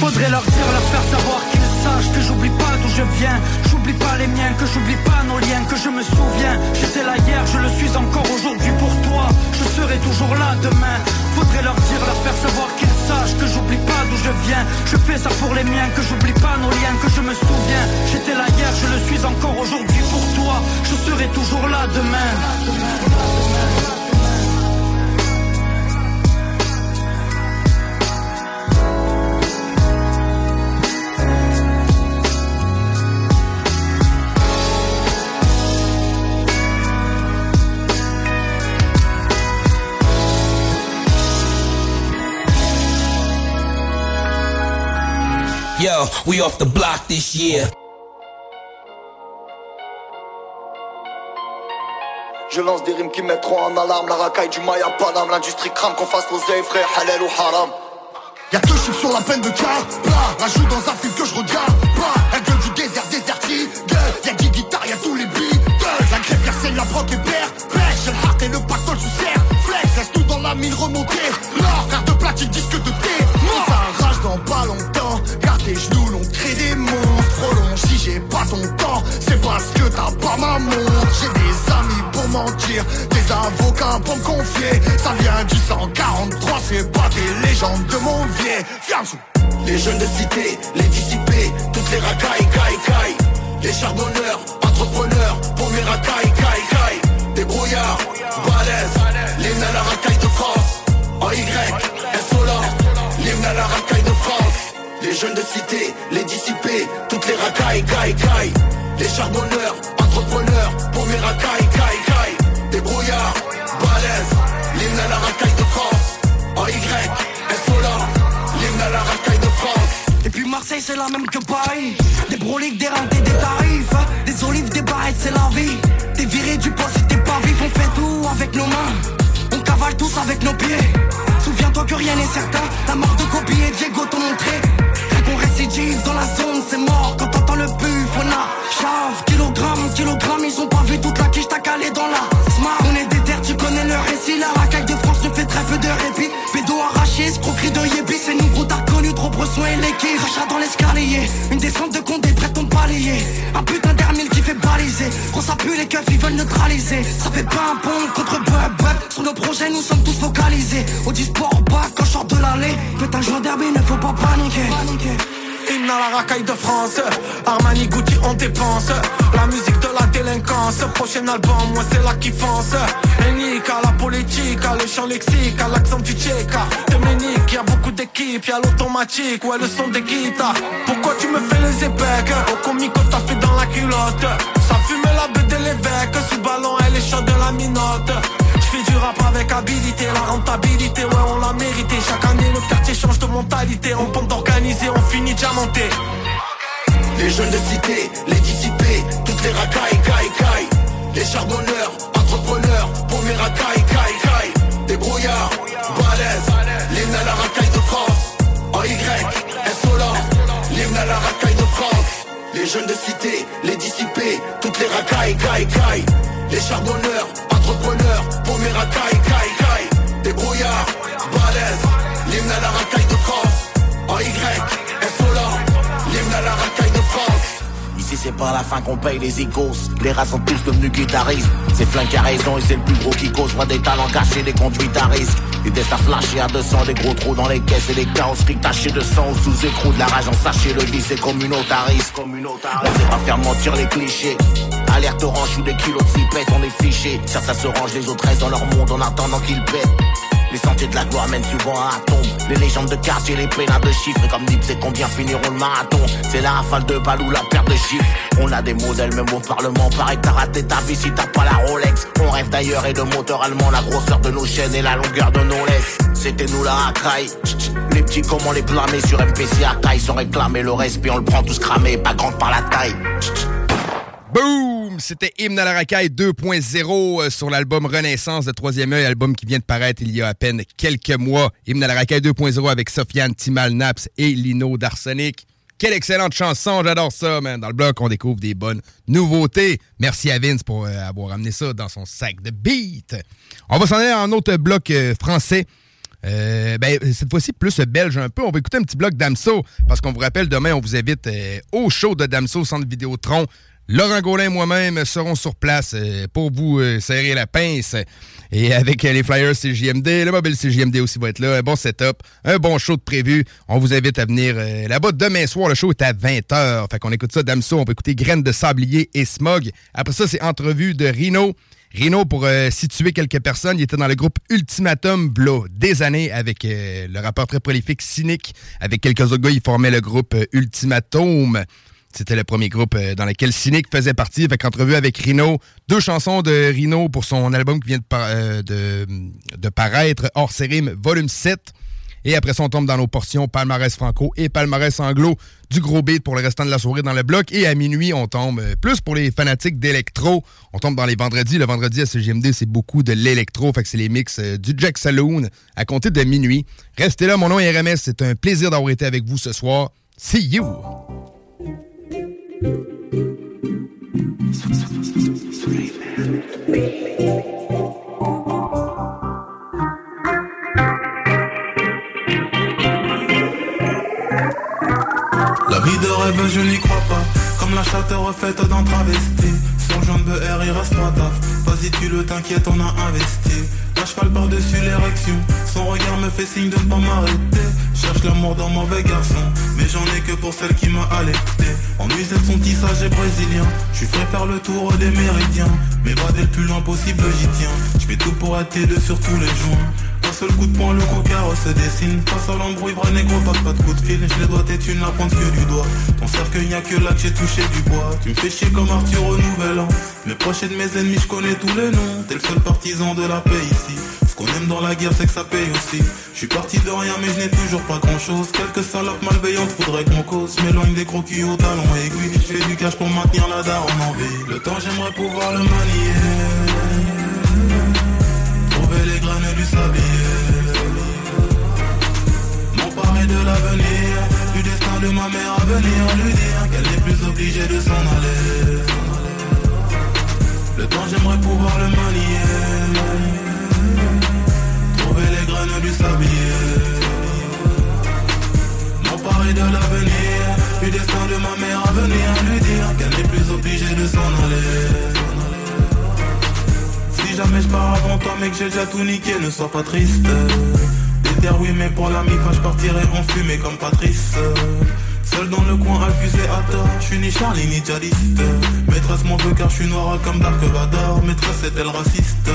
Faudrait leur dire, leur faire savoir qu'ils sachent que j'oublie pas d'où je viens. J'oublie pas les miens, que j'oublie pas nos liens, que je me souviens. J'étais là hier, je le suis encore aujourd'hui pour toi. Je serai toujours là demain. Faudrait leur dire, leur faire savoir qu'ils sachent que j'oublie pas d'où je viens. Je fais ça pour les miens, que j'oublie pas nos liens, que je me souviens. J'étais là hier, je le suis encore aujourd'hui pour toi. Je serai toujours là demain. Yo, we off the block this year. Je lance des rimes qui mettront en alarme la racaille du Maya Panam. L'industrie crame qu'on fasse l'oseille frère halal ou haram. Y'a que chiffres sur la peine de car Plat, rajoute dans un film que je regarde Pas, un gueule du désert désertique. Y'a 10 guitares, y'a tous les beats La grève, y'a celle, la proc et père Pêche, j'ai le hard et le pactole sous serre. Flex, reste tout dans la mine remontée. L'or, frère de platine, disque de thé Mort, ça rage dans pas Garde tes genoux, l'on crée des monstres Prolonge si j'ai pas ton temps C'est parce que t'as pas ma montre. J'ai des amis pour mentir Des avocats pour me confier. Ça vient du 143 C'est pas des légendes de mon vieil. Les jeunes de cité, les dissipés Toutes les racailles, caille, caille Les charbonneurs, entrepreneurs Pour mes racailles, caille, caille Des brouillards, balèzes à la racaille de France. En Y, insolent L'hymne à la racaille de France les jeunes de cité, les dissipés, toutes les racailles, caille, caille. Les charbonneurs, entrepreneurs, pour mes racailles, caille, caille. Des brouillards, balèzes, l'hymne à la racaille de France. En Y, insolent, l'hymne à la racaille de France. Et puis Marseille c'est la même que Paris Des broliques, des rentés, des tarifs Des olives, des barrettes, c'est la vie T'es viré du poste t'es pas vif On fait tout avec nos mains On cavale tous avec nos pieds Souviens-toi que rien n'est certain La mort de Kobe et Diego t'ont montré Dans la zone c'est mort Quand t'entends le buff. On a chave Kilogramme, kilogramme Ils ont pas vu toute la quiche t'as calé dans la smart. On est des terres tu connais le récit. La racaille de France ne fait très peu de répit. Pédo arraché, escroquerie de yébi C'est nous gros t'as connu trop soin et l'équipe. Rachat dans l'escalier. Une descente de compte prête ton palier. Un putain d'hermile qui fait baliser. Ça pue les keufs ils veulent neutraliser. Ça fait pas un pont contre bub bub Sur nos projets nous sommes tous focalisés. Au sport bas quand je de l'allée. Putain joueur derby ne faut pas paniquer Hymne à la racaille de France. Armani Gucci on dépense. La musique de la délinquance. Prochain album moi c'est la kiffance Unique à la politique À le chant lexique À l'accent du tchèque. Dominique y a beaucoup d'équipes Y'a l'automatique Ouais le son des guitares. Pourquoi tu me fais les épecs Au comico t'as fait dans la culotte. Ça fume la bête de l'évêque Sous ballon elle est chaude de la minote J'fais du rap avec habilité La rentabilité ouais on l'a mérité Chaque année le quartier change de mentalité On pompe d'organiser on finit diamanté Les jeunes de cité, les dissipés, toutes les racailles, caille, caille. Les charbonneurs, entrepreneurs, pour mes racailles, caille, caille. Des brouillards, balèzes, l'hymne à la racaille de France. En Y, insolent, l'hymne à la racaille de France. Les jeunes de cité, les dissipés, toutes les racailles, caille, caille. Les charbonneurs, mes racailles, caille, caille. Des brouillards, balèzes, l'hymne à la racaille de France. En Y, insolent, l'hymne à la racaille de France. Ici c'est pas la fin qu'on paye les icos. Les rats sont tous devenus guitaristes. C'est Flink qui a raison et c'est le plus gros qui cause. Vois des talents cachés, des conduites à risque. Des tests à flasher à 200, des gros trous dans les caisses et des carrosseries tachées de sang ou sous écrou de la rage en sachet. Le vice est communautariste. On sait pas faire mentir les clichés. Alerte orange ou des kilos de pètent, on est fichés. Certains se rangent, les autres restent dans leur monde en attendant qu'ils pètent. Les sentiers de la gloire mènent souvent à un tombe. Les légendes de quartier, les pénats de chiffres. Et comme dit, c'est combien finiront le marathon? C'est la rafale de balles ou la perte de chiffres. On a des modèles, même au Parlement. Pareil, t'as raté ta vie si t'as pas la Rolex. On rêve d'ailleurs et de moteur allemand. La grosseur de nos chaînes et la longueur de nos laisses. C'était nous la racaille. Les petits, comment les blâmer sur MPC à taille sans réclamer le reste. Puis on le prend tous cramé, pas grande par la taille. Boom! C'était Hymne à la racaille 2.0 euh, sur l'album Renaissance de Troisième œil, album qui vient de paraître il y a à peine quelques mois. Hymne à la racaille 2.0 avec Sofiane Timal Naps et Lino d'Arsenic. Quelle excellente chanson, j'adore ça, man. Dans le bloc, on découvre des bonnes nouveautés. Merci à Vince pour euh, avoir amené ça dans son sac de beats. On va s'en aller en autre bloc euh, français. Ben, cette fois-ci, plus belge un peu. On va écouter un petit bloc Damso, parce qu'on vous rappelle, demain, on vous invite au show de Damso, Centre Vidéotron. Laurent Gaulin et moi-même serons sur place euh, pour vous euh, serrer la pince. Et avec euh, les Flyers CJMD, le mobile CJMD aussi va être là. Un bon setup, un bon show de prévu. On vous invite à venir là-bas demain soir. Le show est à 20h. Fait qu'on écoute ça Damso. On va écouter Graines de Sablier et Smog. Après ça, c'est entrevue de Rino. Rino, pour situer quelques personnes, il était dans le groupe Ultimatum Blo des années avec le rappeur très prolifique Cynic. Avec quelques autres gars, il formait le groupe Ultimatum. C'était le premier groupe euh, dans lequel Cynic faisait partie. Fait qu'entrevue avec Rino, deux chansons de Rino pour son album qui vient de, euh, paraître, Hors Sérim, volume 7. Et après ça, on tombe dans nos portions palmarès franco et palmarès anglo du gros beat pour le restant de la soirée dans le bloc. Et à minuit, on tombe euh, plus pour les fanatiques d'électro. On tombe dans les vendredis. Le vendredi à CGMD, c'est beaucoup de l'électro. Fait que c'est les mix du Jack Saloon à compter de minuit. Restez là, mon nom est RMS. C'est un plaisir d'avoir été avec vous ce soir. See you! La vie de rêve, je n'y crois pas. Comme la chatte refaite d'un travesti. Sur jaune BR, il reste trois taf. Vas-y, tu le t'inquiète, on a investi. La cheval par-dessus l'érection. Son regard me fait signe de ne pas m'arrêter. Cherche l'amour dans mauvais garçon. Mais j'en ai que pour celle qui m'a allaité. En musette, son tissage est brésilien. Je suis prêt faire le tour des méridiens. Mais va dès le plus loin possible, j'y tiens. Je fais tout pour être deux sur tous les joints. Un seul coup de poing, le cocard se dessine. Face à l'embrouille, vrai négro, passe pas de coup de fil. Je les dois t'es une la pointe que du doigt. Ton cercueil, n'y a que là que j'ai touché du bois. Tu me fais chier comme Arthur au nouvel an. Mes proches et de mes ennemis, je connais tous les noms. T'es le seul partisan de la paix ici. Ce qu'on aime dans la guerre, c'est que ça paye aussi. Je suis parti de rien, mais je n'ai toujours pas grand chose. Quelques salopes malveillantes voudraient qu'on cause. M'éloigne des croquis au talon aiguille. Je fais du cash pour maintenir la daronne en vie. Le temps, j'aimerais pouvoir le manier. Trouver les graines du sablier De l'avenir. Du destin de ma mère à venir Lui dire qu'elle n'est plus obligée de s'en aller. Le temps j'aimerais pouvoir le manier. Trouver les graines du sablier. De l'avenir. Du destin de ma mère à venir Lui dire qu'elle n'est plus obligée de s'en aller. Si jamais je pars avant toi mec j'ai déjà tout niqué Ne sois pas triste Oui mais pour la mifa je partirai en fumée comme Patrice. Seul dans le coin accusé à tort Je suis ni Charlie ni djihadiste Maîtresse m'en veut car je suis noir comme Dark Vador. Maîtresse est-elle raciste?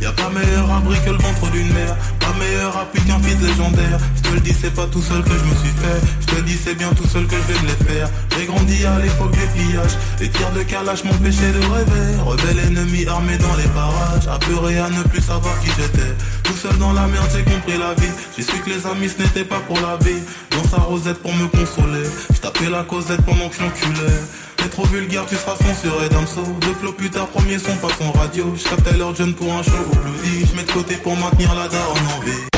Y'a pas meilleur abri que le ventre d'une mère. Pas meilleur appui qu'un fils légendaire. Je te le dis c'est pas tout seul que je me suis fait. Je te dis c'est bien tout seul que je vais me les faire. J'ai grandi à l'époque des pillages. Les tirs de calache m'empêchaient de rêver. Rebelle ennemi armé dans les parages. Apeuré à ne plus savoir qui j'étais. Tout seul dans la merde j'ai compris la vie. J'ai su que les amis ce n'était pas pour la vie. Dans sa rosette pour me consoler. Je tapais la causette pendant que je l'enculais T'es trop vulgaire, tu seras censuré Damso Deux flots plus tard, premier son, pas son radio. Je captais leur jeune pour un show au bloody Je mets de côté pour maintenir la daronne en vie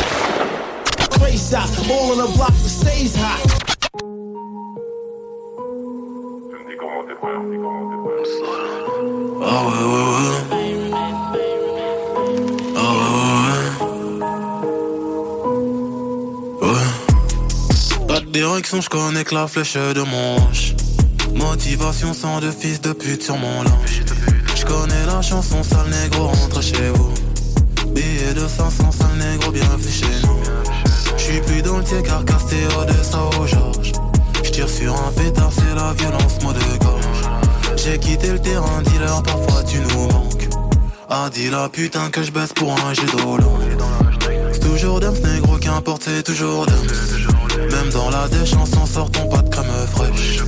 Race out, all on the block that stays hot. Ah ouais ouais ouais. Ah ouais ouais. Ouais. Pas de direction, je connais que la flèche de manche Motivation sans de fils de pute sur mon linge. Je connais la chanson, sale négro, rentre chez vous. Billet de 500, sale négro, bienvenue chez nous. J'suis plus dans le car Castéo de au Georges. J'tire sur un pétard, c'est la violence, mot de gorge. J'ai quitté le terrain, dealer, parfois tu nous manques. Ah, dis la putain que je baisse pour un d'eau C'est toujours Dums, négro, qu'importe, c'est toujours Dums. Même dans la déchance, en sortant pas de crème fraîche.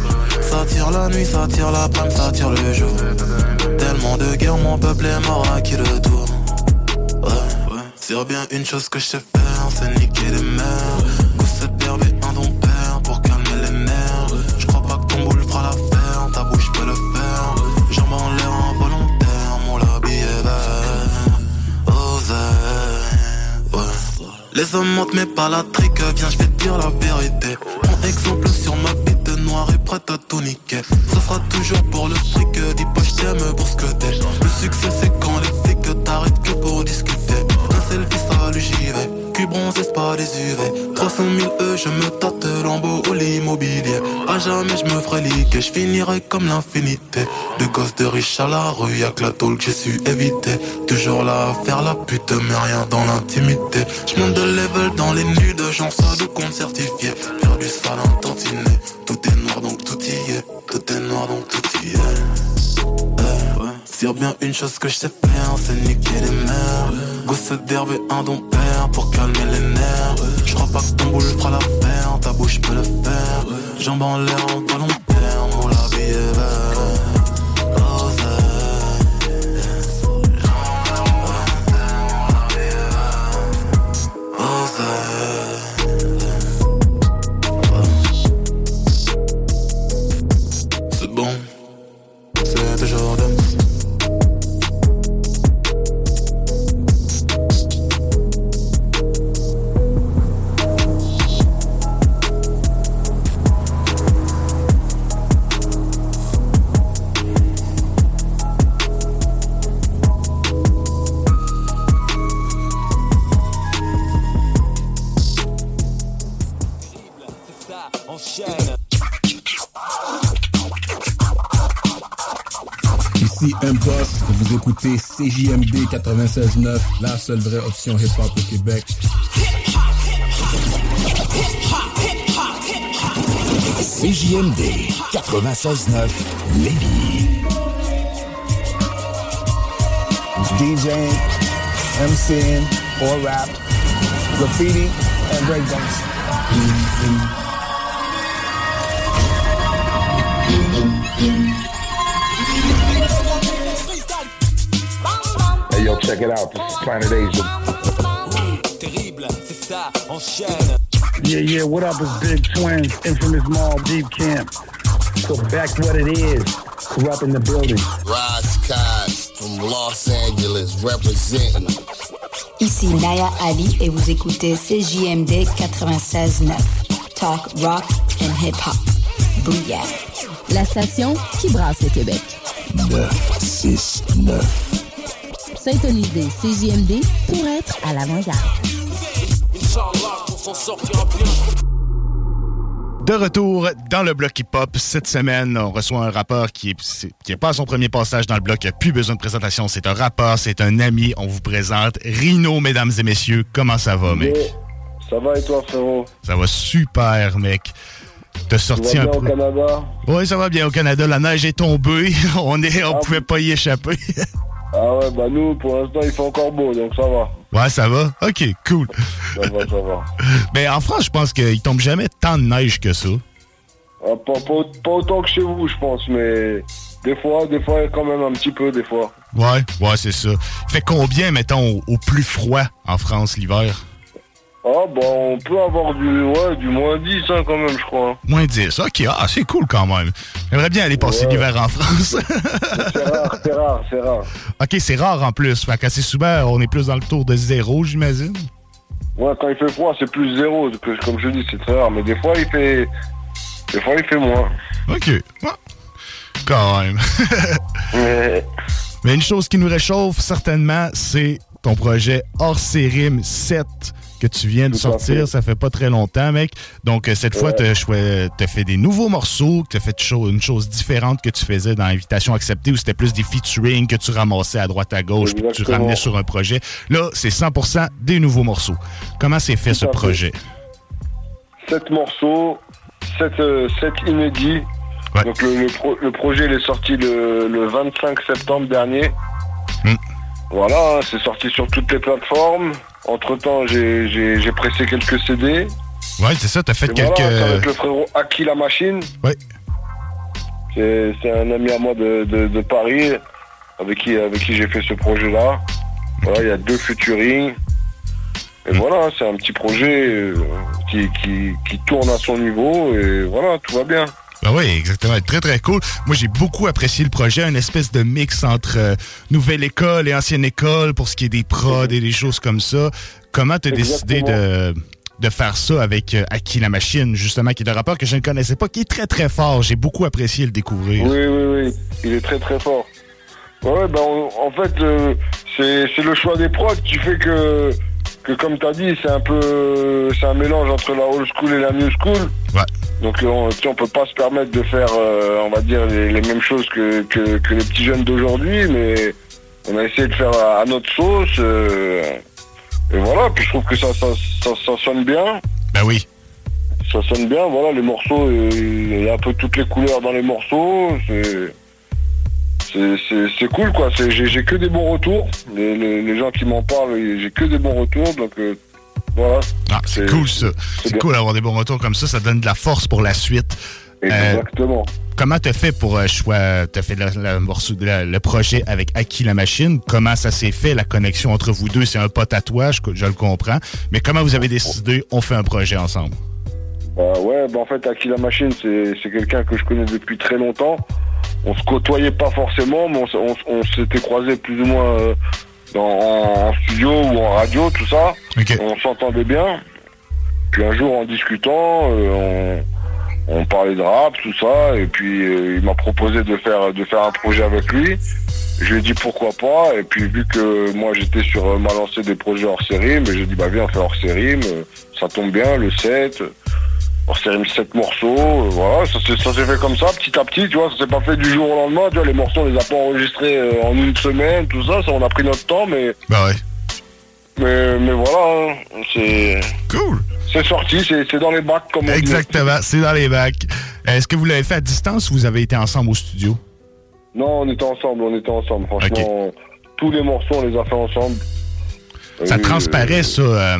Ça tire la nuit, ça tire l'après-midi, ça tire le jour. Tellement de guerre, mon peuple est mort à qui le tour? Ouais, ouais. C'est bien une chose que je sais faire, c'est niquer les mères. Goût d'herbe et un don père pour calmer les nerfs. Je crois pas que ton boule fera l'affaire, ta bouche peut le faire. Jambes en l'air involontaire, mon lobby est vert. Ouais. Les hommes mentent mais pas la trique, viens je vais te dire la vérité. Prends exemple et prête à tout niquer. Ça sera toujours pour le fric, dis pas je t'aime pour ce que t'es. Le succès c'est quand les flics t'arrêtent que pour discuter. Un selfie salut j'y vais, cul bronzé c'est pas des UV. 300 000 E, je me tâte lambeau ou l'immobilier. À jamais je me ferai liquer, je finirai comme l'infinité. De gosses de riches à la rue, y'a que la tôle que j'ai su éviter. Toujours là à faire la pute, mais rien dans l'intimité. Je monte de level dans les nudes, j'en sors de compte certifié. Faire du sale un tantinet, tout est noir donc tout y est. Tout est noir donc tout y est. Eh, ouais. S'il bien une chose que je sais faire, c'est niquer les mères. Gosse d'herbe et un don père pour calmer les nerfs. Je crois pas que ton boule fera l'affaire, ta bouche peut le faire. Jambes en l'air en volontaire, mon labi est vert. Ici M-Boss, vous écoutez CJMD 96.9, la seule vraie option hip-hop au Québec. CJMD 96.9 Lévis. DJing, MCing, or rap, graffiti, and breakdance. Yo, check it out. This is Planet Asia. Terrible, c'est ça, enchaîne. Yeah, yeah, what up? It's Big Twins, infamous Mall Deep Camp. So back what it is, corrupt in the building. Rise Cos from Los Angeles representing. Ici Naya Ali et vous écoutez CJMD 96.9. Talk, rock and hip-hop. Booyah. La station qui brasse le Québec. 969. Syntonisez CJMD pour être à l'avant-garde. De retour dans le bloc hip-hop, cette semaine, on reçoit un rappeur qui est, qui est pas à son premier passage dans le bloc, il n'a plus besoin de présentation. C'est un rappeur, c'est un ami. On vous présente Rino, mesdames et messieurs. Comment ça va, mec? Ça va et toi, frérot? Ça va super, mec. T'as sorti un bien au peu. Canada? Oui, ça va bien au Canada. La neige est tombée. on est, on pouvait pas y échapper. Ah ouais, bah nous, pour l'instant, il fait encore beau, donc ça va. ouais, ça va? Ok, cool. Ça va, ça va. Mais en France, je pense qu'il tombe jamais tant de neige que ça. Ah, pas, pas- pas autant que chez vous, je pense, mais des fois, des fois, quand même un petit peu, des fois. Ouais, ouais, c'est ça. Fait combien, mettons, au, au plus froid en France l'hiver? Ah, bah, on peut avoir du, ouais, du moins 10, hein, quand même, je crois. Moins 10. Ok, ah, c'est cool quand même. J'aimerais bien aller passer Ouais. l'hiver en France. C'est rare, c'est rare, c'est rare. ok, c'est rare en plus. Fait qu'assez souvent, on est plus dans le tour de zéro, j'imagine. Ouais, quand il fait froid, c'est plus zéro, comme je dis, c'est très rare, mais des fois, il fait, des fois, il fait moins. Ok. Ouais. Quand même. Mais une chose qui nous réchauffe certainement, c'est ton projet hors sérim 7 que tu viens de sortir. Ça fait pas très longtemps, mec. Donc, euh, cette fois, tu as fait des nouveaux morceaux, tu as fait une chose différente que tu faisais dans Invitation Acceptée, où c'était plus des featuring que tu ramassais à droite à gauche, puis que tu ramenais sur un projet. Là, c'est 100% des nouveaux morceaux. Comment s'est fait ce projet? Sept morceaux, sept, euh, inédits. Donc le, projet il est sorti le, 25 septembre dernier. Hmm. Voilà, c'est sorti sur toutes les plateformes. Entre temps, j'ai pressé quelques CD. Ouais, c'est ça, t'as fait quelques. Voilà, avec le frérot Aki la machine. Ouais. C'est un ami à moi de, Paris avec qui, avec qui j'ai fait ce projet-là. Voilà, il y a deux futurings. Et voilà, c'est un petit projet euh, qui, qui, tourne à son niveau et voilà, tout va bien. Ben oui, exactement. Très, très cool. Moi, j'ai beaucoup apprécié le projet, une espèce de mix entre euh, nouvelle école et ancienne école pour ce qui est des prods et des choses comme ça. Comment tu as décidé de, de faire ça avec euh, Aki la machine, justement, qui est un rappeur que je ne connaissais pas, qui est très, très fort. J'ai beaucoup apprécié le découvrir. Oui, oui, oui. Il est très, très fort. Ouais, ben, en fait, c'est le choix des prods qui fait que que comme tu as dit, c'est un peu c'est un mélange entre la old school et la new school. Ouais. Donc on, on peut pas se permettre de faire, euh, on va dire, les, mêmes choses que, que, les petits jeunes d'aujourd'hui, mais on a essayé de faire à, notre sauce. Euh, et voilà, puis je trouve que ça, ça, ça, sonne bien. Ben oui. Ça sonne bien, voilà, les morceaux, il y a un peu toutes les couleurs dans les morceaux. C'est c'est cool quoi. J'ai que des bons retours. Les, gens qui m'en parlent, j'ai que des bons retours. Donc euh, voilà. Ah, c'est cool ça. C'est cool d'avoir des bons retours comme ça. Ça donne de la force pour la suite. Euh, Exactement. comment t'as fait pour euh, choix T'as fait le, projet avec Aki la machine? Comment ça s'est fait la connexion entre vous deux? C'est un pas tatouage, je le comprends. Mais comment vous avez décidé on fait un projet ensemble? Bah ouais, bah en fait Aki la machine c'est quelqu'un que je connais depuis très longtemps on se côtoyait pas forcément, mais on, s'était croisés plus ou moins euh, en, studio ou en radio, tout ça. On s'entendait bien. Puis un jour, en discutant, euh, on, parlait de rap, tout ça, et puis euh, il m'a proposé de faire de faire un projet avec lui. Je lui ai dit pourquoi pas, et puis vu que moi j'étais sur ma lancée des projets hors série, mais j'ai dit bah viens on fait hors série, ça tombe bien, le 7 on s'est mis sept morceaux, euh, voilà, ça s'est fait comme ça, petit à petit, tu vois, ça s'est pas fait du jour au lendemain, tu vois, les morceaux on les a pas enregistrés euh, en une semaine, tout ça, ça on a pris notre temps, mais... Bah ouais. Mais, mais voilà, hein, c'est... Cool C'est sorti, c'est dans les bacs, comme on Exactement, c'est dans les bacs. Est-ce que vous l'avez fait à distance ou vous avez été ensemble au studio? Non, on était ensemble, on était ensemble, franchement. Tous les morceaux, on les a fait ensemble. Ça transparaît, ça, euh,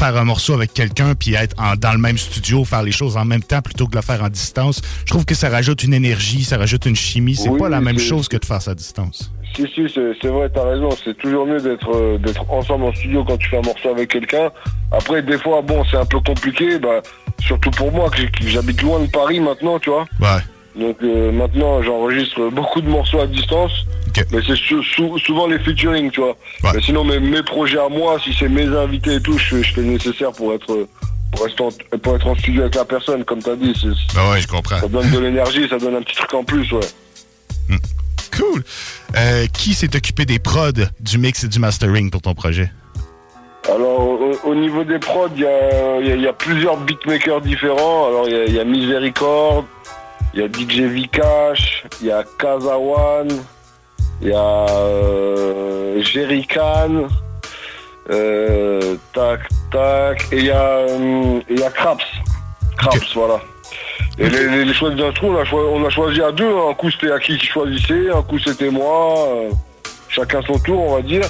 faire un morceau avec quelqu'un puis être dans le même studio, faire les choses en même temps plutôt que de le faire en distance. Je trouve que ça rajoute une énergie, ça rajoute une chimie. C'est pas la même chose que de faire ça à distance. Si, si, c'est vrai, t'as raison. C'est toujours mieux d'être euh, d'être ensemble en studio quand tu fais un morceau avec quelqu'un. Après, des fois, bon, c'est un peu compliqué, bah, surtout pour moi, que j'habite loin de Paris maintenant, tu vois. Ouais. Donc euh, maintenant, j'enregistre beaucoup de morceaux à distance. Mais c'est souvent les featuring, tu vois. Mais sinon, mes, projets à moi, si c'est mes invités et tout, je, fais le nécessaire pour être, pour, être en, studio avec la personne, comme tu as dit. Ah ouais, je comprends. Ça donne de l'énergie, ça donne un petit truc en plus, ouais. Hmm. Cool. Euh, qui s'est occupé des prods, du mix et du mastering pour ton projet? Alors, au, niveau des prods, il y a, plusieurs beatmakers différents. Alors, il y, a Miséricorde, il y a DJ Vikash, il y a Kazawan, il y a euh, Jerry Khan, euh, tac, tac, et il y a, euh, il y a Craps. Craps, voilà. Et les, les, choix d'instru, on, a choisi à deux. Un coup c'était à qui qui choisissait, un coup c'était moi. Euh, chacun son tour, on va dire.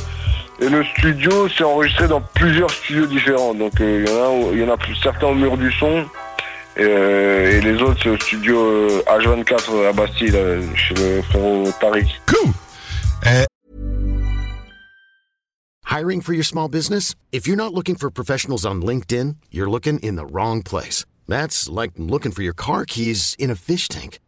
Et le studio s'est enregistré dans plusieurs studios différents. Donc il y, en a, y en a certains au mur du son, euh, et, les autres, c'est au studio H24 euh, à Bastille, chez le frérot Tariq. Cool! Uh... Hiring for your small business? If you're not looking for professionals on LinkedIn, you're looking in the wrong place. That's like looking for your car keys in a fish tank.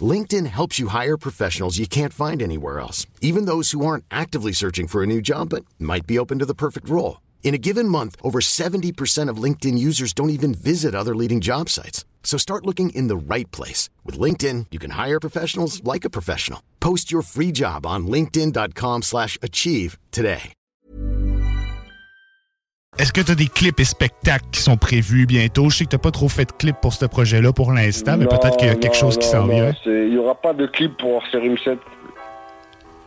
LinkedIn helps you hire professionals you can't find anywhere else, even those who aren't actively searching for a new job but might be open to the perfect role. In a given month, over 70% of LinkedIn users don't even visit other leading job sites. So start looking in the right place. With LinkedIn, you can hire professionals like a professional. Post your free job on linkedin.com slash achieve today. Est-ce que tu as des clips et spectacles qui sont prévus bientôt? Je sais que tu pas trop fait de clips pour ce projet-là pour l'instant, mais peut-être qu'il y a quelque non, chose qui s'en vient. Il n'y aura pas de clip pour série 7.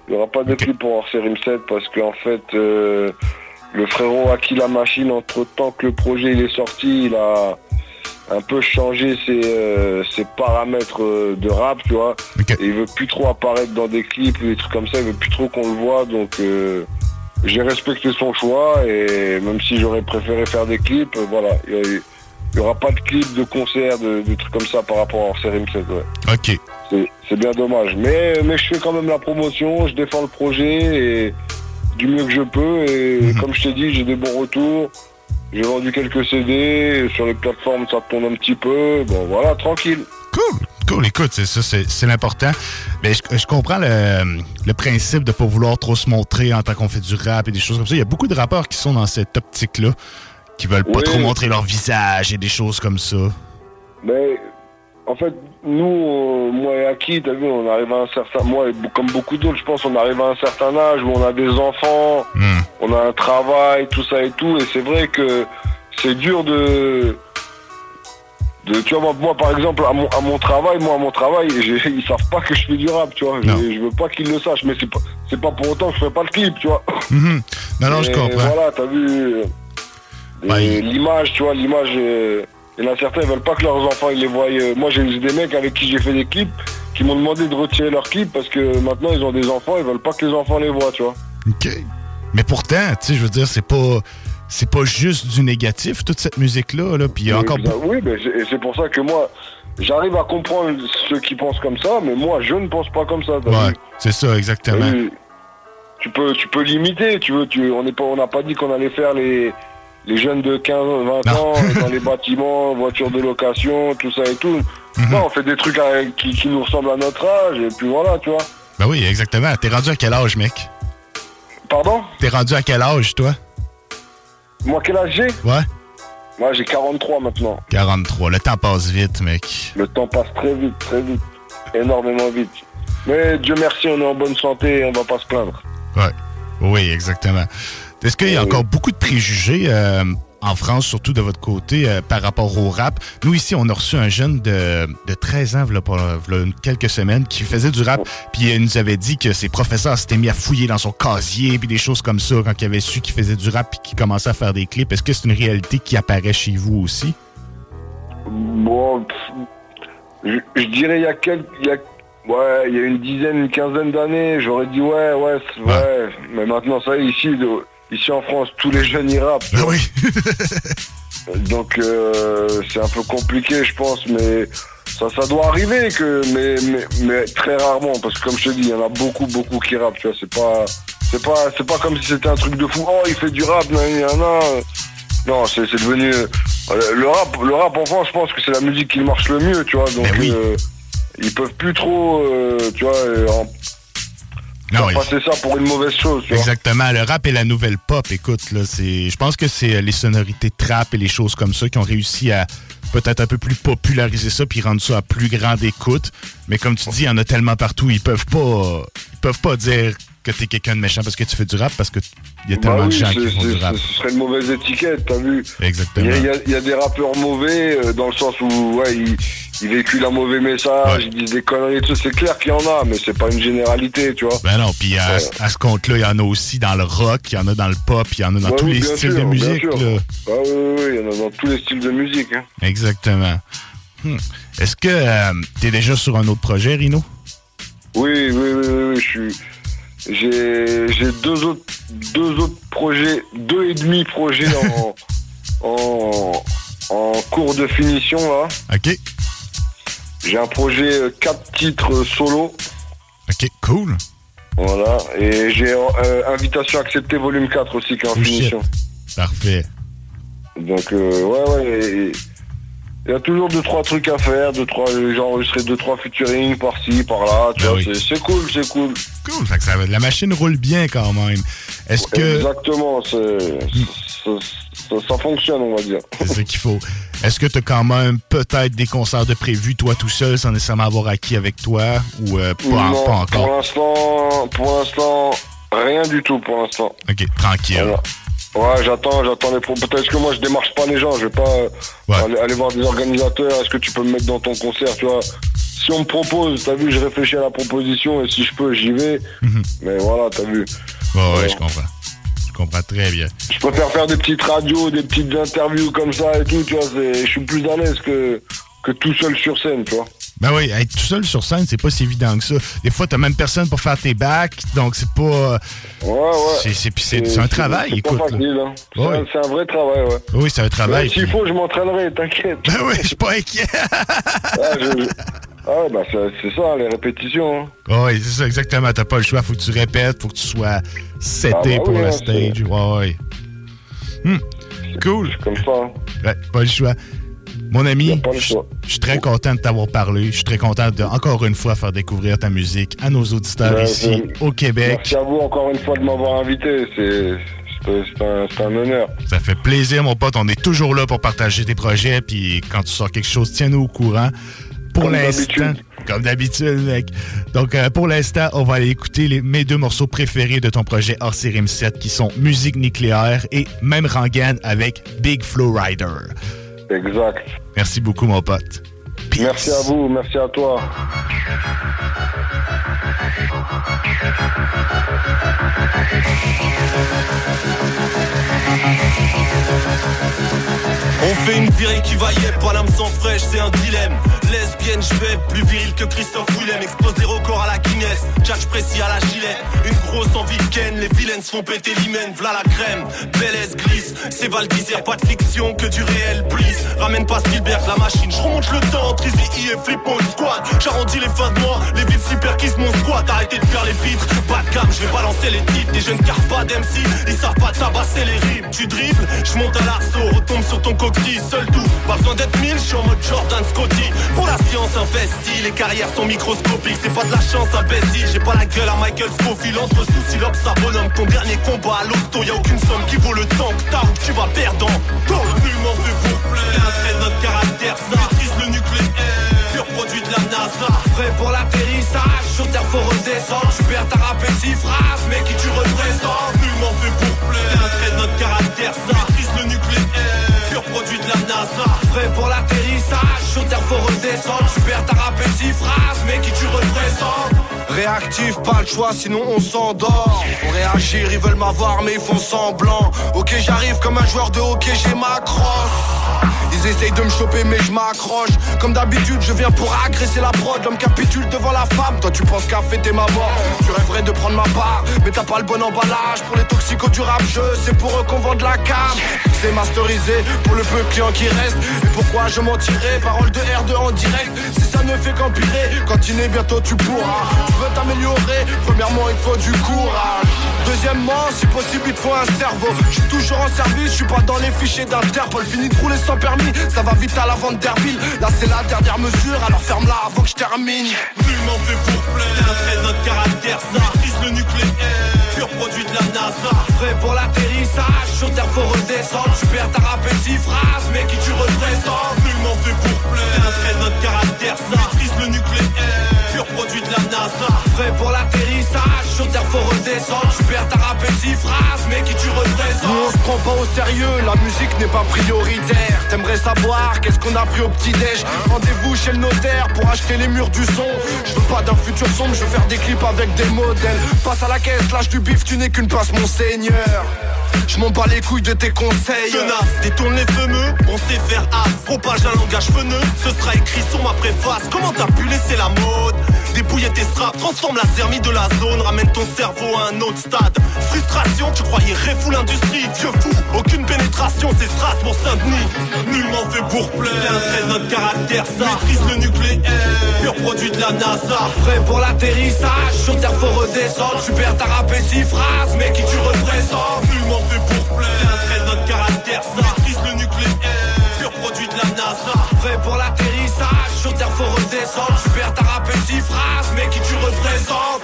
Il n'y aura pas de clip pour série 7 parce qu'en fait, euh, le frérot acquis la machine entre temps que le projet il est sorti, il a un peu changé ses, euh, ses paramètres euh, de rap, tu vois. Et il veut plus trop apparaître dans des clips ou des trucs comme ça, il veut plus trop qu'on le voit, donc euh, j'ai respecté son choix et même si j'aurais préféré faire des clips, voilà, il y a- il y aura pas de clips, de concerts, de, de trucs comme ça par rapport à série 7, ouais. OK. C'est- C'est bien dommage. Mais, mais je fais quand même la promotion, je défends le projet et du mieux que je peux. Et Mhm. comme je t'ai dit, j'ai des bons retours. J'ai vendu quelques CD. Sur les plateformes, ça tourne un petit peu. Bon, voilà, tranquille. Cool. Cool, écoute, c'est ça, c'est c'est l'important. Mais je, je comprends le, le principe de pas vouloir trop se montrer en tant qu'on fait du rap et des choses comme ça. Il y a beaucoup de rappeurs qui sont dans cette optique-là, qui veulent pas Oui. trop montrer leur visage et des choses comme ça. Mais en fait, nous, euh, moi et Aki, t'as vu, on arrive à un certain... Moi, et comme beaucoup d'autres, je pense, on arrive à un certain âge où on a des enfants, on a un travail, tout ça et tout. Et c'est vrai que c'est dur de... de tu vois, moi, par exemple, à mon, à mon travail, moi, à mon travail, ils savent pas que je fais du rap, tu vois. Je, veux pas qu'ils le sachent, mais c'est pas, c'est pas pour autant que je fais pas le clip, tu vois. Mhm. Non, non, je comprends. Voilà, t'as vu et l'image, tu vois, l'image. euh, Il y en a certains, ils veulent pas que leurs enfants ils les voient. euh, Moi, j'ai des mecs avec qui j'ai fait des clips qui m'ont demandé de retirer leurs clips parce que maintenant ils ont des enfants, ils veulent pas que les enfants les voient, tu vois. OK. Mais pourtant, tu sais, je veux dire, c'est pas. C'est pas juste du négatif, toute cette musique-là. Là. Puis a encore Exa- Oui, mais c'est- et c'est pour ça que moi, j'arrive à comprendre ceux qui pensent comme ça, mais moi, je ne pense pas comme ça. Ouais, c'est ça, exactement. Vu Tu peux, tu peux limiter, tu veux. Tu, on n'a pas dit qu'on allait faire les, les jeunes de 15, 20 ans dans les bâtiments, voitures de location, tout ça et tout. Mhm. Non, on fait des trucs à- qui, qui nous ressemblent à notre âge et puis voilà, tu vois. Ben oui, exactement. T'es rendu à quel âge, mec? Pardon? T'es rendu à quel âge, toi? Moi, quel âge j'ai? Ouais. Moi, j'ai 43 maintenant. 43. Le temps passe vite, mec. Le temps passe très vite, très vite, énormément vite. Mais Dieu merci, on est en bonne santé et on va pas se plaindre. Ouais. Oui, exactement. Est-ce qu'il y a encore beaucoup de préjugés euh, en France, surtout de votre côté, euh, par rapport au rap? Nous, ici, on a reçu un jeune de, de 13 ans, pas- v'là quelques semaines, qui faisait du rap, puis il nous avait dit que ses professeurs s'étaient mis à fouiller dans son casier, puis des choses comme ça, quand il avait su qu'il faisait du rap, puis qu'il commençait à faire des clips. Est-ce que c'est une réalité qui apparaît chez vous aussi? Bon, je, je dirais il y a quelques, il y a, ouais, il y a une dizaine, une quinzaine d'années, j'aurais dit ouais, ouais, c'est- ouais. Mais maintenant, ça, y est, ici, de- ici en France, tous les jeunes y rappent. oui. Donc euh, c'est un peu compliqué, je pense, mais ça, ça doit arriver que, mais, mais, mais très rarement, parce que comme je te dis, il y en a beaucoup, beaucoup qui rappent. Tu vois, c'est pas, c'est pas, c'est pas comme si c'était un truc de fou. Oh, il fait du rap, il y en a. Non, c'est devenu euh, le rap. Le rap en France, je pense que c'est la musique qui marche le mieux, tu vois. Donc euh, ils peuvent plus trop, euh, tu vois, en- Non, faire passer ça pour une mauvaise chose. Tu vois. Exactement. Le rap et la nouvelle pop, écoute, là, c'est. Je pense que c'est euh, les sonorités trap et les choses comme ça qui ont réussi à peut-être un peu plus populariser ça puis rendre ça à plus grande écoute. Mais comme tu dis, il y en a tellement partout, ils peuvent pas. Ils peuvent pas dire que t'es quelqu'un de méchant parce que tu fais du rap parce que il y a tellement Bah de gens qui font du rap. Ce serait une mauvaise étiquette, t'as vu Exactement. Il y, a- y y des rappeurs mauvais euh, dans le sens où ouais, ils, ils véhiculent un mauvais message, ils disent des conneries et tout. C'est clair qu'il y en a, mais c'est pas une généralité, tu vois. Ben non, puis à, à ce compte-là, il y en a aussi dans le rock, il y en a dans le pop, il y en a dans Ouais, tous oui, les styles sûr, de musique. là. Ah oui, oui, il y en a dans tous les styles de musique. hein. Exactement. Hmm. Est-ce que tu es déjà sur un autre projet, Rino? Oui, oui, oui, oui, oui, je suis. J'ai j'ai deux autres deux autres projets, deux et demi projets en, en, en cours de finition là. OK. J'ai un projet euh, quatre titres euh, solo. OK, cool. Voilà. Et j'ai euh, Invitation acceptée volume 4 aussi qui est en Oh, finition. Parfait. Donc euh, ouais ouais. et- et Il y a toujours deux trois trucs à faire, deux trois j'ai enregistré deux trois featuring par-ci par-là, tu Ben vois, oui. c'est- cool, c'est cool. Cool. Ça, la machine roule bien quand même. Est-ce que. Exactement, c'est ça, fonctionne on va dire. C'est ce qu'il faut. Est-ce que tu as quand même peut-être des concerts de prévus, toi tout seul, sans nécessairement avoir acquis avec toi ou euh, pas, Non, pas encore? Pour l'instant, pour l'instant, rien du tout pour l'instant. OK, tranquille. Ouais, j'attends, j'attends les propos. Peut-être que moi je démarche pas les gens, je vais pas aller, aller voir des organisateurs, est-ce que tu peux me mettre dans ton concert, tu vois. Si on me propose, t'as vu, je réfléchis à la proposition et si je peux, j'y vais. Mais voilà, t'as vu. Ouais, ouais, je comprends. Je comprends très bien. Je préfère faire des petites radios, des petites interviews comme ça et tout, tu vois. Je suis plus à l'aise que, que tout seul sur scène, tu vois. Ben oui, être tout seul sur scène, c'est pas si évident que ça. Des fois, t'as même personne pour faire tes backs, donc c'est pas. Ouais, ouais. C'est, un travail, écoute. Hein. C'est Ouais. un- vrai travail, ouais. Oui, c'est un travail. S'il faut, je m'entraînerai, t'inquiète. Ben oui, je suis pas inquiet. Ah, je- ah, bah c'est ça, les répétitions. hein. Oui, c'est ça, exactement. T'as pas le choix. Faut que tu répètes, faut que tu sois seté Ah, bah pour oui, le hein, stage. Ouais, ouais. Hmm, Cool. comme ça. hein. Ouais, pas le choix. Mon ami, je suis très content de t'avoir parlé. Je suis très content de, encore une fois, faire découvrir ta musique à nos auditeurs ici au Québec. Merci à vous encore une fois de m'avoir invité. C'est un, honneur. Ça fait plaisir, mon pote. On est toujours là pour partager tes projets. Puis quand tu sors quelque chose, tiens-nous au courant. Pour l'instant, comme d'habitude, mec. Donc, euh, pour l'instant, on va aller écouter les- mes deux morceaux préférés de ton projet hors série 7 qui sont Musique nucléaire et Même Rangan avec Big Flow Rider. Exact. Merci beaucoup, mon pote. Merci à vous, merci à toi. On fait une virée qui va yep, pas l'âme sans fraîche, c'est un dilemme. Lesbienne, je vais plus viril que Christophe Willem. Explose des records à la Guinness, Judge précis à la gilet. Une grosse envie de ken, les vilaines se font péter l'hymen. V'là la crème, Belle glisse. C'est Val pas de fiction, que du réel bliss. Ramène pas Spielberg, la machine, je remonte le temps. Trizy et flip mon squad. J'arrondis les fins de mois, les villes s'hyperquissent mon squat. Arrêtez de faire les vitres, pas de gamme, je vais balancer les titres. Des jeunes carpas d'MC, ils savent pas tabasser les rimes. Tu dribbles, je monte à l'arceau, retombe sur ton seul tout. Pas besoin d'être mille, je suis en mode Jordan Scotty. Pour la science investie, les carrières sont microscopiques. C'est pas de la chance imbécile, j'ai pas la gueule à Michael Scofield. Entre soucis, l'obs, bonhomme. Ton dernier combat à l'hosto, y a aucune somme qui vaut le temps que t'as ou tu vas perdre en temps. Nullement pour plaire, c'est un de notre caractère, ça. Maîtrise le nucléaire, produit de la NASA. Prêt pour l'atterrissage, sur terre faut redescendre Tu perds ta rap et six phrases, mais qui tu représentes? Nullement fait pour plaire, un trait de notre caractère, ça. Maîtrise le nucléaire, produit de la NASA. Prêt pour l'atterrissage, sur terre faut redescendre Tu perds ta rap et six phrases, mais qui tu représentes? Réactif, pas le choix, sinon on s'endort. Pour réagir, ils veulent m'avoir, mais ils font semblant. Ok, j'arrive comme un joueur de hockey, j'ai ma crosse. Ils essayent de me choper, mais je m'accroche. Comme d'habitude, je viens pour agresser la prod. L'homme capitule devant la femme. Toi, tu penses qu'à fêter ma mort. Tu rêverais de prendre ma part, mais t'as pas le bon emballage. Pour les toxicos du rap jeu, c'est pour eux qu'on vend de la cam. C'est masterisé pour le peu de clients qui reste. Et pourquoi je mentirais? Parole de R2 en direct. Si ça ne fait qu'empirer, quand il est bientôt tu pourras. Veux t'améliorer, premièrement il te faut du courage. Deuxièmement, si possible il te faut un cerveau. Je suis toujours en service, je suis pas dans les fichiers d'Interpol. Fini de rouler sans permis, ça va vite à la vente d'Herville. Là c'est la dernière mesure, alors ferme-la avant que je termine. Nullement fait pour plaire, notre caractère, ça. Le nucléaire, pur produit de la NASA. Prêt pour l'atterrissage, sur terre faut redescendre. Tu perds ta rap et six phrases, mais qui tu représentes Nullement fait pour plaire, c'est un trait de notre caractère, ça. Maîtrise le nucléaire, pur produit de la NASA. Prêt pour l'atterrissage, sur terre faut redescendre. Tu perds ta phrases, mais qui tu Nous on représentes se prend pas au sérieux, la musique n'est pas prioritaire. T'aimerais savoir qu'est-ce qu'on a pris au petit-déj? Rendez-vous chez le notaire pour acheter les murs du son. Je veux pas d'un futur sombre, je veux faire des clips avec des modèles. Passe à la caisse, lâche du bif, tu n'es qu'une passe mon seigneur Je m'en bats les couilles de tes conseils. Tenace, détourne les fameux, on sait faire as. Propage un langage veneux, ce sera écrit sur ma préface. Comment t'as pu laisser la mode Dépouiller tes straps, transforme la zermie de la zone Ramène ton cerveau à un autre stade. Frustration, tu croyais réfou l'industrie. Vieux fou, aucune pénétration, c'est Strasbourg Saint-Denis. Nullement fait pour plaire, c'est notre caractère Ça maîtrise le nucléaire, pur produit de la NASA. Prêt pour l'atterrissage, sur terre faut redescendre. Tu perds ta six phrases, mais qui tu représentes? Nullement fait pour plaire. C'est trait notre caractère, ça. Maîtrise le nucléaire. Pur produit de la NASA. Prêt pour l'atterrissage, sur terre faut redescendre. Super perds ta phrase, mais qui tu représentes?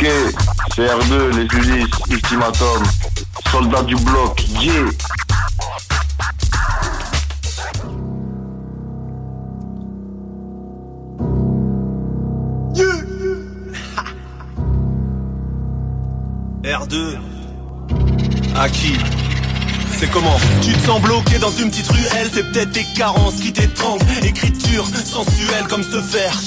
Okay. CR2, les Ulysses, Ultimatum, Soldats du bloc, yeah R2 Acquis c'est comment? Tu te sens bloqué dans une petite ruelle, c'est peut-être tes carences qui t'étranglent. Écriture sensuelle comme se faire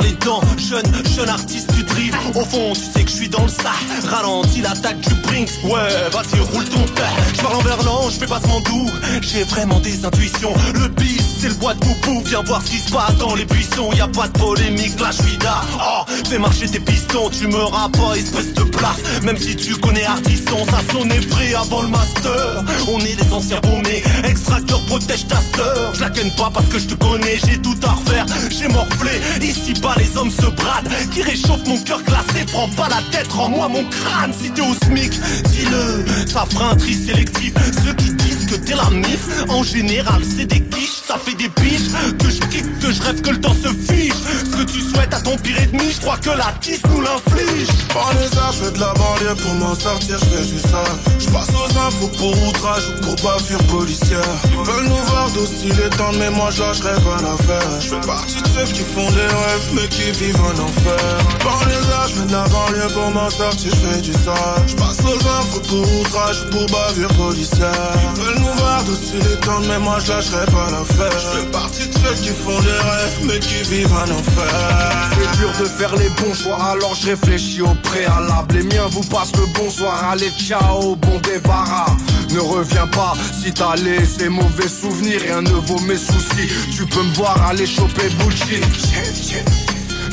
les dents, jeune, jeune artiste du dribble Au fond, tu sais que je suis dans le sac Ralentis l'attaque du Brinks. Ouais, vas-y, roule ton père Je parle en verlan, je fais pas ce doux J'ai vraiment des intuitions. Le bis, c'est le bois de poupou Viens voir ce qui se passe dans les buissons y a pas de polémique, là je suis là Oh, fais marcher tes pistons Tu me pas, espèce de place. Même si tu connais Artisson Ça sonnait vrai avant le master. On est des anciens paumés Extracteur protège ta sœur. Je la ken pas parce que je te connais J'ai tout à refaire, j'ai morflé Ici bas les hommes se bradent. Qui réchauffe mon cœur glacé Prends pas la tête, rends-moi mon crâne. Si t'es au SMIC, dis-le Ça fera un tri sélectif Ceux qui disent que la mif. En général c'est des quiches Ça fait des biches. Que je kiffe, que je rêve que le temps se fiche. Ce que tu souhaites à ton pire ennemi Je crois que la tisse nous l'inflige. Par les arts, je de la banlieue pour m'en sortir, je fais du sale. Je passe aux infos pour outrage ou pour bavure policière. Ils veulent nous voir docile et tendre mais moi je lâcherai pas l'affaire Je fais partie de ceux qui font des rêves mais qui vivent en enfer. Par les arts, je de la banlieue pour m'en sortir, je fais du sale. Je passe aux infos pour outrage ou pour bavure policière. Ils veulent nous voir docile et tendre mais moi je lâcherai pas l'affaire. Je fais partie de ceux qui font des rêves mais qui vivent en enfer. C'est dur de faire les bons choix alors je réfléchis au préalable. Les miens vous passent le bonsoir, allez ciao, bon débarras. Ne reviens pas si t'as laissé mauvais souvenirs Rien ne vaut mes soucis, tu peux me voir aller choper bullshit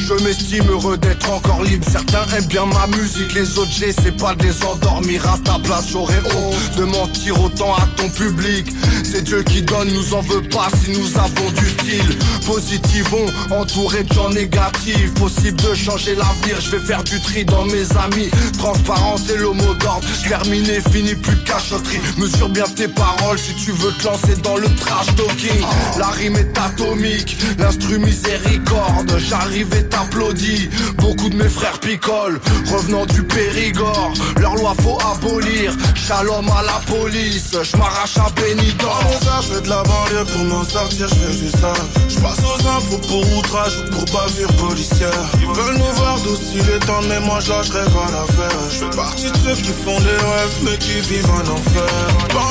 je m'estime heureux d'être encore libre. Certains aiment bien ma musique Les autres j'essaie pas de les endormir. À ta place j'aurais honte de mentir autant à ton public. C'est Dieu qui donne, nous en veut pas Si nous avons du style Positivons, entouré de gens négatifs. Possible de changer l'avenir Je vais faire du tri dans mes amis. Transparence c'est le mot d'ordre Terminé, fini, plus de cachotterie Mesure bien tes paroles si tu veux te lancer dans le trash talking. La rime est atomique L'instru miséricorde. J'arrive et t'applaudis. Beaucoup de mes frères picolent Revenant du Périgord loi faut abolir. Shalom à la police Je m'arrache à Benidorm. Je fais de la banlieue pour m'en sortir, je fais du sale. Je passe aux infos pour outrage ou pour bavure policière. Ils veulent nous voir et tendre mais moi je lâcherai pas l'affaire. Je fais partie de ceux qui font des rêves mais qui vivent en enfer.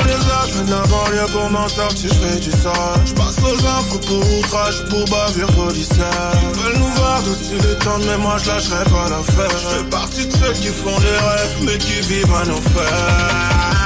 Les âges, je fais de la banlieue pour m'en sortir, je fais du sale. Je passe aux infos pour outrage ou pour bavure policière. Ils veulent nous voir et tendre mais moi je lâcherai pas l'affaire. Je fais partie de ceux qui font des rêves mais qui vivent en enfer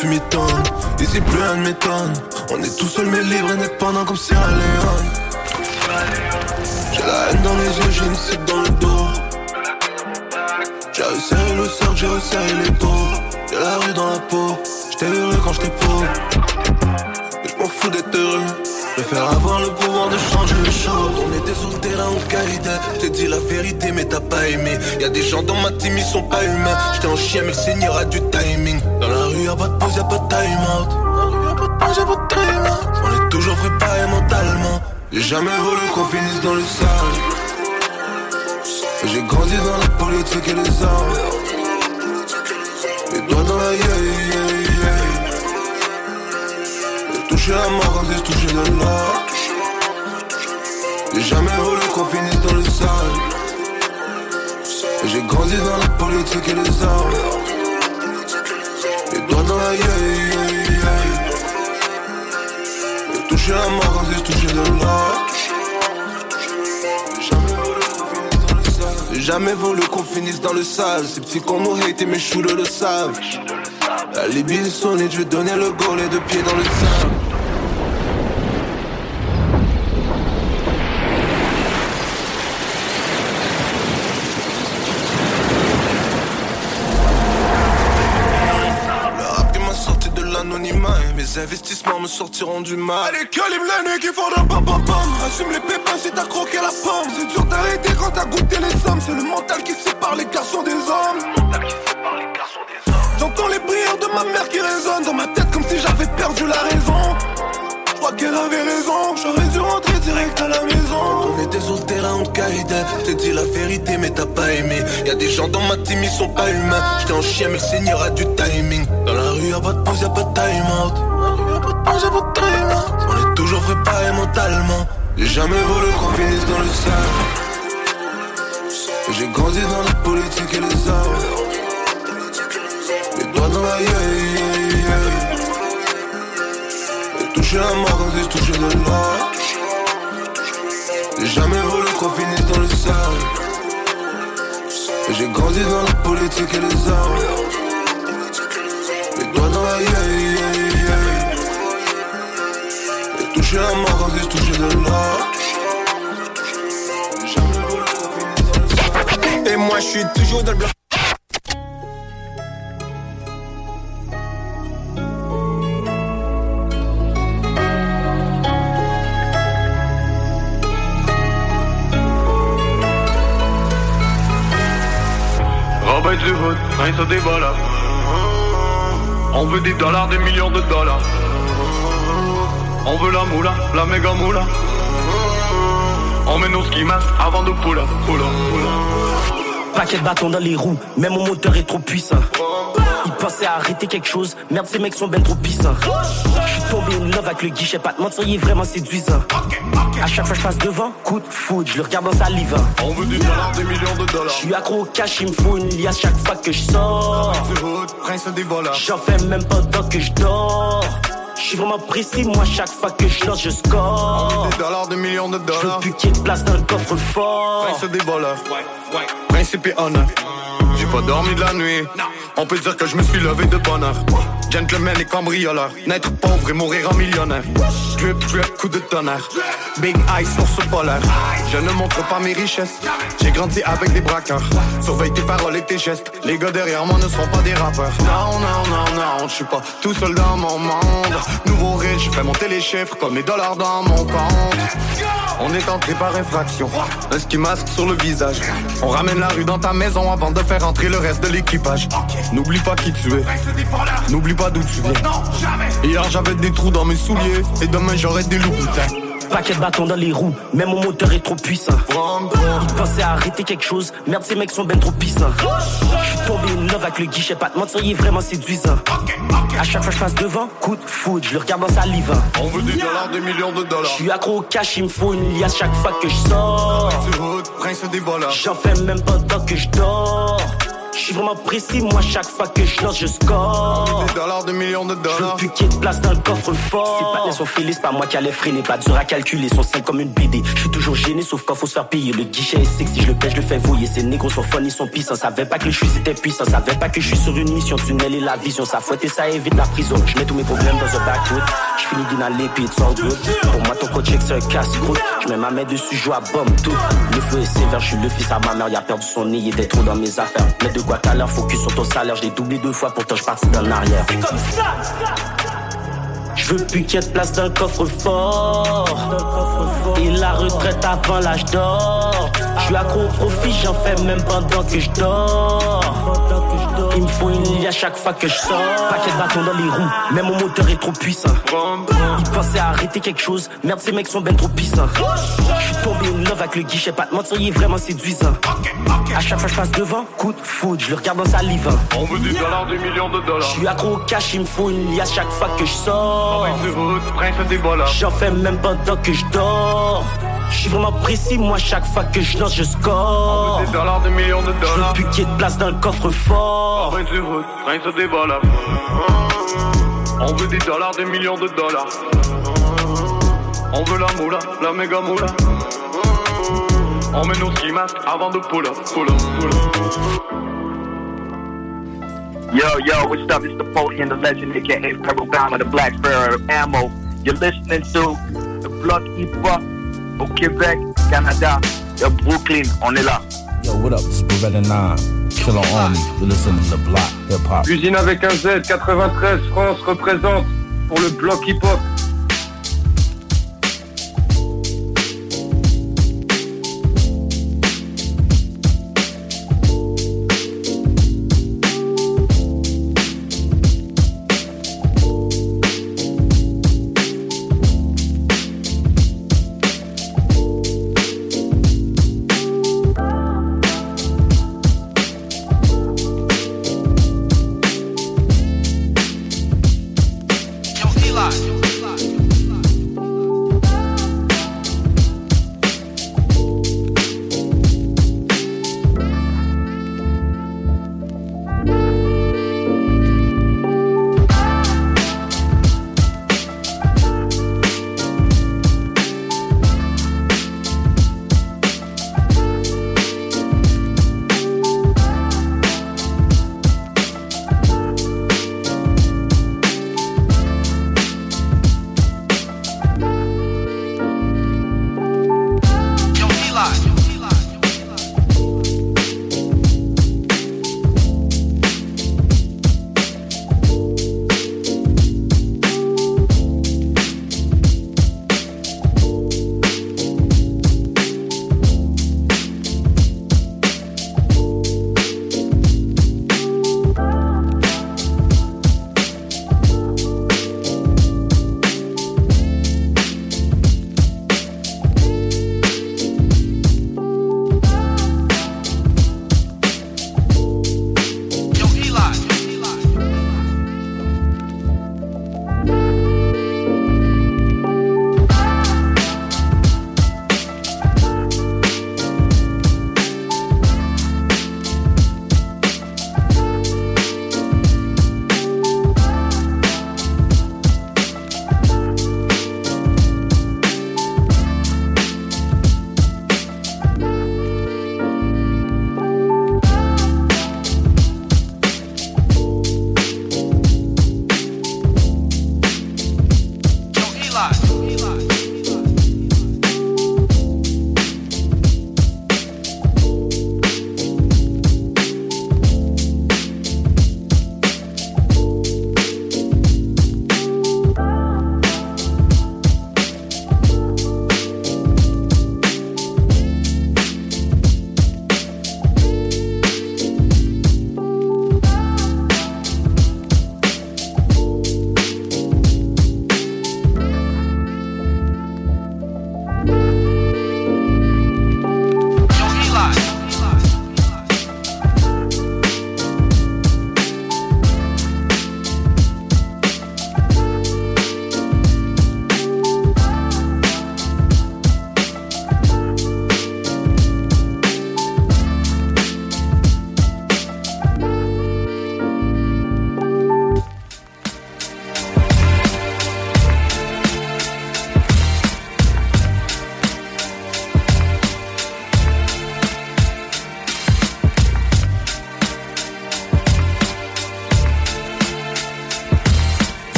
tu m'étonnes. Ici plus rien ne m'étonne. On est tout seul mais libre, indépendant comme Sierra Leone. J'ai la haine dans les yeux, j'ai une cible dans le dos. J'ai resserré le cercle, j'ai resserré les dos. J'ai la rue dans la peau, j'étais heureux quand j'étais pauvre. Je m'en fous d'être heureux. Je préfère avoir le pouvoir de changer les choses. On était sur le terrain Qaïda. Je t'ai dit la vérité, mais t'as pas aimé. Y a des gens dans ma team, ils sont pas humains. J'étais en chien, mais le Seigneur a du timing. Y'a pas de pause, y'a pas de time out. Pas de pause, pas de. On est toujours préparé mentalement. J'ai jamais voulu qu'on finisse dans le sale. J'ai grandi dans la politique et les armes. Les doigts dans la yeah, yeah, yeah. J'ai touché la mort quand j'ai touché de l'or. J'ai jamais voulu qu'on finisse dans le sale. J'ai grandi dans la politique et les armes. La yeah, yeah, yeah. J'ai touché la mort quand j'ai touché de l'or. Jamais voulu qu'on finisse dans le sale. Ces petits qu'on nous hate et mes shooters le savent. La Libye est sonnée, je vais donner le goal et deux pieds dans le sable. Sortiront du mal. Allez, calibre l'année qui font d'un pam pam pam. Assume les pépins si t'as croqué la pomme. C'est dur d'arrêter quand t'as goûté les sommes. C'est le mental qui sépare les garçons des hommes. J'entends les prières de ma mère qui résonnent dans ma tête comme si j'avais perdu la raison. Je crois qu'elle avait raison, j'aurais dû rentrer direct à la maison. On était sur le terrain en Qaïda, je te dis la vérité mais t'as pas aimé. Y a des gens dans ma team, ils sont pas humains. J'étais en chien mais le Seigneur a du timing. Dans la rue y'a pas de pause, y'a pas de time out. Toujours préparé mentalement. J'ai jamais voulu qu'on finisse dans le sale. J'ai grandi dans la politique et les armes. Les doigts dans la yeah, yeah, yeah. J'ai touché la mort quand j'ai touché de l'or. J'ai jamais voulu qu'on finisse dans le sale. J'ai grandi dans la politique et les armes. Les doigts dans la yeah. Touché de. Et moi je suis toujours dans le bloc. Robin du hood, rien ça débat là. On veut des dollars, des millions de dollars. On veut la moula, la méga moula. On met nos ski avant de poula, poula, poula. Paquet de bâtons dans les roues, même mon moteur est trop puissant. Ils pensaient à arrêter quelque chose, merde ces mecs sont ben trop puissants. J'suis tombé in love avec le guichet, pas de mentir, il est vraiment séduisant. À chaque fois je passe devant, coup de foudre, je le regarde dans sa live. On veut des dollars, des millions de dollars. Je suis accro au cash, il me faut une liasse chaque fois que je sors. Prince des. J'en fais même pas tant que je dors. Je suis vraiment précis, moi chaque fois que je lance, je score. Des dollars, des millions de Je veux dollars. plus qu'il y ait de place dans le coffre fort. Prince des voleurs. Principe et honneur. J'ai pas dormi de la nuit. On peut dire que je me suis levé de bonne heure. Gentleman et cambrioleur. Naître pauvre et mourir en millionnaire. Drip, drip, coup de tonnerre. Big eyes sur ce voleur. Je ne montre pas mes richesses. Grandi avec des braqueurs. Surveille tes paroles et tes gestes. Les gars derrière moi ne sont pas des rappeurs. Non, non, non, non, je suis pas tout seul dans mon monde. Nouveau riche, fais monter les chiffres comme les dollars dans mon compte. On est entré par infraction. Un ski masque sur le visage. On ramène la rue dans ta maison avant de faire entrer le reste de l'équipage. N'oublie pas qui tu es. N'oublie pas d'où tu viens. Hier j'avais des trous dans mes souliers. Et demain j'aurai des loups. Paquet de bâtons dans les roues, même mon moteur est trop puissant. Ils pensaient à arrêter quelque chose, merde ces mecs sont ben trop puissants. Je suis tombé love avec le guichet, pas de mentir, il est vraiment séduisant. À chaque fois que je passe devant, coup de foudre, je le regarde dans sa live. On veut des dollars, des millions de Je dollars. suis accro au cash, il me faut une liasse chaque fois que je sors. J'en fais même pas tant que je dors. Je suis vraiment précis, moi chaque fois que je lance, je score. Des dollars, des millions de dollars. Je veux plus qu'il y ait de place dans le coffre fort. C'est pas les son Félix, pas moi qui allais freiner, pas dur à calculer, son sein comme une BD. Je suis toujours gêné, sauf quand faut se faire payer. Le guichet est sexy, je le pêche, je le fais voyer. Ces négros sont fun, ils sont puissants. Savait pas que le suis était puissant, savait pas que je suis sur une mission. Tunnel et la vision, ça fouette et ça évite la prison. Je mets tous mes problèmes dans un backwood. Je finis puis it's all good. Pour moi, ton coach c'est un casse-croûte. Je mets ma main dessus, je joue à bombe tout. Le feu est sévère, je suis le fils à ma mère. Il a perdu son nez, il était trop dans mes affaires. Mais de quoi t'as l'air, focus sur ton salaire. Je l'ai doublé deux fois, pourtant je parti dans l'arrière. C'est comme ça! Je veux plus qu'il y ait de place dans le coffre-fort. Et la retraite avant l'âge d'or. Je suis accro au profit, j'en fais même pendant que je dors. Il me faut une ligne à chaque fois que je sors. Paquet de bâtons dans les roues, même mon moteur est trop puissant. Il pensait arrêter quelque chose, merde, ces mecs sont ben trop puissants. Je suis tombé une love avec le guichet, pas de mentir, il est vraiment séduisant. À chaque fois que je passe devant, coup de foot, je le regarde dans sa livre. On veut des dollars, des millions de Je dollars. suis accro au cash, il me faut une ligne à chaque fois que je sors. Dollars. J'en fais même pendant que je dors. Je suis vraiment précis, moi chaque fois que je lance, je score. Des dollars, des millions de Je veux dollars. plus qu'il y ait de place dans le dollars. On veut des dollars, des millions de dollars. On veut la moula, la méga moula. On met nos ski avant de pull up, pull up, pull up. Yo, yo, what's up? It's and the legend, aka Pebble Bama, the Black Sparrow Ammo. You're listening to the Block Hip au Québec, Canada. Yo, Brooklyn, on est là. Yo, what up? It's Beretta 9, Killer Army. You're listening to Block Hip Hop. Usine avec un Z, 93 France représente pour le bloc hip-hop. Yo,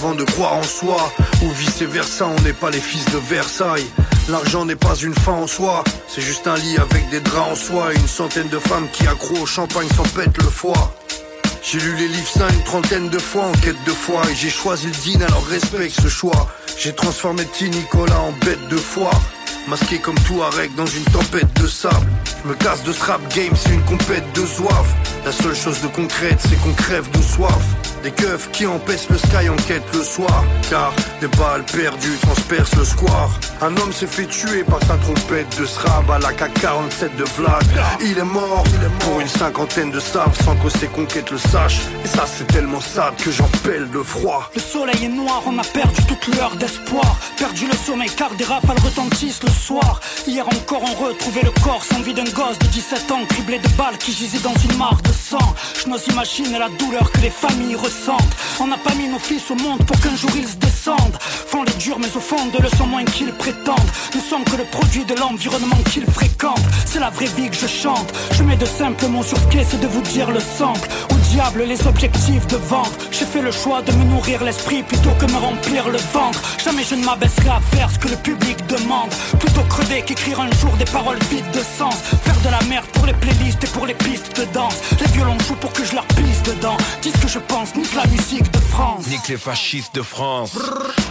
avant de croire en soi. Ou vice versa, on n'est pas les fils de Versailles. L'argent n'est pas une fin en soi, c'est juste un lit avec des draps en soie. Une centaine de femmes qui accroent au champagne s'en pètent le foie. J'ai lu les livres saints une trentaine de fois en quête de foi Et j'ai choisi le din alors respecte ce choix J'ai transformé T Nicolas en bête de foire Masqué comme tout arrête dans une tempête de sable Je me casse de ce game, c'est une compète de soif La seule chose de concrète, c'est qu'on crève de soif des keufs qui empêchent le sky en quête le soir Car des balles perdues transpercent le square. Un homme s'est fait tuer par sa trompette de srab à la K47 de Vlad. Il est mort, pour une cinquantaine de saves sans que ses conquêtes le sachent. Et ça c'est tellement sad que j'en pèle de froid. Le soleil est noir, on a perdu toute l'heure d'espoir. Perdu le sommeil car des rafales retentissent le soir. Hier encore on retrouvait le corps sans vie d'un gosse de 17 ans Criblé de balles qui gisait dans une mare de sang. Je n'ose imaginer la douleur que les familles on n'a pas mis nos fils au monde pour qu'un jour ils se descendent. Font les durs, mais au fond de le sont moins qu'ils prétendent. Ne sont que le produit de l'environnement qu'ils fréquentent. C'est la vraie vie que je chante. Je mets de simples mots sur ce qu'est, c'est de vous dire le sample. Diable, les objectifs de vente. J'ai fait le choix de me nourrir l'esprit plutôt que me remplir le ventre. Jamais je ne m'abaisserai à faire ce que le public demande. Plutôt crever qu'écrire un jour des paroles vides de sens. Faire de la merde pour les playlists et pour les pistes de danse. Les violons jouent pour que je leur pisse dedans. Dis ce que je pense, nique la musique de France. Nique les fascistes de France.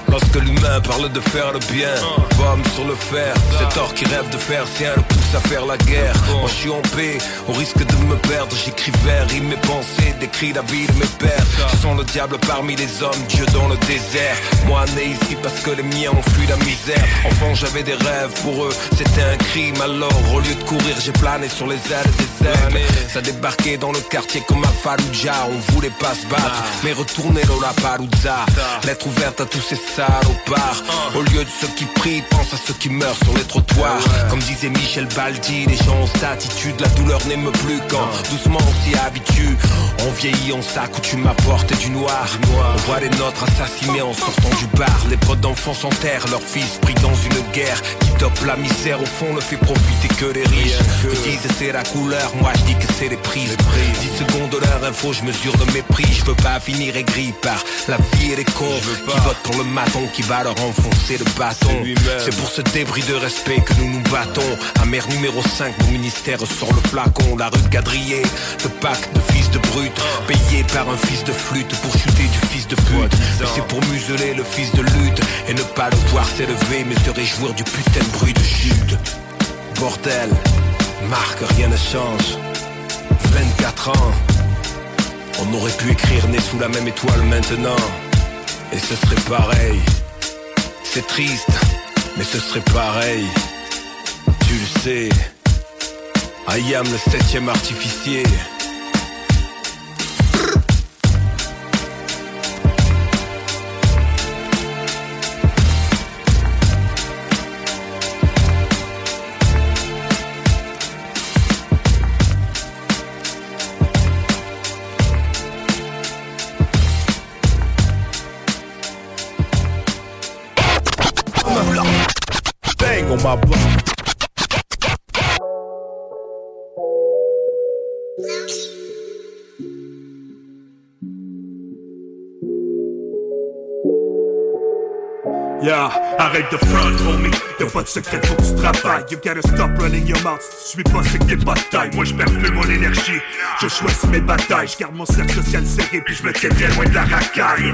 Lorsque l'humain parle de faire le bien, pomme sur le fer. Cet or qui rêve de faire sien le pousse à faire la guerre. Moi je suis en paix, au risque de me perdre. J'écris vers, mes pensées, décris la vie de mes pères. Je sens le diable parmi les hommes, Dieu dans le désert. Moi né ici parce que les miens ont fui la misère. Enfant j'avais des rêves, pour eux c'était un crime. Alors au lieu de courir, j'ai plané sur les ailes des ailes. Ça débarquait dans le quartier comme à Fallujah. On voulait pas se battre, mais retourner dans la palouza. Lettre ouverte à tous ces salopards. Au lieu de ceux qui prient, pense à ceux qui meurent sur les trottoirs. Comme disait Michel Baldi, les gens ont cette attitude, la douleur n'aime plus quand doucement on s'y habitue. On vieillit, on s'accoutume à porter du noir. On voit les nôtres assassinés en sortant du bar. Les potes d'enfants s'enterrent, leurs fils pris dans une guerre qui dope la misère. Au fond, ne fait profiter que les riches. Ils disent c'est la couleur, moi je dis que c'est les prix. 10 secondes de leur info, je mesure de mépris. Je veux pas finir aigri par la vie et les cons qui votent pour le maton qui va leur enfoncer le bâton. C'est pour ce débris de respect que nous nous battons. Amère numéro 5, mon ministère sort le flacon. La rue de Gadrier, le pacte de fils de payé par un fils de flûte pour chuter du fils de pute. Mais c'est pour museler le fils de lutte et ne pas le voir s'élever, mais se réjouir du putain de bruit de chute. Bordel, marque, rien ne change. 24 ans. On aurait pu écrire né sous la même étoile maintenant. Et ce serait pareil. C'est triste, mais ce serait pareil. Tu le sais. I am le septième artificier. Yeah, arrête de front, homie. Y'a pas de secret, faut que tu travailles. You gotta stop running your mouth. Si tu suis pas, c'est que t'es pas. Moi, je perds plus mon énergie. Je choisis mes batailles. Je garde mon cercle social serré, puis je me tiens très loin de la racaille.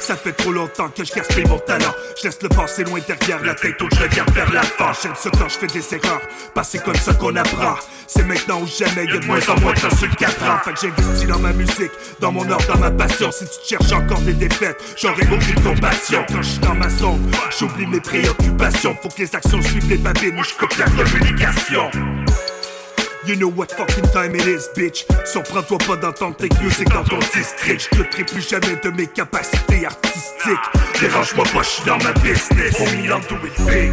Ça fait trop longtemps que je gaspille mon talent. Je laisse le passé loin derrière la tête, où je regarde vers l'avant. J'aime ça quand je fais des erreurs. C'est comme ça qu'on apprend. C'est maintenant ou jamais, y'a de moins en moins de sur le 4 ans. Fait que j'investis dans ma musique, dans mon art, dans ma passion. Si tu cherches encore des défaites, j'aurai aucune compassion. Quand je suis dans ma zone, j'oublie mes préoccupations. Faut que les actions suivent les babines, ou je la communication. You know what fucking time it is, bitch. Surprends-toi pas d'entendre tes music dans ton district. Je te plus jamais de mes capacités artistiques. Dérange-moi pas, je suis dans ma business. Big.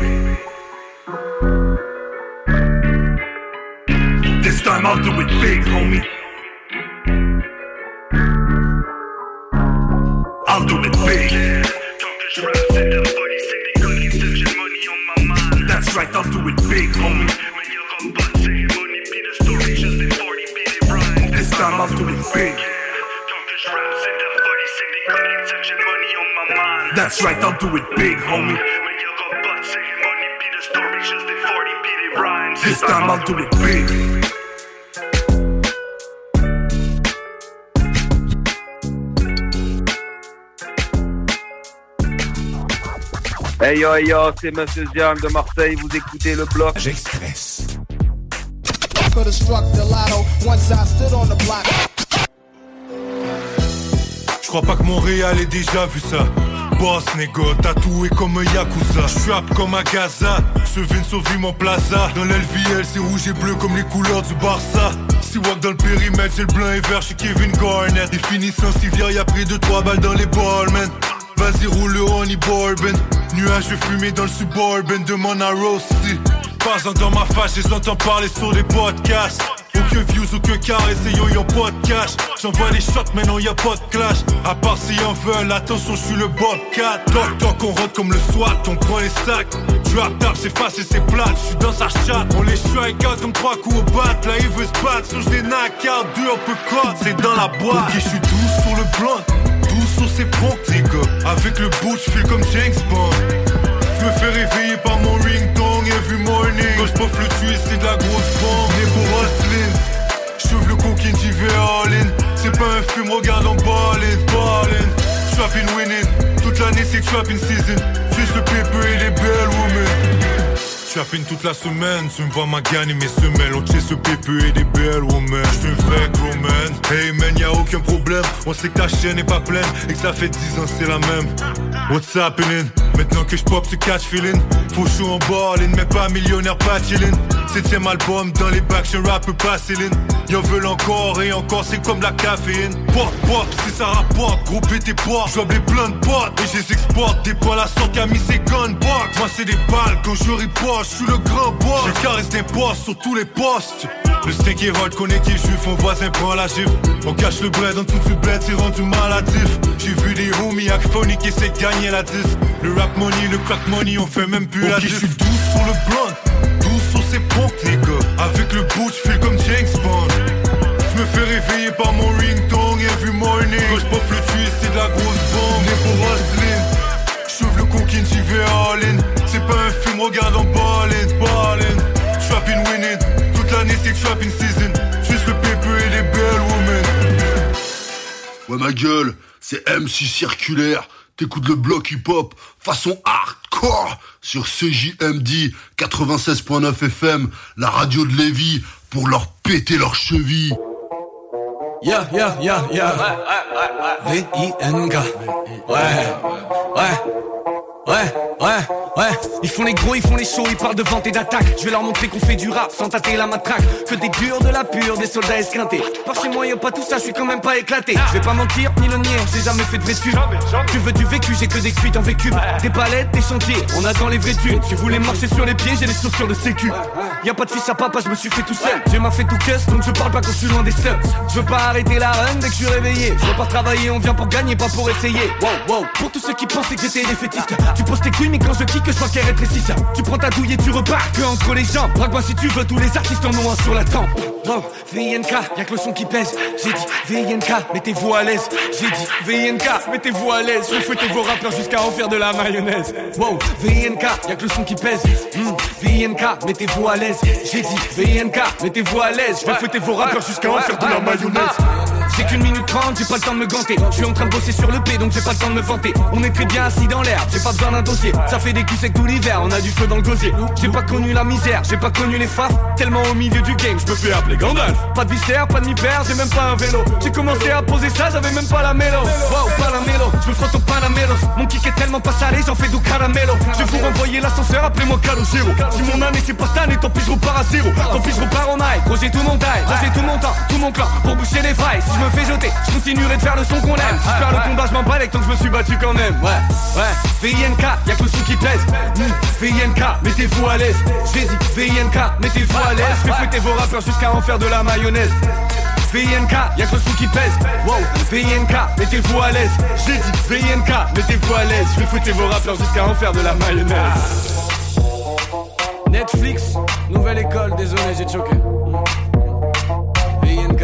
This time I'll do it big, homie. I'll do it big. Right, I'll do it big, homie. This time I'll do it big. That's right, I'll do it big, homie. This time I'll do it big. Hey yo, hey yo, c'est Monsieur Diam de Marseille, vous écoutez le bloc. J'express. Could have struck the lotto once I stood on the block. Je crois pas que Montréal ait déjà vu ça. Boss négo, tatoué comme un Yakuza. J'suis comme un Gaza, ce vin sauve mon plaza. Dans l'LVL, c'est rouge et bleu comme les couleurs du Barça. Si walk dans le périmètre, c'est le blanc et vert, j'suis Kevin Garnett. Définition civière, y'a pris 2-3 balles dans les balls, man. Vas-y, roule le honey bourbon. Nuages fumé dans le suburban, demande à Rossi. Pas dans ma face, je les parler sur des podcasts. Aucun views, aucun carré, c'est yo, y'a pas de cash. J'envoie les shots, mais non, y'a pas de clash. À part si en veulent, attention, je suis le Bobcat. Toc toc, on rentre comme le SWAT, on prend les sacs. Drop tap, c'est facile, c'est plate, je suis dans sa chatte. On les strike out comme trois coups au bat. Là, il veut se battre, sur les knock deux un peu cut, c'est dans la boîte. Ok, je suis doux sur le blunt, doux sur ces ponts, les gars. Avec le boot, je file comme James Bond. Je me fais réveiller par mon ringtone every morning. Quand je le tuer c'est de la grosse bombe. Né pour J'ouvre le coquine j'y vais all C'est pas un film regarde en ballin ballin Trapping winning. Toute l'année c'est trapping season. Juste le pépé et les belles women Trapping toute la semaine, tu me vois ma gagne mes semelles. On ce pépé et des belles women. J'suis un vrai gros man. Hey man y'a aucun problème. On sait que ta chaîne est pas pleine Et que ça fait 10 ans c'est la même What's happening? Maintenant que j'pop ce catch feeling. Faut chaud en ballin Mais pas millionnaire pas chillin. Septième album dans les bacs un rapper pas Céline. Y'en veulent encore et encore c'est comme la caféine. Pop pop si ça rapporte Gros tes poids. J'dois plein de potes Et je les exporte. Des balles à sorte a mis ses gunbox Moi c'est des balles quand je riposte je le grand boss. Je caresse des postes sur tous les postes Le steak est hot, connaît qui est juif, mon voisin prend la gifle. On cache le bread en tout le bled, c'est rendu maladif J'ai vu des homies phonique qui essaient de gagner la 10 Le rap money, le crack money, on fait même plus la diff je suis doux sur le blunt, doux sur ces ponts les gars. Avec le bout, je comme James Bond. Je me fais réveiller par mon ringtone every morning Quand je le tuer, c'est de la grosse bombe. Né pour hustling J'ouvre le coquine, j'y vais all in. C'est pas un film, regarde en ballin, ballin. Trapping winning C'est trapping season Juste le pépé et les belles women Ouais ma gueule, c'est MC Circulaire T'écoutes le bloc hip-hop façon hardcore sur CJMD 96.9 FM, la radio de Lévis, pour leur péter leurs chevilles. Yeah, yeah, yeah, yeah. V-I-N-K. Ouais, ouais. Ouais, ouais, ouais, ils font les gros, ils font les chauds, ils parlent de vente et d'attaque. Je vais leur montrer qu'on fait du rap sans tâter la matraque. Que des durs, de la pure, des soldats esquintés. Par chez moi, y'a pas tout ça, je suis quand même pas éclaté. Je vais pas mentir, ni le nier, j'ai jamais fait de vécu. Tu veux du vécu, j'ai que des cuites en vécu. Des palettes, des chantiers, on attend les vrais Tu voulais marcher sur les pieds, j'ai les chaussures de sécu. Y'a pas de fils à papa, je me suis fait tout seul. J'ai m'a fait tout cuss, donc je parle pas quand je suis loin des subs. Je veux pas arrêter la run dès que je suis réveillé. Je veux pas travailler, on vient pour gagner, pas pour essayer. Wow, wow, pour tous ceux qui pensaient que j'étais défaitiste. Tu poses tes couilles mais quand je kick je vois qu'elle rétrécit Tu prends ta douille et tu repars que entre les jambes Braque-moi si tu veux tous les artistes en ont un sur la tempe. Wow, VNK, y'a que le son qui pèse. J'ai dit VNK, mettez-vous à l'aise. J'ai dit VNK, mettez-vous à l'aise. Je fouettez vos rappeurs jusqu'à en faire de la mayonnaise. Wow, VNK, y'a que le son qui pèse. Hmm, VNK, mettez-vous à l'aise. J'ai dit VNK, mettez-vous à l'aise. Je vais fouetter vos rappeurs jusqu'à en faire de la mayonnaise j'ai qu'une minute trente, j'ai pas le temps de me ganter. Je suis en train de bosser sur le P, donc j'ai pas le temps de me vanter. On est très bien assis dans l'herbe, j'ai pas besoin d'un dossier. Ça fait des culs secs tout l'hiver, on a du feu dans le gosier. J'ai pas connu la misère, j'ai pas connu les faces. Tellement au milieu du game, je me fais appeler Gandalf. Pas de viscère, pas de mi-père, j'ai même pas un vélo. J'ai commencé à poser ça, j'avais même pas la mélo. Wow, pas la mélo, je me frotte au panamélos. Mon kick est tellement pas salé, j'en fais du caramelo. Je vous renvoyer l'ascenseur, appelez-moi Calogero. Si mon année c'est pas cette année, tant pis je repars à zéro. Tant pis je repars en high, gros j'ai tout mon taille, j'ai tout mon temps, tout mon clan pour boucher les failles. Si je me fais jeter, je continuerai de faire le son qu'on aime. Si je le combat, je m'en bats tant que je me suis battu quand même. Ouais, ouais, VINK, y'a que le son qui pèse. Mmh. VINK, mettez-vous à l'aise. J'ai dit VINK, mettez-vous à l'aise. Je vais fouetter vos rappeurs jusqu'à en faire de la mayonnaise. VNK, y'a que le son qui pèse. Wow, VNK, mettez-vous à l'aise. J'ai dit VNK, mettez-vous à l'aise. Je vais fouetter vos rappeurs jusqu'à en faire de la mayonnaise. Netflix, nouvelle école, désolé, j'ai choqué. VNK,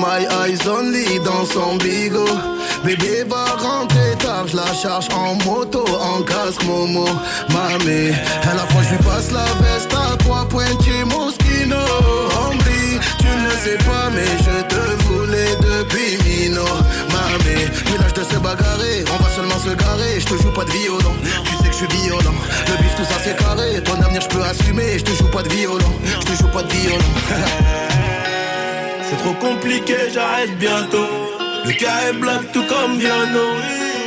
my eyes only dans son bigot. Bébé va rentrer tard, je la charge en moto, en casque Momo. Mamé, à la fois je lui passe la veste à trois pointiers Moschino. Hombre, tu ne sais pas, mais je te voulais depuis Mino. Mamé, plus l'âge de se bagarrer, on va seulement se garer. Je te joue pas de violon, tu sais que je suis violent. Le bif tout ça c'est carré, ton avenir je peux assumer. Je te joue pas de violon, je te joue pas de violon. C'est trop compliqué, j'arrête bientôt. Le cas est black tout comme Viano.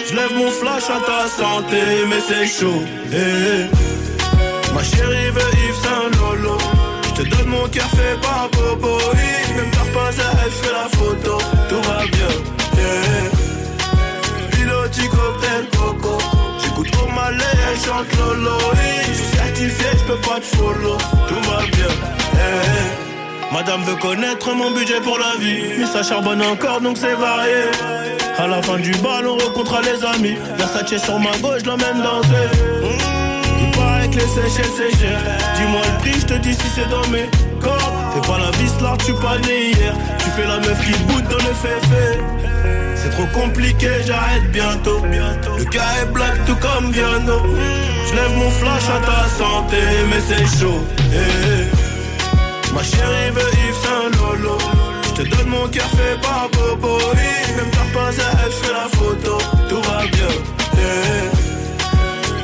Je lève mon flash à ta santé, mais c'est chaud. Eh, eh. Ma chérie veut Yves Saint Lolo. Je te donne mon cœur fait par Bobo. Oui, Même par pas elle fait la photo. Tout va bien. Eh. Piloti cocktail coco. J'écoute au malais, elle chante Lolo. Je suis certifié, je peux pas te follow. Tout va bien. Eh, eh. Madame veut connaître mon budget pour la vie. Mais ça charbonne encore donc c'est varié. À la fin du bal, on rencontrera les amis. Versace sur ma gauche, l'emmène danser. Mmh, il paraît que les c'est cher. Dis-moi le prix, je te dis si c'est dans mes cordes. Fais pas la vis là, tu pas né hier. Tu fais la meuf qui boude dans le féfé. C'est trop compliqué, j'arrête bientôt. Le gars est black tout comme Viano. Je lève mon flash à ta santé, mais c'est chaud. Eh, eh. Ma chérie veut Yves Saint Lolo. Je te donne mon cœur fait par Bobo. Même ta pas elle fait la photo. Tout va bien. Yeah.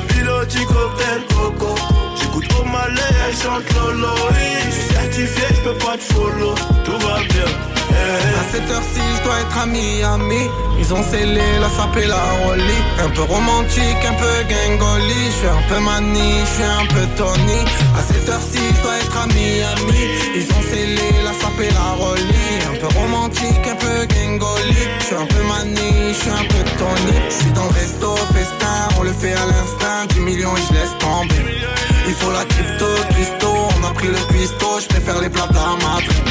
Piloti cocktail coco. Au malais, elle chante Lolo. Je suis certifié, je peux pas te follow. Tout va bien. À cette heure-ci, je dois être à Miami. Ils ont scellé la sapé la rolly. Un peu romantique, un peu gangoli. Je suis un peu mani, je suis un peu Tony. À cette heure-ci, je dois être à Miami. Ils ont scellé la sapé la rolly. Un peu romantique, un peu gangoli. Je suis un peu mani, je suis un peu Tony. Je suis dans le resto, festin, on le fait à l'instinct. 10 millions et je laisse tomber. Il faut la crypto, Christo, on a pris le pisto, je les plats Madrid.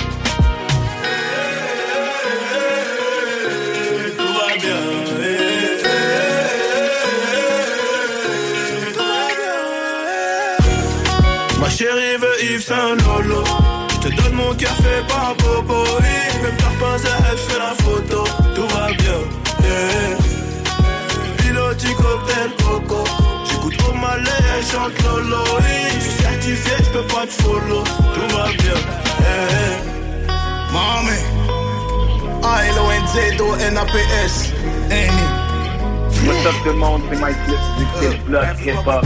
Tout va bien. Ma chérie veut Yves Saint Lolo. Je te donne mon fait par Bobo. Même ta pas chante Lolo. Je suis certifié, je peux pas te follow. Tout va bien. Yeah. Mami, A-L-O-N-Z-O-N-A-P-S. Annie. What's up tout le monde, c'est Mike Flip du Hip Hop.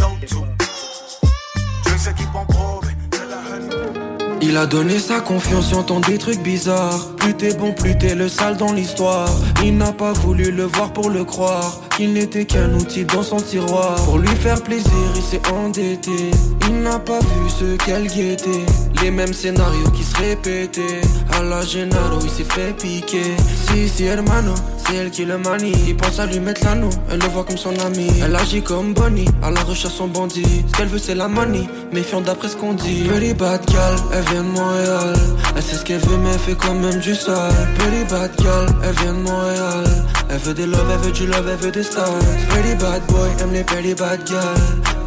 Il a donné sa confiance, j'entends des trucs bizarres. Plus t'es bon, plus t'es le sale dans l'histoire. Il n'a pas voulu le voir pour le croire. Qu'il n'était qu'un outil dans son tiroir. Pour lui faire plaisir, il s'est endetté. Il n'a pas vu ce qu'elle guettait. Les mêmes scénarios qui se répétaient. À la Gennaro, il s'est fait piquer. Si, si, hermano, c'est elle qui le manie. Il pense à lui mettre l'anneau, elle le voit comme son ami. Elle agit comme Bonnie, à la recherche son bandit. Ce qu'elle veut, c'est la money, méfiant d'après ce qu'on dit. Pretty bad gal, elle vient de Montréal. Elle sait ce qu'elle veut, mais elle fait quand même du sale. Pretty bad gal, elle vient de Montréal. Elle veut des love, elle veut du love, elle veut des stars. Pretty bad boy, aime les pretty bad gal.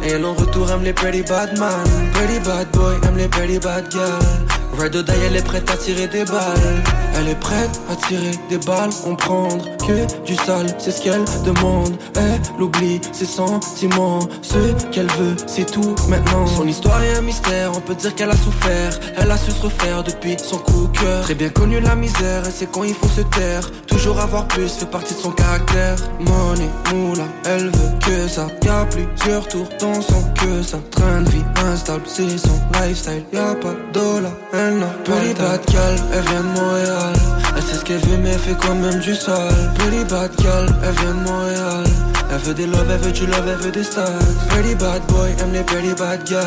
Et elle en retour aime les pretty bad man. Pretty bad boy, aime les pretty bad gal. Ride or die, elle est prête à tirer des balles. Elle est prête à tirer des balles, comprendre que du sale, c'est ce qu'elle demande. Elle oublie ses sentiments, ce qu'elle veut, c'est tout maintenant. Son histoire est un mystère, on peut dire qu'elle a souffert. Elle a su se refaire depuis son coup de cœur. Très bien connu la misère, et c'est quand il faut se taire. Toujours avoir plus fait partie de son caractère. Money, moula, elle veut que ça. Y'a plusieurs tours dans son que ça. Train de vie instable, c'est son lifestyle. Y'a pas de dollar, elle n'a pas Pretty bad gal, elle vient de Montréal. Elle sait ce qu'elle veut, mais elle fait quand même du sale. Pretty bad gal, elle vient de Montréal. Elle veut des love, elle veut du love, elle veut des stars. Pretty bad boy, aime les pretty bad girls.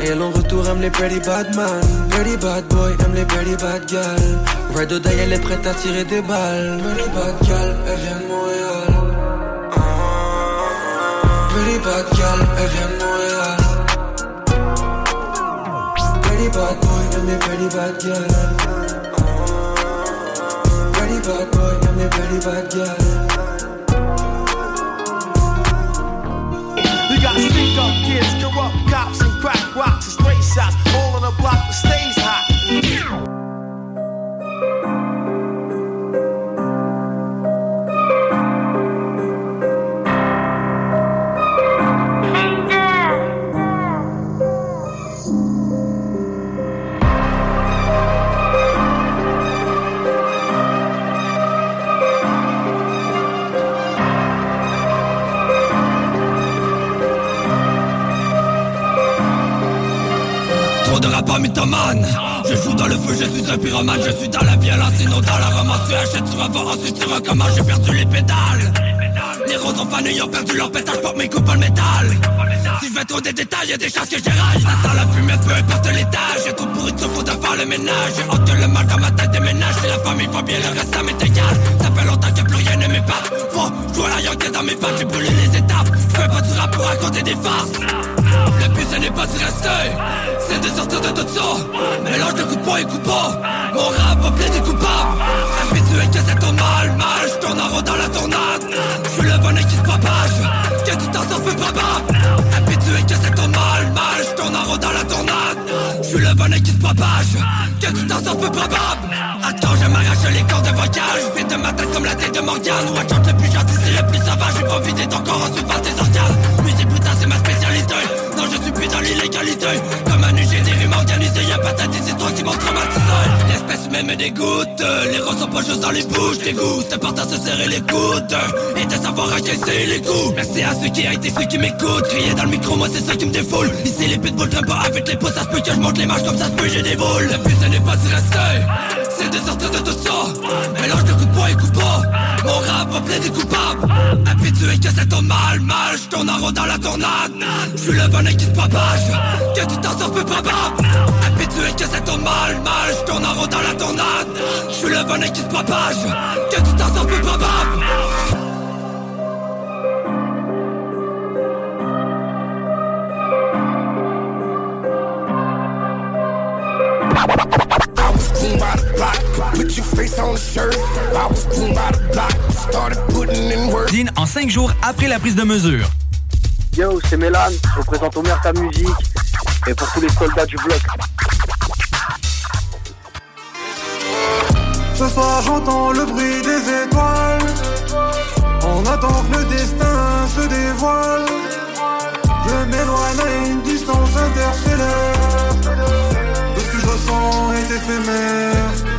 Et elle en retour aime les pretty bad man. Pretty bad boy, aime les pretty bad girls. Ride or elle est prête à tirer des balles. Pretty bad girl, elle vient de Montréal. Pretty bad girl, elle vient de Montréal. Pretty bad boy, aime les pretty bad girls Pretty bad boy, aime les pretty bad girls We got stick up kids, corrupt cops, and crack rocks and straight shots. All on the block that stays hot. Je joue dans le feu, je suis un pyromane Je suis dans la violence, sinon dans la romance Tu achètes, tu revends, ensuite tu recommences J'ai perdu les pédales. Les roses fané, ils ont perdu leur pétage Pour mes coupes le métal. Si je vais trop des détails, y'a des chances que j'éraille. Ça sent la fumée, peu importe l'étage. J'ai trop pourri de faut faire le ménage. J'ai honte le mal dans ma tête déménage. C'est la famille, va bien, le reste ça m'est égal Ça fait longtemps que plus rien ne m'épate Faut jouer la yoke dans mes pattes J'ai brûlé les étapes. Je fais pas du rap pour raconter des farces. Le but ce n'est pas de rester C'est de sortir de tout ça Mélange de coups de poing et coups bas Mon rap va plaisir coupable. Habitué que c'est ton mal Mal, je tourne en rond dans la tornade. Je suis le bonnet qui se propage. Que tu t'en sors peu probable Habitué que c'est ton mal Mal, je tourne en rond dans la tornade. Je suis le bonnet qui se propage. Que tu t'en sors peu probable Attends, je m'arrache les cordes vocales Je fais de ma tête comme la tête de Morgane. Watch out, le plus gentil, c'est le plus sauvage. J'ai vidé ton corps, ensuite face tes organes. Musique putain, c'est ma spécialité je plus dans l'illégalité. Comme un j'ai des rimes organisées Y'a pas ta c'est toi qui m'ont traumatisé. L'espèce même me dégoûte Les roses sont pas juste dans les bouches. Des goûts, c'est important de se serrer les coudes Et de savoir encaisser les coups. Merci à ceux qui a été ceux qui m'écoutent. Crier dans le micro, moi c'est ça qui me défoule. Ici les pitbulls traînent pas avec les pouces Ça se peut que je monte les marches comme ça se peut j'ai des boules. Le but ce n'est pas de rester C'est de sortir de tout ça. Mélange de coups de poing et coups bas Mon rap va plaider coupable Habitué que c'est ton mal, mal Je tourne en rond dans la tornade. Je suis le bonnet qui se propage. Que tu t'en sors peu probable Habitué que c'est ton mal, mal Je tourne en rond dans la tornade. Je suis le bonnet qui se propage. Que tu t'en sors peu probable Dean en 5 jours après la prise de mesure. Yo, c'est Mélan, je représente Omer ta musique et pour tous les soldats du bloc. Ce soir j'entends le bruit des étoiles. On attend que le destin se dévoile Je m'éloigne à une distance interstellaire est éphémère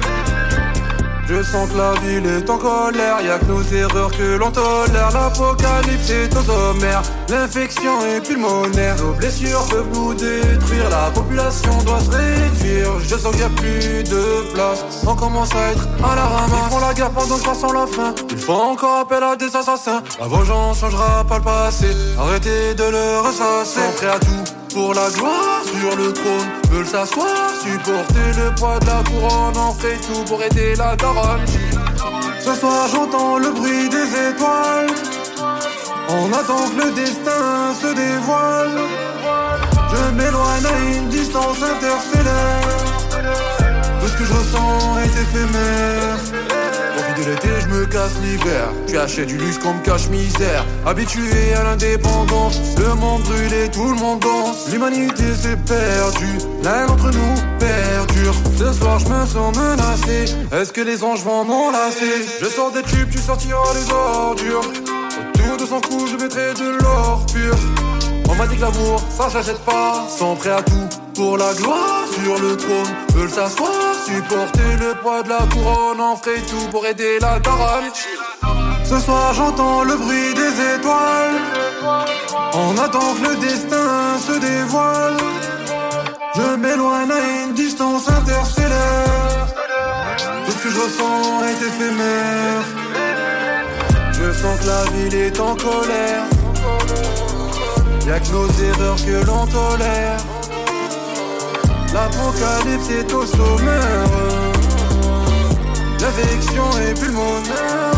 je sens que la ville est en colère, y'a que nos erreurs que l'on tolère. L'apocalypse est au sommaire, l'infection est pulmonaire. Nos blessures peuvent nous détruire, la population doit se réduire. Je sens qu'il a plus de place, on commence à être à la ramasse. Ils font la guerre pendant que sent la fin, ils font encore appel à des assassins. La vengeance changera pas le passé, arrêtez de le ressasser. Prêts à tout pour la gloire sur le trône Veulent s'asseoir, supporter le poids de la couronne On fait tout pour aider la daronne. Ce soir j'entends le bruit des étoiles. On attend que le destin se dévoile Je m'éloigne à une distance interstellaire. Tout ce que je ressens est éphémère l'été, je me casse l'hiver. Tu achètes du luxe comme cache-misère. Habitué à l'indépendance, le monde brûle tout le monde danse. L'humanité s'est perdue, l'un d'entre nous perdure. Ce soir, je me sens menacé. Est-ce que les anges vont m'enlacer? Je sors des tubes, tu sortiras des ordures. Autour de son cou, je mettrai de l'or pur. On m'a dit que l'amour, ça s'achète pas. Sont prêts à tout pour la gloire sur le trône. Veulent s'asseoir, supporter le poids de la couronne. On ferait tout pour aider la daronne. Ce soir, j'entends le bruit des étoiles. On attend que le destin se dévoile. Je m'éloigne à une distance interstellaire. Tout ce que je ressens est éphémère. Je sens que la ville est en colère. Y'a que nos erreurs que l'on tolère. L'apocalypse est au sommaire. L'affection est pulmonaire.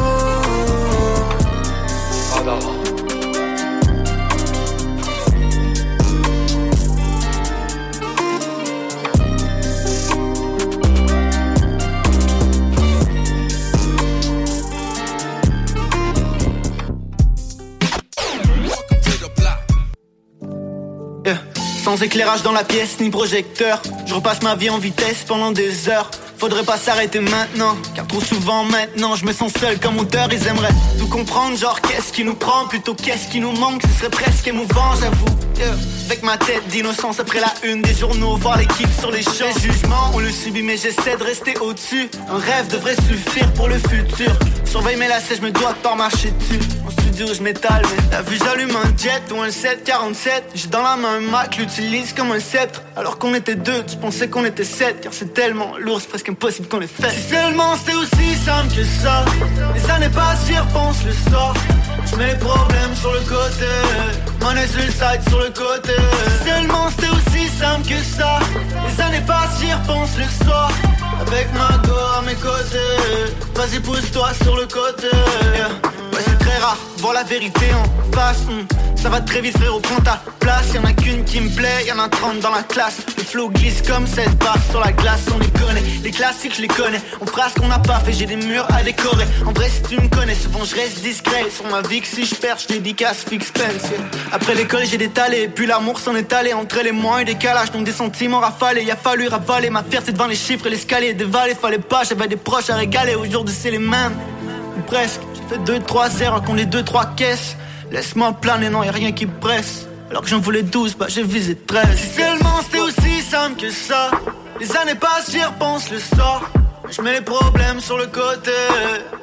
Sans éclairage dans la pièce ni projecteur. Je repasse ma vie en vitesse pendant des heures. Faudrait pas s'arrêter maintenant Car trop souvent maintenant je me sens seul comme auteur. Ils aimeraient tout comprendre genre qu'est-ce qui nous prend? Plutôt qu'est-ce qui nous manque? Ce serait presque émouvant j'avoue Avec ma tête d'innocence après la une des journaux Voir l'équipe sur les champs. Les jugements on le subit mais j'essaie de rester au-dessus. Un rêve devrait suffire pour le futur. Surveille mes lacets je me dois pas marcher dessus. Je m'étale Mais t'as vu j'allume un jet ou un 747 J'ai dans la main un Mac, l'utilise comme un sceptre. Alors qu'on était deux, tu pensais qu'on était sept. Car c'est tellement lourd, c'est presque impossible qu'on les fasse Si seulement c'était aussi simple que ça. Les années passent, j'y repense le soir Je mets les problèmes sur le côté. Money side sur le côté. Seulement c'était aussi simple que ça. Les années passent, j'y repense le soir. Avec ma go à mes côtés. Vas-y pousse-toi sur le côté C'est très rare, voir la vérité en face. Hmm. Ça va très vite frérot, prends ta place. Y'en a qu'une qui me plaît, y'en a 30 dans la classe. Le flow glisse comme 16 barres sur la glace. On les connaît, les classiques je les connais. On fera ce qu'on n'a pas fait, j'ai des murs à décorer. En vrai si tu me connais, souvent je reste discret. Sur ma vie que si je perds, je dédicace Spence Après l'école j'ai détalé, puis l'amour s'en est allé. Entre les mois et décalage, donc des sentiments rafalés. Il a fallu ravaler ma fierté devant les chiffres et l'escalier Dévaler, fallait pas, j'avais des proches à régaler. Aujourd'hui c'est les mêmes, presque Fait 2-3 erreurs qu'on les 2-3 caisses Laisse-moi planer, non, y'a rien qui presse. Alors que j'en voulais 12, bah j'ai visé 13. Si seulement c'était aussi simple que ça. Les années passent, j'y repense le sort. Je mets les problèmes sur le côté.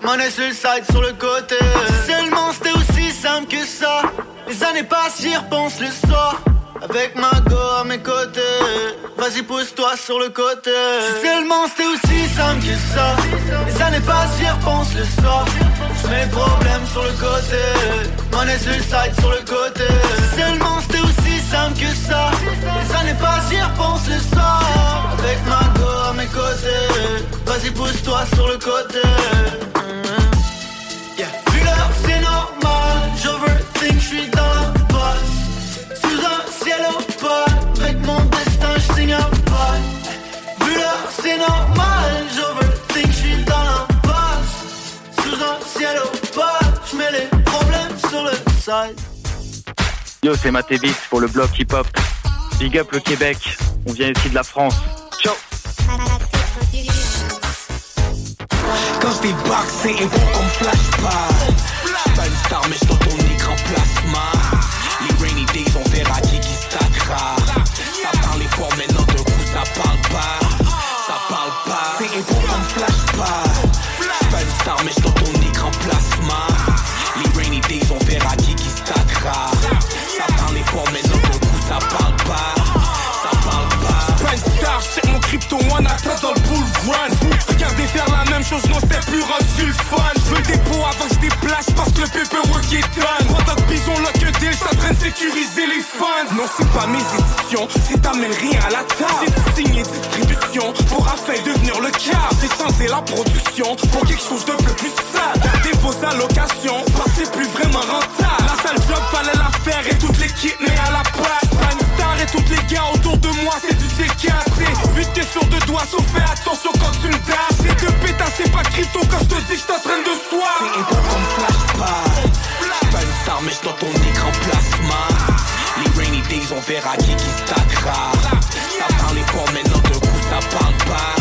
Money sur le side sur le côté. Si seulement c'était aussi simple que ça. Les années passent, j'y repense le soir. Avec ma go à mes côtés Vas-y pousse-toi sur le côté Si seulement c'était aussi simple que ça Les années passent, j'y repense le soir Je les problèmes sur le côté. Money side sur le côté. Seulement c'était aussi simple que ça. Les années passent, j'y repense le soir. Avec ma go à mes côtés. Vas-y pousse-toi sur le côté. Yeah. Vu l'heure c'est normal. J'overthink, j'suis dans la ciel au Avec mon destin, je signe un pas. Vu l'heure, c'est normal. Side. Yo, c'est Matébis pour le bloc hip-hop. Big up le Québec. On vient ici de la France. Ciao. Quand je débarque, c'est bon comme flashback. J'suis pas une star, mais j'suis ton écran plasma. Crypto one attends dans le bull run. Regardez faire la même chose, non c'est plus le fun. Je veux le dépôt avant que je déplace parce que le paperwork est done. Pendant bison lock a deal, ça train de sécuriser les fans. Non, c'est pas mes éditions, si t'amènes rien à la table. C'est signé distribution pour afin devenir le cas. C'est censé la production pour quelque chose de plus sale. Gardez vos allocations, parce que c'est plus vraiment rentable. La sale job fallait la faire et toute l'équipe met à la et toutes les gars autour de moi, c'est du CKC. Vite t'es sur deux doigts, sauf fais attention quand tu me dasses. C'est de péta, c'est pas crypto quand je te dis que je t'entraîne de soi. C'est un comme flashback. Pas une star, mais dans ton écran plasma. Les rainy days, on verra qui qui stackera. Ça parle fort, maintenant de coup, ça parle pas.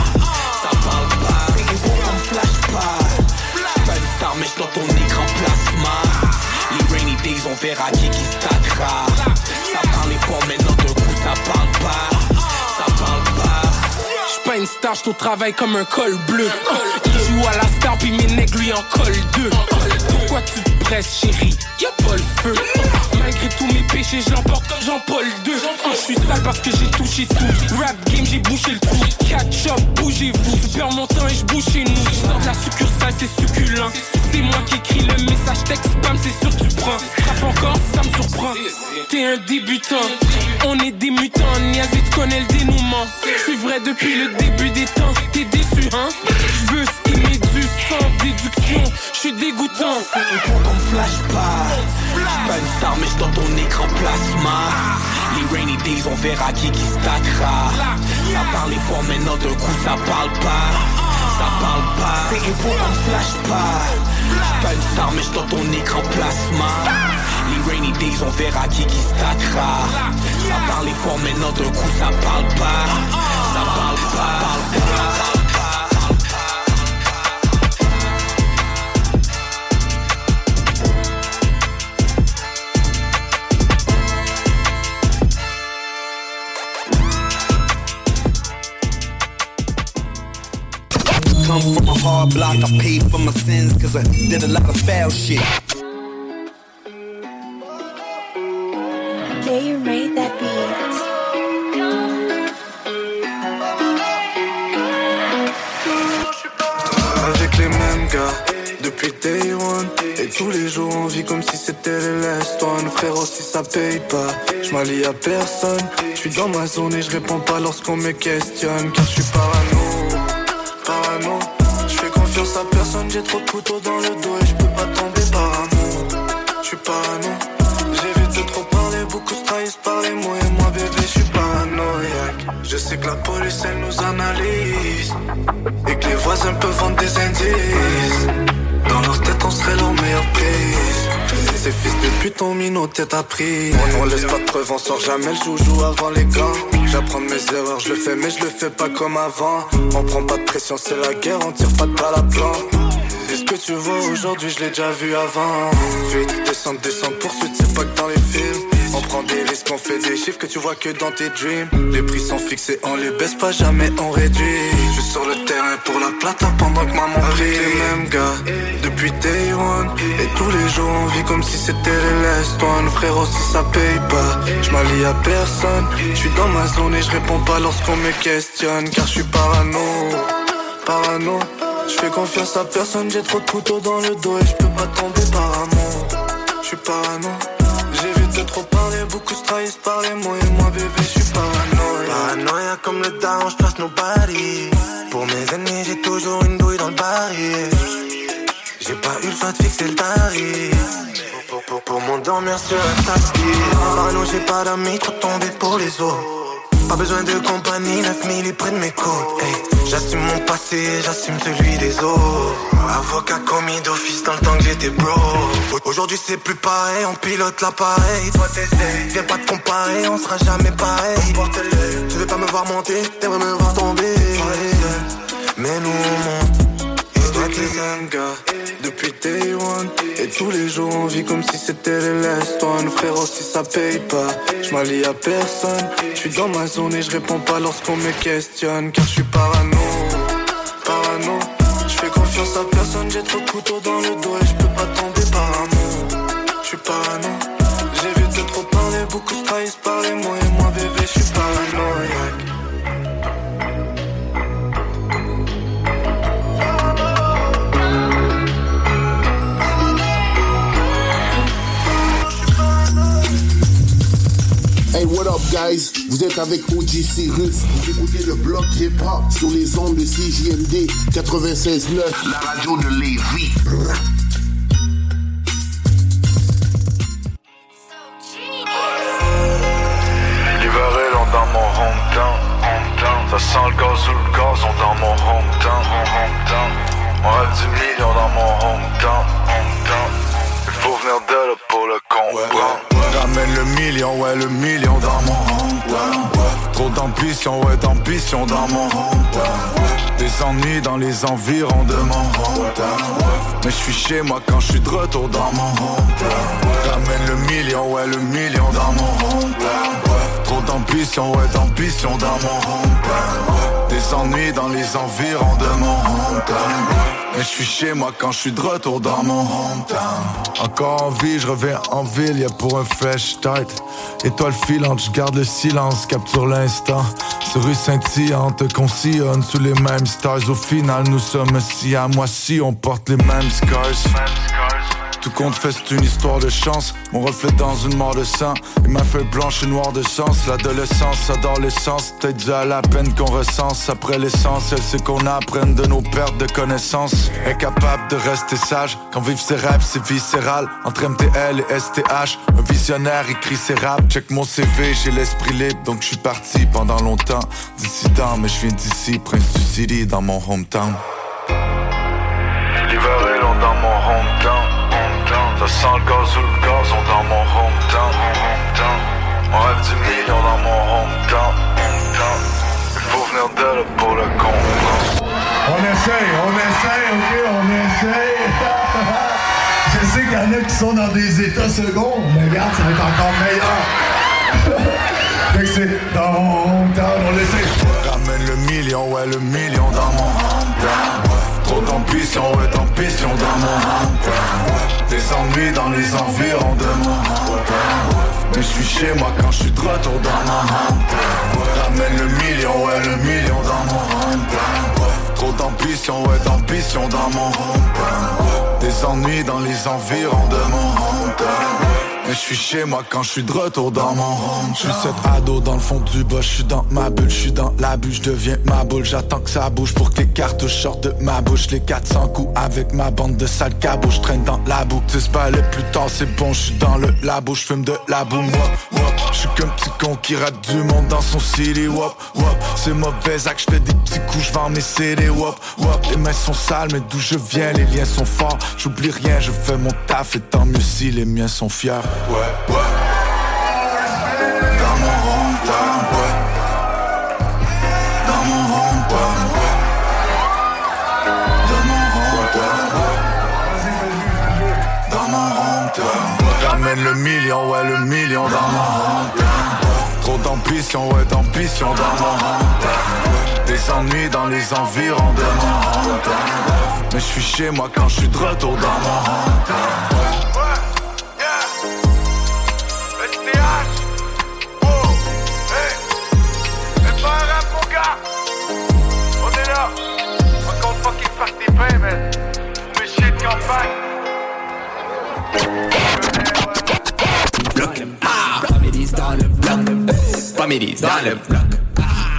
Ça parle pas. C'est un comme flashback. Pas une star, mais dans ton écran plasma. Les rainy days, on verra qui qui. Ça parle pas. Ça parle pas. J'suis pas une star, j'suis au travail comme un col bleu. Il joue à la star, puis mes nègres lui en colle deux. Pourquoi tu chérie, y'a pas le feu. Malgré tous mes péchés, je l'emporte comme Jean-Paul II. Je suis sale parce que j'ai touché tout. Rap game, j'ai bouché le trou. Catch up, bougez-vous. Je perds mon temps et je bouge chez nous. La succursale, c'est succulent. C'est moi qui écris le message texte spam, c'est sûr tu prends. Frappe encore, ça me surprend. T'es un débutant, on est des mutants. Niazi, tu connais le dénouement. Suis vrai depuis le début des temps. T'es déçu, hein? Je veux sans déduction. Je suis dégoûtant. Il faut qu'on me flash pas. J'suis pas une star, mais j'suis dans ton écran plasma. Les rainy days, on verra qui qui stackera. Ça parle fort, maintenant d'un coup, ça parle pas. Ça parle pas. C'est il faut qu'on me flash pas. J'suis pas une star, mais j'suis dans ton écran plasma. Les rainy days, on verra qui qui stackera. Ça parle fort, maintenant d'un coup, ça parle pas. Ça parle pas. Parle pas. Come from a hard block, I paid for my sins, cause I did a lot of foul shit. They made that beat. Avec les mêmes gars depuis day one. Et tous les jours on vit comme si c'était les last one Frérot si ça paye pas Je m'allie à personne. Je suis dans ma zone et je réponds pas lorsqu'on me questionne. Car je suis parano confiance à personne J'ai trop de couteaux dans le dos Et je peux pas tomber par amour. Je suis parano J'évite de trop parler Beaucoup se trahissent par les mots Et moi bébé je suis paranoïaque. Je sais que la police elle nous analyse et que les voisins peuvent vendre des indices Dans leur tête on serait leur meilleure prise Ces fils de pute ont mis nos têtes à prix On, laisse pas de preuves, on sort jamais le joujou avant les gants J'apprends mes erreurs, je le fais mais je le fais pas comme avant. On prend pas de pression, c'est la guerre, on tire pas de balle à plan ce que tu vois aujourd'hui, je l'ai déjà vu avant? Vite, descendre, descendre, poursuite, c'est pas que dans les films on prend des risques, on fait des chiffres que tu vois que dans tes dreams. Les prix sont fixés, on les baisse pas, jamais on réduit. Je suis sur le terrain pour la plata pendant que maman prie. Avec les mêmes gars, depuis day one. Et tous les jours on vit comme si c'était les last one. Frérot, si ça paye pas, je m'allie à personne. Je suis dans ma zone et je réponds pas lorsqu'on me questionne. Car je suis parano, parano. Je fais confiance à personne, j'ai trop de couteaux dans le dos et je peux pas tomber par amour. Je suis parano. De trop parler, beaucoup se trahissent par les mots. Et moi bébé je suis paranoïa Paranoïa comme le down, je place nos paris. Pour mes ennemis j'ai toujours une douille dans le baril. J'ai pas eu le choix de fixer le tarif. Pour, pour, pour m'endormir sur un tapis. Parano j'ai pas d'amis, trop tombé pour les autres pas besoin de compagnie, 9000 est près de mes côtes J'assume mon passé, j'assume celui des autres. Avocat commis d'office dans le temps que j'étais bro. Aujourd'hui c'est plus pareil, on pilote l'appareil. Toi t'essayes, viens pas te comparer, on sera jamais pareil. Tu veux pas me voir monter, t'aimerais me voir tomber. Mais nous on monte, un depuis day one. Et tous les jours on vit comme si c'était les last one. Frérot si ça paye pas Je m'allie à personne. Je suis dans ma zone et je réponds pas lorsqu'on me questionne. Car je suis parano Parano. Je fais confiance à personne J'ai trop de couteaux dans le dos Et je peux pas tomber par amour. Je suis parano. J'évite de trop parler Beaucoup se trahissent guys? Vous êtes avec OG Cyrus. Vous écoutez le bloc hip-hop sur les ondes de CJMD 96.9. La radio de Lévis. L'hiver est long dans mon hometown, hometown. Ça sent le gaz ou le gazon dans mon hometown, hometown. On a 10 millions dans mon hometown, hometown. Il faut venir de là pour le comprendre. Ramène le million, ouais, le million dans mon hometown. Trop d'ambition, ouais, d'ambition dans mon hometown. Des ennuis dans les environs de mon hometown Mais je suis chez moi quand je suis de retour dans mon hometown Ramène le million, ouais le million dans mon hometown D'ambition, ouais d'ambition dans mon hometown Des ennuis dans les environs de mon hometown. Mais je suis chez moi quand je suis de retour dans mon hometown. Encore en vie, je reviens en ville, y'a pour un fresh start. Étoile filante, je garde le silence, capture l'instant. Sur rue scintillante, qu'on sillonne sous les mêmes stars. Au final, nous sommes si à moi si on porte les mêmes scars tout compte fait c'est une histoire de chance. Mon reflet dans une mort de sang. Et ma feuille blanche et noire de sens. L'adolescence adore l'essence. Peut-être à la peine qu'on recense. Après l'essentiel c'est qu'on apprenne de nos pertes de connaissances. Incapable de rester sage. Quand vivre ses rêves c'est viscéral. Entre MTL et STH Un visionnaire écrit ses raps Check mon CV j'ai l'esprit libre Donc je suis parti pendant longtemps. Dissident mais je viens d'ici Prince du City dans mon hometown. Dans mon hometown. Ça sent le gaz ou le gazon dans mon hometown. On rêve du million dans mon hometown. Il faut venir d'elle pour le comprendre. On essaye, on essaye, ok, on essaye. Je sais qu'il y en a qui sont dans des états seconds, mais regarde, ça va être encore meilleur. fait que c'est dans mon hometown, on essaye. Ramène le million, ouais le million dans mon hometown Trop d'ambition, ouais d'ambition dans mon hometown Des ennuis dans les environs de mon Mais je suis chez moi quand je suis de retour dans mon hometown Ramène le million, ouais le million dans mon hometown Trop d'ambition, ouais d'ambition dans mon hometown Des ennuis dans les environs de mon hometown mais je suis chez moi quand je suis de retour dans mon home. Je suis cet ado dans le fond du bas, je suis dans ma bulle, je suis dans la bulle, je deviens ma boule, j'attends que ça bouge pour que les cartouches sortent de ma bouche, les 400 coups avec ma bande de sale cabot, je traîne dans la boucle, c'est le plus tard, c'est bon, je suis dans le labo, je fume de la boue, moi, je suis comme petit con qui rate du monde dans son city, wop, wop, c'est mauvais acte, je des petits coups, je vends mes CD, wop, wop, les mains sont sales, mais d'où je viens, les liens sont forts, j'oublie rien, je fais mon taf, et tant mieux si les miens sont fiers. Ouais, ouais. Dans mon hometown, ouais. Dans mon hometown, ouais. Dans mon hometown, ouais. Dans mon hometown. Ramène le million, ouais, le million dans mon. Trop d'ambition, ouais, d'ambition dans mon. Des ennuis dans les environs mon. Mais je suis chez moi quand je suis de retour dans mon hometown. Families dans le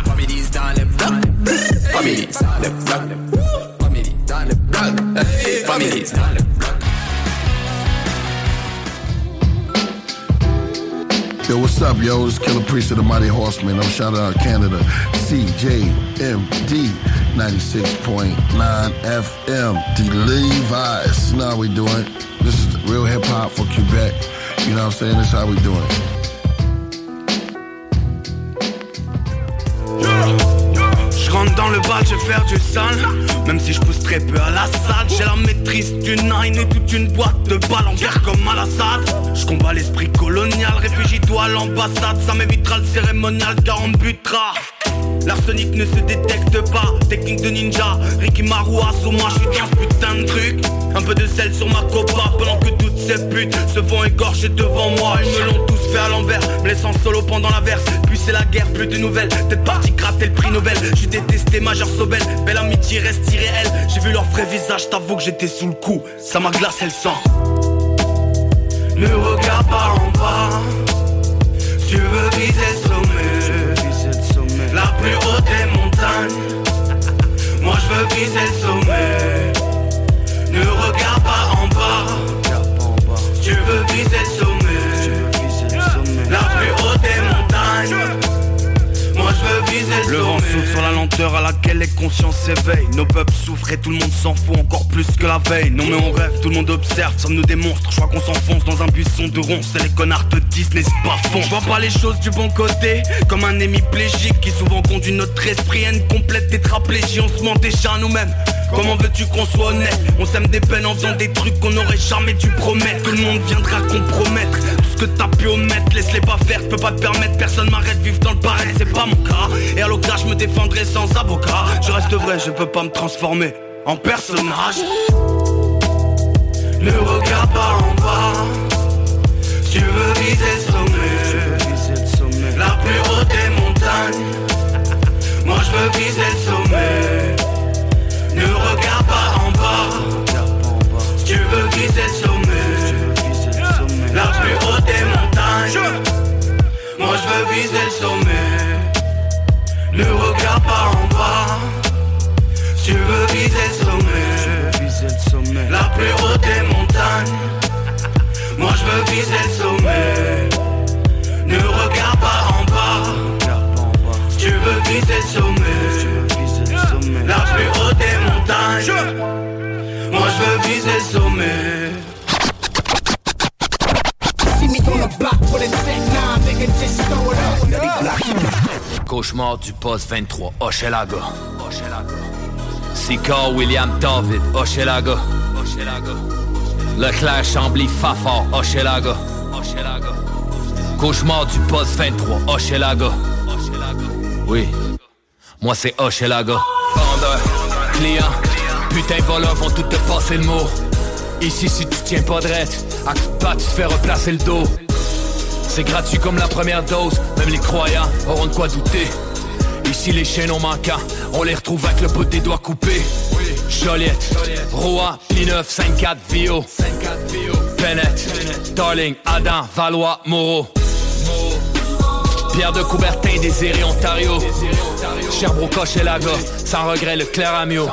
Families dans le. Families dans le. Families dans le. Families dans le. Yo, what's up, yo? It's Killer Priest of the Mighty Horseman. I'm shouting out Canada. CJMD 96.9 FM. The Levi's. How we doing. This is real hip hop for Quebec. You know what I'm saying? This is how we doing. Je rentre dans le bal, je vais faire du sale. Même si je pousse très peu à la salle J'ai la maîtrise d'une nine et toute une boîte de balles en guerre comme à l'Assad Je combats l'esprit colonial, réfugie-toi à l'ambassade. Ça m'évitera le cérémonial car on butera L'arsenic ne se détecte pas, technique de ninja Ricky Marou, Asuma, je suis dans ce putain de truc. Un peu de sel sur ma copa pendant que toutes ces putes se font égorger devant moi. Ils me l'ont tous fait à l'envers, me laissant solo pendant la verse. Puis c'est la guerre, plus de nouvelles, peut-être parti gratter le prix Nobel. J'ai détesté Major Sobel, belle amitié reste irréelle. J'ai vu leur vrai visage, t'avoue que j'étais sous le coup, ça m'a glacé le sang. Ne regarde pas en bas, tu veux viser plus haute des montagnes. Moi je veux viser le sommet sur la lenteur à laquelle est conscience s'éveille Nos peuples souffrent et tout le monde s'en fout encore plus que la veille. Non mais on rêve, tout le monde observe, sommes-nous des monstres Je crois qu'on s'enfonce dans un buisson de ronces Et les connards te disent n'hésite pas fond Je vois pas les choses du bon côté Comme un hémiplégique qui souvent conduit notre esprit à une complète tétraplégie. On se ment déjà nous-mêmes. Comment veux-tu qu'on soit honnête? On sème des peines en faisant des trucs qu'on aurait jamais dû promettre. Que le monde viendra compromettre. Tout ce que t'as pu omettre Laisse-les pas faire, peux pas te permettre Personne m'arrête, vivre dans le pareil, c'est pas mon cas. Et à l'occasion je me défendrai sans avocat. Je reste vrai, je peux pas me transformer en personnage. Ne regarde pas en bas. Tu veux viser le sommet. La plus haute des montagnes. Moi je veux viser le sommet. Ne regarde pas en bas. Tu veux viser le sommet. La plus haute des montagnes. Moi je veux viser le sommet Ne regarde pas en bas. Tu veux viser le sommet. La plus haute des montagnes. Moi je veux viser le sommet. Ne regarde pas en bas. Tu veux viser le sommet. La plus haute des montagnes. Moi je veux viser le sommet Cauchemar du poste 23, Hochelaga. Sicard William David, Hochelaga. Leclerc Chambly Fafard, Hochelaga. Cauchemar du poste 23, Hochelaga. Oui, moi c'est Hochelaga. Vendeur, client, putain voleurs vont tout te passer le mot. Ici si tu tiens pas de à coup de pas tu te fais replacer le dos. C'est gratuit comme la première dose, même les croyants auront de quoi douter. Ici les chaînons manquants, on les retrouve avec le bout des doigts coupés. Joliette, Rouen, P9, 5-4, Vio, Darling, Adam, Valois, Moreau. Pierre de Coubertin, Désiré, Ontario. Sherbrooke, Hochelaga, sans regret, le Clair Amio.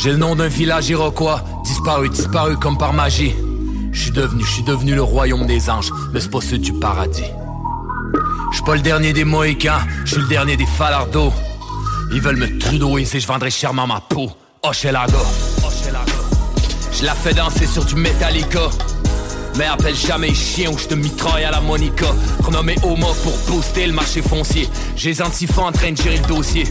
J'ai le nom d'un village iroquois, disparu, disparu comme par magie. Je devenu, je suis devenu le royaume des anges, mais c'est pas ceux du paradis. Je pas le dernier des Mohicans, je suis le dernier des Falardeaux. Ils veulent me trudoiser, je vendrai chèrement ma peau. Hochelaga. Je la fais danser sur du Metallica. Mais appelle jamais chien ou je te mitraille à la Monica Renommé Homo pour booster le marché foncier J'ai les antifas en train de gérer le dossier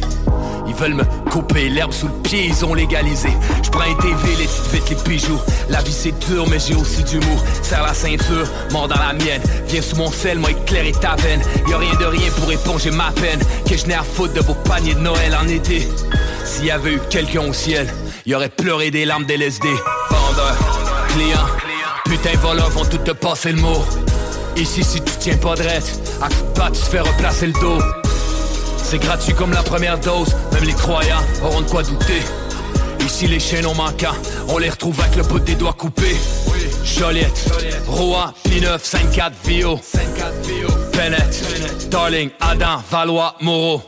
ils veulent me couper l'herbe sous le pied, ils ont légalisé. Je prends un TV, les petites vite les bijoux. La vie c'est dur, mais j'ai aussi du mou. Serre la ceinture, mort dans la mienne. Viens sous mon sel, moi éclairer ta veine. Y'a rien de rien pour éponger ma peine. Que je n'ai à foutre de vos paniers de Noël en été. S'il y avait eu quelqu'un au ciel, il aurait pleuré des larmes d'LSD. Vendeur, client, putain voleurs vont tout te passer le mot. Ici si tu tiens pas de à coup de pas tu te fais replacer le dos. C'est gratuit comme la première dose, même les croyants auront de quoi douter. Ici les chaînons manquants, on les retrouve avec le bout des doigts coupés. Joliette, Rouen, P9, 5-4, Vio, Bennett, Darling, Adam, Valois, Moreau.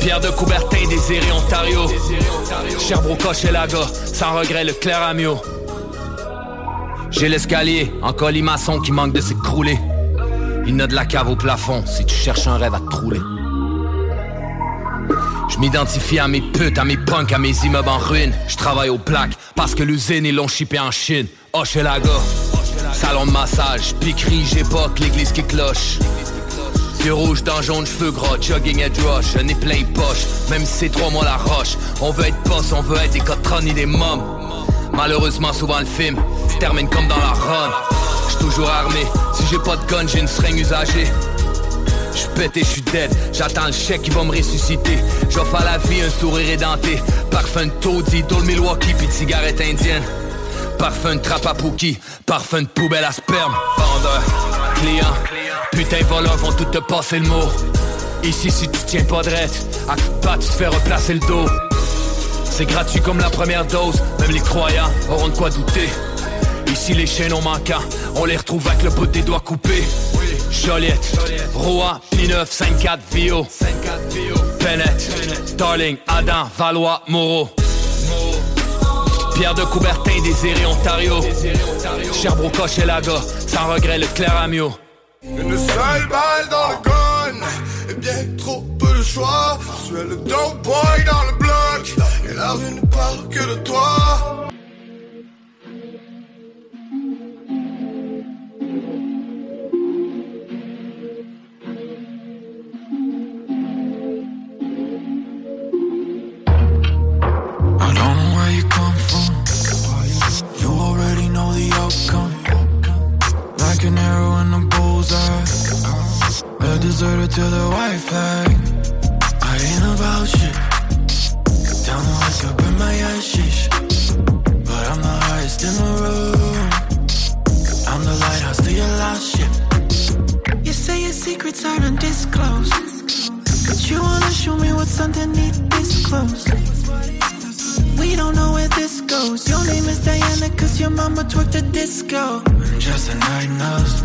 Pierre de Coubertin, Désiré, Ontario. Sherbrooke, Hochelaga, sans regret, le Clair Amio. J'ai l'escalier, en colimaçon qui manque de s'écrouler. Il n'a de la cave au plafond si tu cherches un rêve à te trouler. Je m'identifie à mes putes, à mes punks, à mes immeubles en ruine. Je travaille aux plaques parce que l'usine ils l'ont chippé en Chine. Hochelaga, salon de massage, piquerie, j'époque, l'église qui cloche. Yeux rouge dans jaune, cheveux gras, jogging et rush, un plein les poches, même si c'est trois mois la roche. On veut être boss, on veut être des cotrons ni des mômes. Malheureusement, souvent le film se termine comme dans la run. J'suis toujours armé, si j'ai pas de gun, j'ai une seringue usagée. J'suis pété, j'suis dead, j'attends le chèque qui va me ressusciter. J'offre à la vie un sourire édenté. Parfum de taudis, le Milwaukee, puis de cigarette indienne. Parfum de trappe à Pookie, parfum de poubelle à sperme. Vendeur, client, putain voleurs vont tout te passer le mot. Ici si tu tiens pas de à coup pas tu te fais replacer le dos. C'est gratuit comme la première dose, même les croyants auront de quoi douter. Ici les chaînons manquants, on les retrouve avec le bout des doigts coupés. Joliette, Rouen, P9, 5-4, Vio, Bennett, Darling, Adam, Valois, Moreau. Pierre de Coubertin, Désiré, Ontario. Sherbrooke, Hochelaga, sans regret, le Clair Une seule balle dans le gun, et bien trop peu de choix. J'appelle le dope boy dans le. Et la rue ne parle que de toi. I don't know where you come from. You already know the outcome. Like an arrow in a bullseye. A deserter to the white flag. I ain't about shit. Your mama twerked the disco. Just a night nurse.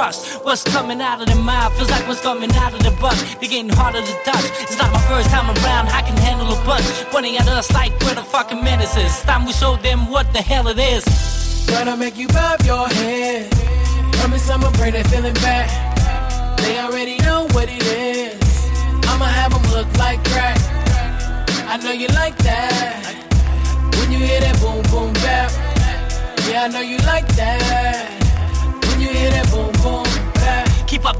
What's coming out of the mouth feels like what's coming out of the butt. They're getting harder to touch. It's not my first time around, I can handle a bunch. Pointing at us like we're the fucking menaces. It's time we show them what the hell it is. Gonna make you bob your head. Promise I'ma bring that feeling back. They already know what it is. I'ma have them look like crack. I know you like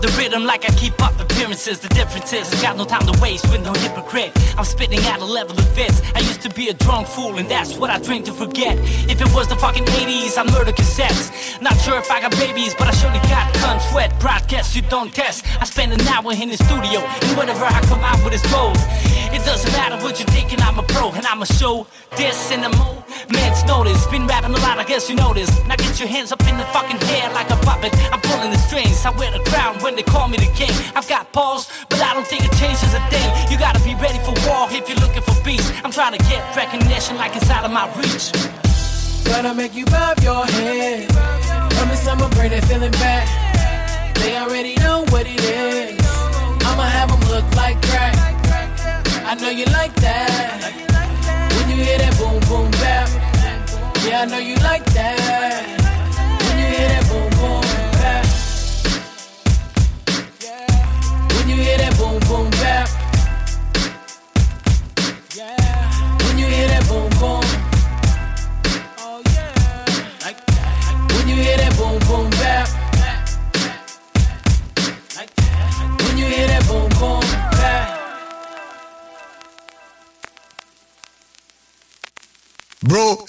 the rhythm like I keep up appearances. The difference is, I got no time to waste with no hypocrite. I'm spitting at a level of fits. I used to be a drunk fool, and that's what I drink to forget. If it was the fucking 80s, I murder cassettes. Not sure if I got babies, but I surely got cunt sweat. Broadcast you don't test. I spend an hour in the studio, and whatever I come out with is gold. It doesn't matter what you're thinking, I'm a pro, and I'ma show this in the moment's notice. Been rapping a lot, I guess you noticed. Now get your hands up in the fucking air like a puppet. I'm pulling the strings, I wear the crown when they call me the king. I've got balls, but I don't think it changes a thing. You gotta be ready for war if you're looking for peace. I'm trying to get recognition like it's out of my reach. Gonna make you bob your head. Promise I'ma bring that feeling back. They already know what it is. I'ma have them look like crack. I know you like that. You hear that boom boom bap. Yeah, I know you like that. When you hear that boom boom bap. When you hear that boom boom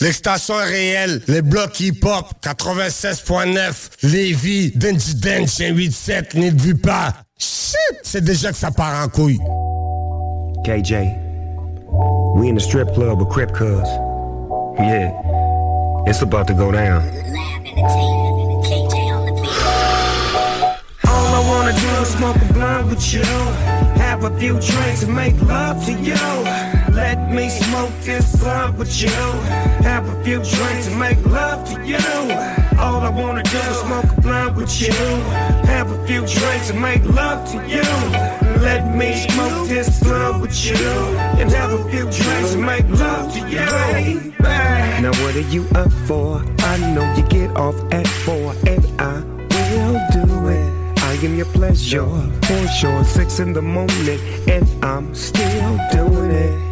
l'extension est réelle. Les blocs hip-hop, 96.9, Lévis, Denji Dench, 187, n'y vu pas. Shit, c'est déjà que ça part en couille. KJ, we in the strip club with Crip Cuz. Yeah, it's about to go down. All I wanna do is smoke a blunt with you. Have a few drinks and make love to you. Let me smoke this blunt with you. Have a few drinks and make love to you. All I wanna do is smoke a blunt with you. Have a few drinks and make love to you. Let me smoke this blunt with you. And have a few drinks and make love to you. Now what are you up for? I know you get off at four, and I will do it. I am your pleasure, for sure. Six in the morning, and I'm still doing it.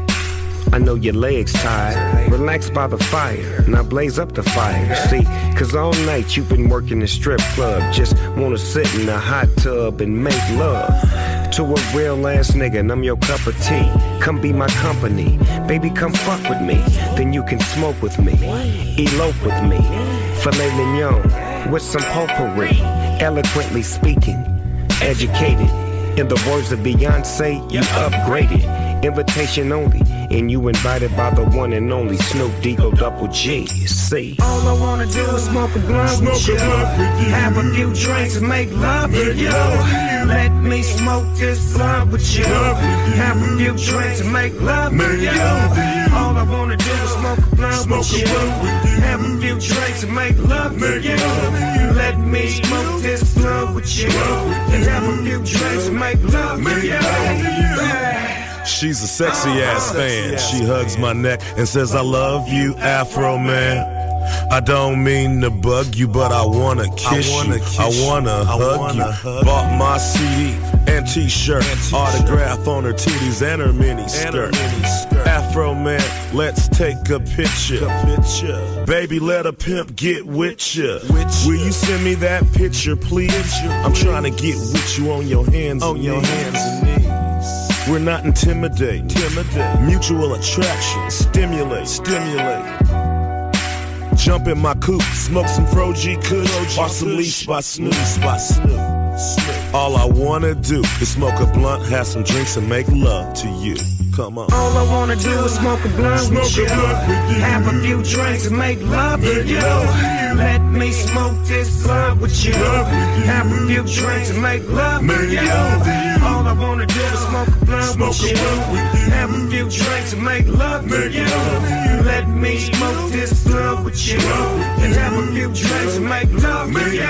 I know your legs tired. Relax by the fire. Now blaze up the fire. See, cause all night you've been working the strip club. Just wanna sit in a hot tub and make love. To a real ass nigga, and I'm your cup of tea. Come be my company. Baby, come fuck with me. Then you can smoke with me. Elope with me. Filet mignon with some potpourri. Eloquently speaking, educated. In the words of Beyonce, you upgraded. Invitation only, and you invited by the one and only Snoop Deagle Double G. See, All I wanna do is smoke a blunt with you. Have a few drinks and make love to you. Let me smoke this blunt with you. Have a few drinks and make love to you. All I wanna do is smoke a blunt with you. Have a few drinks and make love to you. Let me smoke this blunt with you. And have a few drinks and make love to you. She's a sexy ass fan. She hugs my neck and says, I love you, Afro man. I don't mean to bug you, but I wanna kiss wanna you. kiss I wanna I hug wanna you. hug Bought my CD and t-shirt, autograph on her titties and her mini skirt. Afro man, let's take a picture. a picture. Baby, let a pimp get with ya. Will you send me that picture, please? I'm trying to get with you on your hands, on your hands and knees. We're not intimidate, intimidate. Mutual attraction, stimulate, stimulate. Jump in my coupe, smoke some Fro G Kush, or some leash by Snoop, by Snoop. All I wanna do is smoke a blunt, have some drinks, and make love to you. Come on. All I wanna do is smoke a blunt with you. Have a few drinks and make love to you. Let me smoke this blunt with you. Have a few drinks and make love to you. All I wanna do is smoke a blunt with you. Have a few drinks and make love to you. Let me smoke this blunt with you. And have a few drinks and make love to you.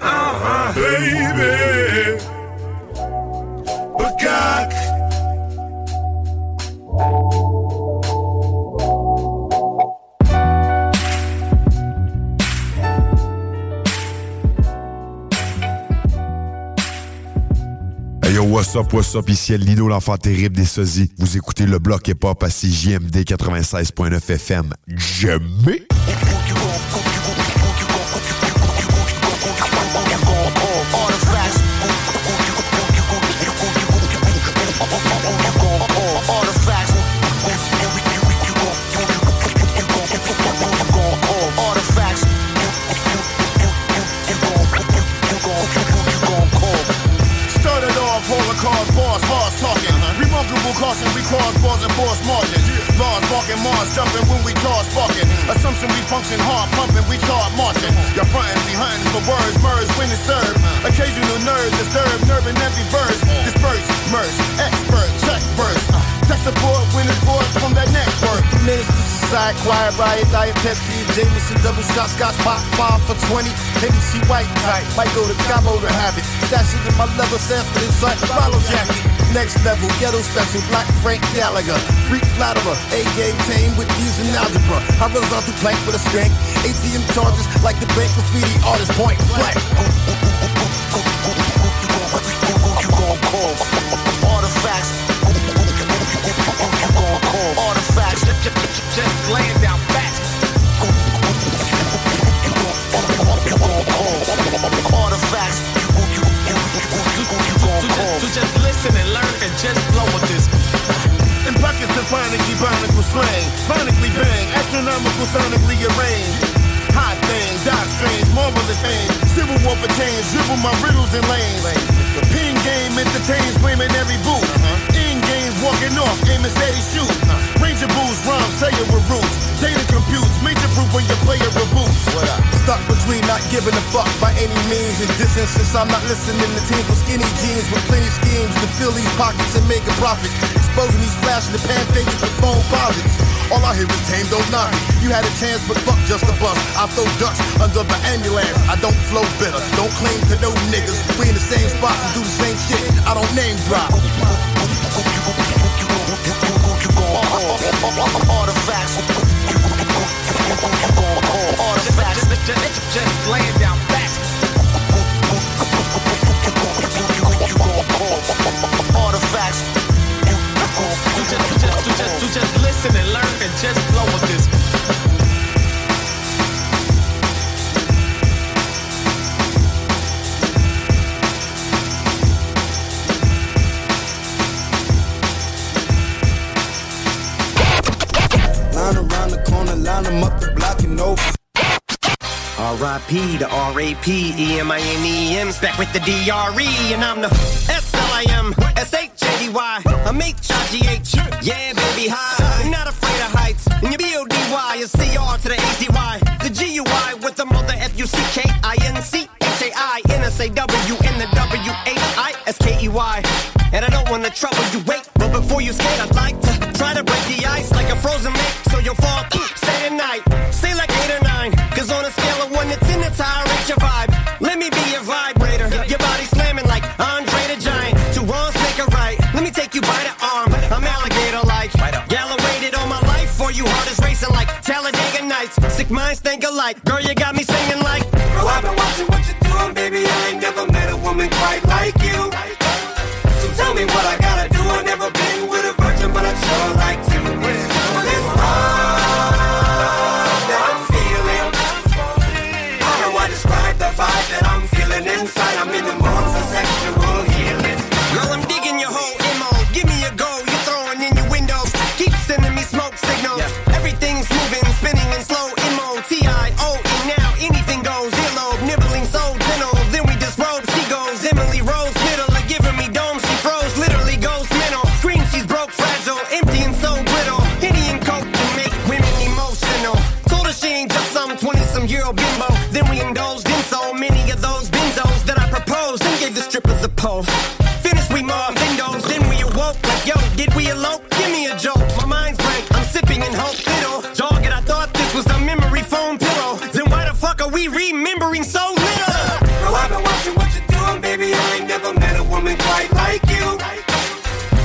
Uh-huh. Baby. Bagak. Hey yo, what's up, what's up, ici Lino, l'enfant terrible des sosies. Vous écoutez le bloc hip-hop à CJMD 96.9 FM. Jamais! Force margins. Bars barking, Mars jumping when we jaws sparking. Assumption we function hard pumping, we start marching. You're fronting behind for words, merge when it's served. Occasional nerves disturb, nerve and empty verse. Disperse, merge, expert, check verse. Tech support when it's bored from that network. Minister side, quiet riot, diet Pepsi, Jameson, double shot, scotch, pop, five for 20. Hennessy white type, might go to Cabo to have it. Stash it in my leather for this like follow jacket. Next level, ghetto special, black Frank Gallagher. Freak flatterer, A-game tame with D's and algebra. Horizontal plank with a skank. ATM charges like the bank graffiti artist point blank. Artifacts. Artifacts. Just laying down So just listen and learn and just blow with this. In buckets of phonicky bonical slang. Phonically bang, astronomical sonically arranged. Hot thing, dot strange, marvelous fame. Civil war for change, dribble my riddles and lanes. The Pin game entertains, flaming every booth. In games, walking off, aiming steady shoot. Ranger boost, rhymes, say it with roots. Data computes, major proof when you your player reboots. Stuck between not giving a fuck by any means and distance since I'm not listening to teams with skinny jeans with plenty schemes to fill these pockets and make a profit. Exposing these flashing the pan pages with phone posits. All I hear is tame, don't knock it. You had a chance, but fuck just a bust. I throw ducks under the ambulance. I don't flow bitter. Don't claim to know niggas. We in the same spots and do the same shit. I don't name drop. Artifacts. Artifacts. Just laying down facts. Artifacts. Just, just, just, just listen and learn and just flow with this. Over. R.I.P. to R.A.P. E-M-I-N-E-M's back with the D-R-E And I'm the S-L-I-M S-H-A-D-Y I'm H-I-G-H Yeah, baby, hi I'm not afraid of heights And your B-O-D-Y is C-R to the A-Z-Y The G-U-I with the mother F-U-C-K-I-N-C H-A-I-N-S-A-W and the W-H-I-S-K-E-Y And I don't wanna trouble you, wait But before you skate, I'd minds think alike Girl, you got me we remembering so little? Bro, I've been watching what you're doing, baby. I ain't never met a woman quite like you.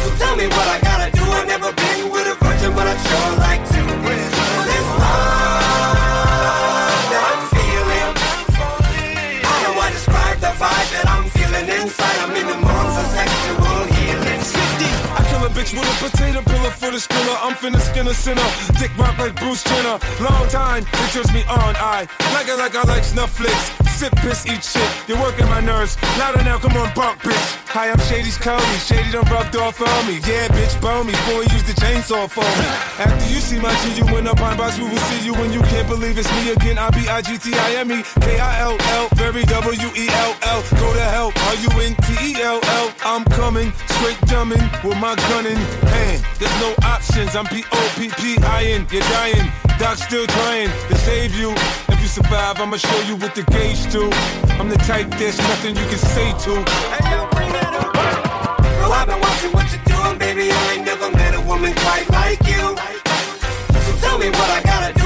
So tell me what I gotta do. I've never been with a virgin, but I'd sure like to. I'm finna skin a sinner. Dick rock like Bruce Jenner. Long time, it turns me on. I like it like I like Snufflix. Sip, piss, eat shit. You're working my nerves. Louder now, come on, bump, bitch. Hi, I'm Shady's Cody. Shady done rubbed off on me. Yeah, bitch, bone me. Before he used the chainsaw for me. After you see my G, you in a pine box. We will see you when you can't believe it's me again. I B I G T I M E K I L L. Very W E L L. Go to hell. R U N T E L L. I'm coming, straight dumbing with my gun in hand. There's no options. I'm P O P P I N. You're dying. Doc still trying to save you. If you survive, I'ma show you what the gauge do. I'm the type there's nothing you can say to. Hey, yo, been watching what you're doing, baby. I ain't never met a woman quite like you. So tell me what I gotta do.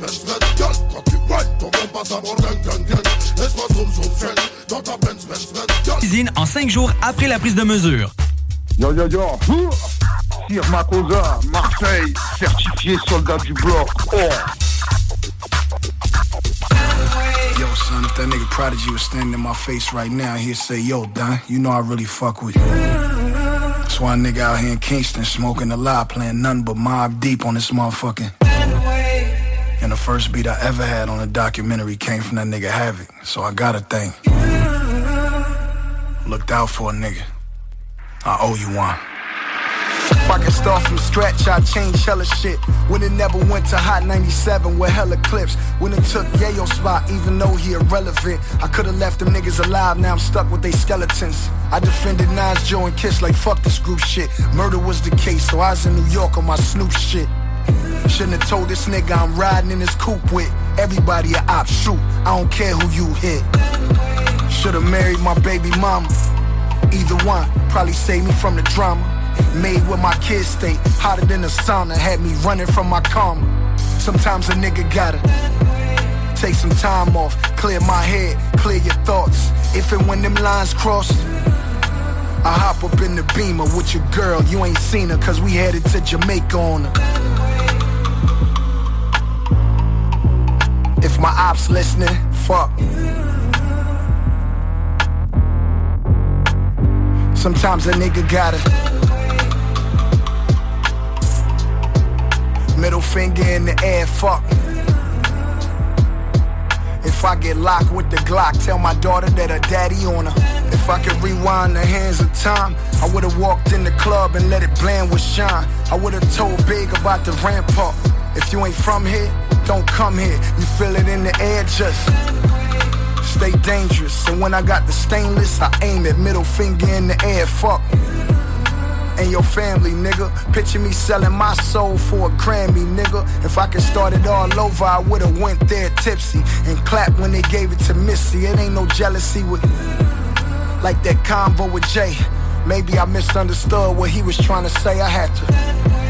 Dans ta Benz, Benz, Benz, gueule. Quand tu whines, ton bon passe avant gang, gang, gang. Laisse-moi zoom, zoom, friend, dans ta Benz, Benz, Benz, gueule. Cuisine en 5 jours après la prise de mesure. Yo yo yo, Sir Makosa, Marseille, certifié soldat du bloc. Oh. Yo, son, if that nigga Prodigy was standing in my face right now, he'd say, Yo, Don, you know I really fuck with you. That's why a nigga out here in Kingston smoking a lot, playing nothing but Mob Deep on this motherfucking. And the first beat I ever had on a documentary came from that nigga Havoc, so I gotta thank. Looked out for a nigga. I owe you one. If I can start from scratch, I'd change hella shit. When it never went to Hot 97 with hella clips. When it took Yayo spot, even though he irrelevant. I could've left them niggas alive, now I'm stuck with they skeletons. I defended Nas, Joe, and Kiss like fuck this group shit. Murder was the case, so I was in New York on my Snoop shit. Shouldn't have told this nigga I'm riding in his coupe with everybody a op shoot. I don't care who you hit. Should've married my baby mama. Either one probably saved me from the drama. Made where my kids stay, hotter than the sauna, had me running from my karma. Sometimes a nigga gotta take some time off, clear my head, clear your thoughts. If and when them lines cross, I hop up in the beamer with your girl. You ain't seen her, cause we headed to Jamaica on her. If my ops listening, fuck. Sometimes a nigga gotta Middle finger in the air, fuck. If I get locked with the Glock, tell my daughter that her daddy on her. If I could rewind the hands of time, I would've walked in the club and let it blend with shine. I would've told Big about the rampart. If you ain't from here, don't come here. You feel it in the air, just stay dangerous. And when I got the stainless, I aim it, middle finger in the air, fuck and your family, nigga. Picture me selling my soul for a Grammy, nigga. If I could start it all over, I would've went there tipsy and clapped when they gave it to Missy. It ain't no jealousy with like that convo with Jay. Maybe I misunderstood what he was trying to say. I had to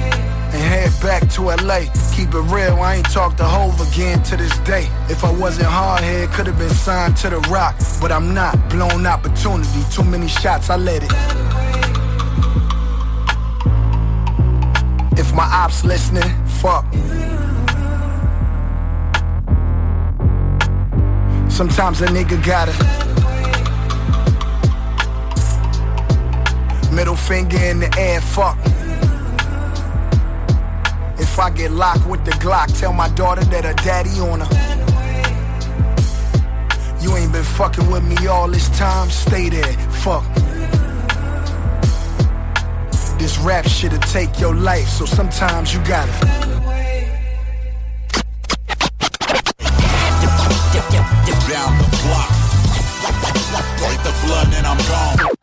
and head back to LA. Keep it real, I ain't talked to Hove again to this day. If I wasn't hard head, could have been signed to the rock, but I'm not. Blown opportunity, too many shots, I let it. If my ops listening, fuck. Sometimes a nigga gotta. Middle finger in the air, fuck. If I get locked with the Glock, tell my daughter that her daddy on her. You ain't been fucking with me all this time, stay there, fuck. This rap shit'll take your life, so sometimes you gotta. Down the block. The and I'm gone.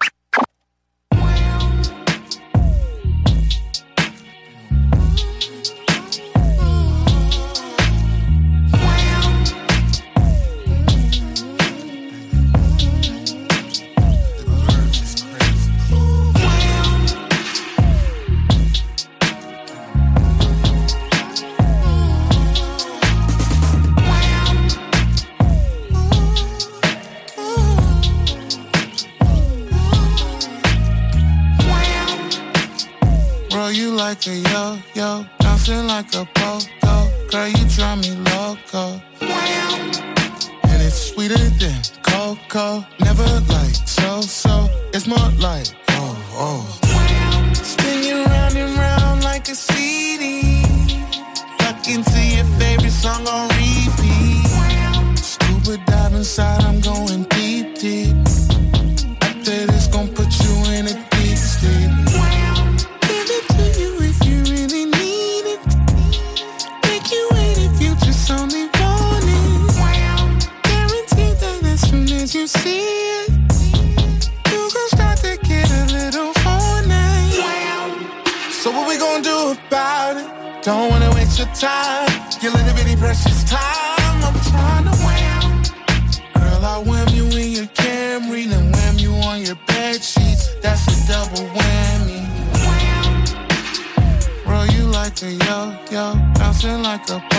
Like a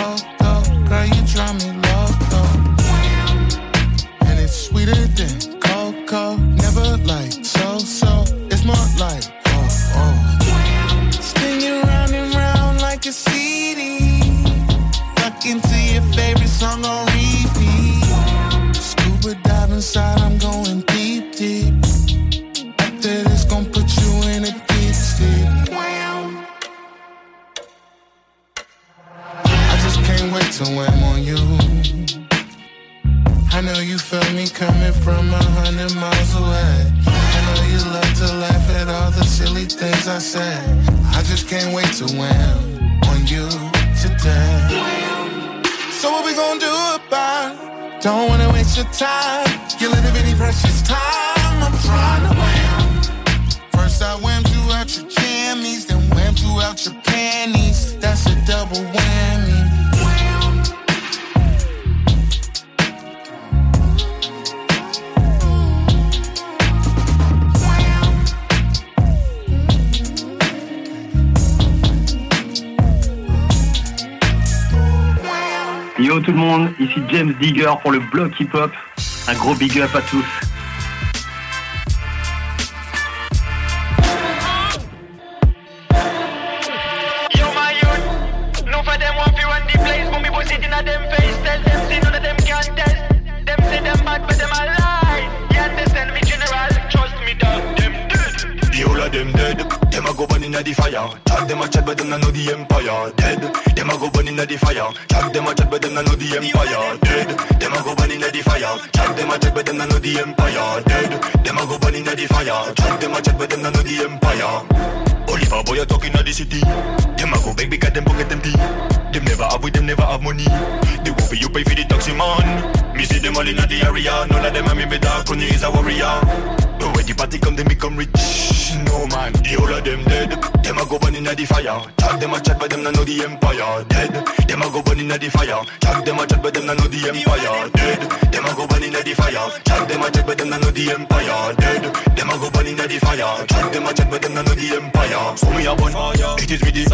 lie. You understand me, general? Trust me, dog. Them dead. The whole of them dead. Them a go burn inna the fire. Chat them a chat, but them not know the empire. Dead. Them a go burn inna the fire. Chat them a chat, but them not know the empire. Know the empire. Dead. Them a go burn inna the fire. Chat them a chat, but them not know the empire. Oliver boy a talking in the city. Them a go beg because them pocket empty. Them never have with them never have money. They won't pay you pay for the taxi man. Me see them all in the area. None of them a me better. Kanye is a warrior. But when the party come, they become rich. No man, the whole of them. Them a go burn inna the fire. Chat them a chat, but them not know the empire. Dead. Them a go burn inna the fire. Chat them a chat, but them not know the empire. Dead. Them a go burn inna the fire. Chat them a chat, but them not know the empire. Dead. Them a go burn inna the fire. Chat them a chat, but them not know the empire. So me a burn fire. It is with the.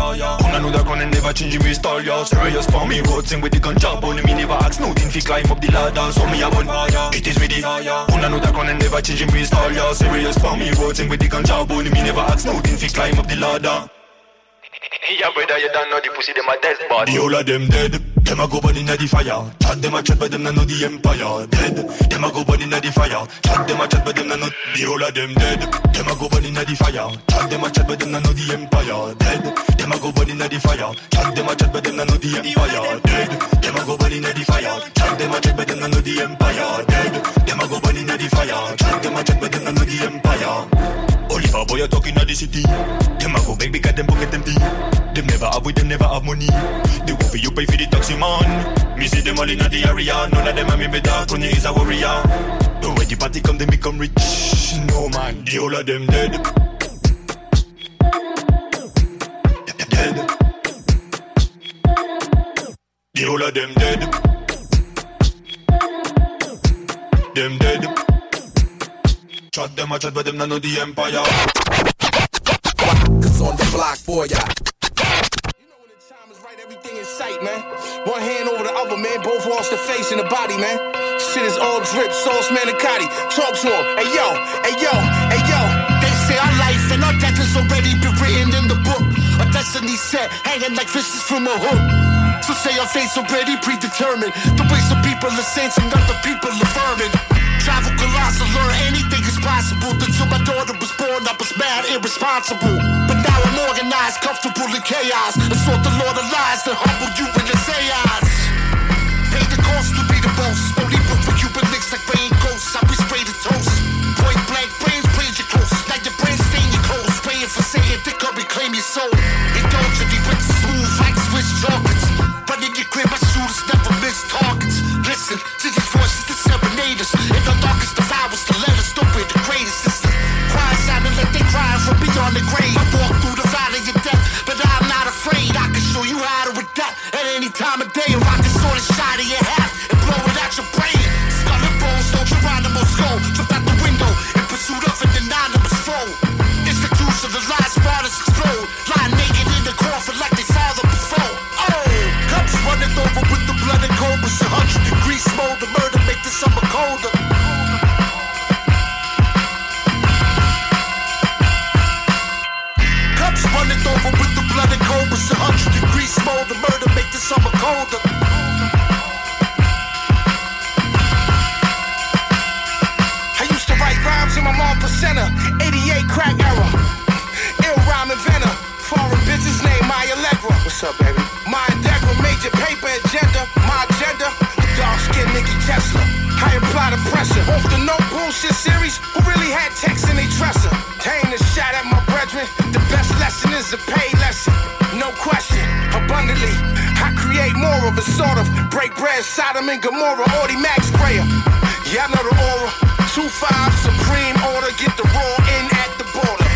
Una know that can never change me style. Yeah, serious for me. Road sing with the ganja bun. Me never ask nothing fi climb up the ladder. So me a burn fire. It is with the. Una know that can never change me style. Yeah, serious for me. Road sing with the ganja bun. Me never ask nothing fi climb up the ladder. Yeah, brother, you don't know the pussy, them a dead body. The whole of them dead. Them a go burn inna the fire. Chat them a chat, but them not know the empire. Dead. Them a go burn inna the fire. Chat them a chat, but them not know the whole of them dead. Them a go burn inna the fire. Chat them a chat, but them not know the empire. Dead. Them a go burn inna the fire. Chat them a chat, but them not know the empire. Dead. Them a go burn inna the fire. Chat them a chat, but them not know the empire. Dead. Them a go burn inna the fire. Chat them a chat, but them not know the empire. Oliver boy a talking in the city. Them a go beg because them pocket empty. Them never have with them never have money. They won't pay you pay for the taxi man. Me see them all in the area. None of them a me better. Kanye is a warrior. But when the party come, they become rich. No man, the whole of them dead. Dead. The whole of them dead. Them dead. Chat them a chat, but them not know the empire. Cause on the block for ya. Everything in sight, man. One hand over the other, man. Both lost the face and the body, man. Shit is all drip, sauce manicotti. Talk to him. Hey yo, hey yo, hey yo. They say our life and our death has already been written in the book. A destiny set, hanging like fishes from a hook. So say our fate's already predetermined. The waste of people are saints and other people are vermin. Travel colossal, learn anything is possible. Until my daughter was born, I was mad, irresponsible. But now I'm organized, comfortable in chaos. And sought the Lord of lies to humble you in the seance. Pay the cost to be the boss. Only book for Cuban links like rain ghosts. I be sprayed to toast. Point blank, brains brains your close. Like your brain stain your clothes. Praying for Satan to come reclaim your soul. Indulge in the rich smooth like Swiss chocolates. Running your crib, my shooters never miss targets. Listen to the from the grave. I walk through the valley of death, but I'm not afraid. I can show you how to adapt at any time of day. Or I can sort of shot of your hat and blow it out your brain. Skull and bones, don't Geronimo skull. Jump out the window in pursuit of an anonymous foe. Institutionalized martyrs explode. Lying naked in the coffin like they father before. Oh, cups running over with the blood and Tesla. I apply the pressure. Off the no I used to write rhymes in my mom's for 88 crack error Ill rhyme inventor. Foreign business name my Allegra. What's up baby? My endeavor major paper agenda My agenda. The Dark skin Nikki Tesla I apply the pressure Off the no bullshit series. Who really had text in a dresser? Tame the shot at my brethren. The best lesson is a pain abundantly. I create more of a sort of break bread, Sodom and Gomorrah, Audi Max sprayer. Yeah, I know the aura. 2-5, supreme order, get the raw in at the border.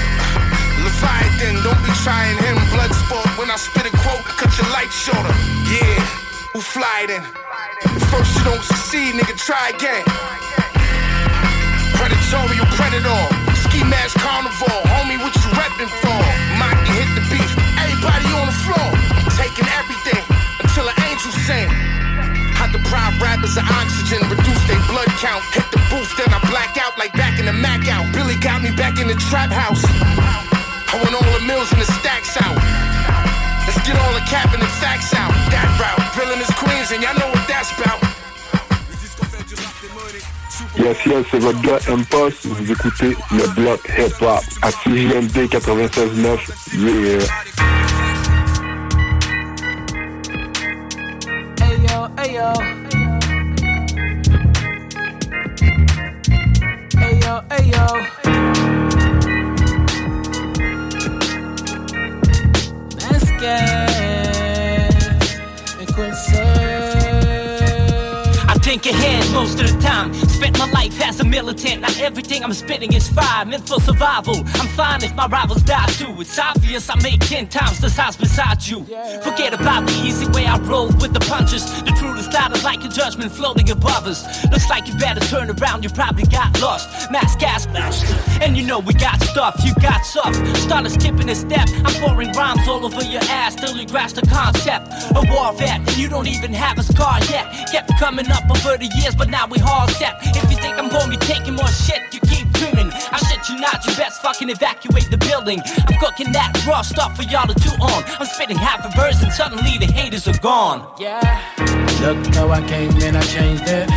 Leviathan, don't be trying him, blood sport. When I spit a quote, cut your life shorter. Yeah, who fly then? First you don't succeed, nigga, try again. Predatorial predator, ski mask carnivore, homie, what deprive rappers of oxygen, reduce their blood count, hit the booth, then I black out like back in the Mac out. Billy got me back in the trap house. I want all the mills and the stacks out. Let's get all the cap and the facts out. That route, villain is Queens, and y'all know what that's about. Yes, yes, c'est votre gars Impost. Vous écoutez le bloc hip-hop à CJMD 96.9. Yeah. Militant. Not everything I'm spitting is fire. Meant for survival. I'm fine if my rivals die too. It's obvious I make ten times the size beside you. Forget about the easy way I roll with the punches. The truth started like a judgment floating above us. Looks like you better turn around. You probably got lost. Mass gas blaster. And you know we got stuff. You got soft. Started skipping a step. I'm pouring rhymes all over your ass till you grasp the concept. A war vet. And you don't even have a scar yet. Kept coming up over the years, but now we all set. If you think I'm gonna be taking more shit, you keep dreaming. I shit you not, you best fucking evacuate the building. I'm cooking that raw stuff for y'all to chew on. I'm spitting half a verse and suddenly the haters are gone. Yeah. Look how I came and I changed it.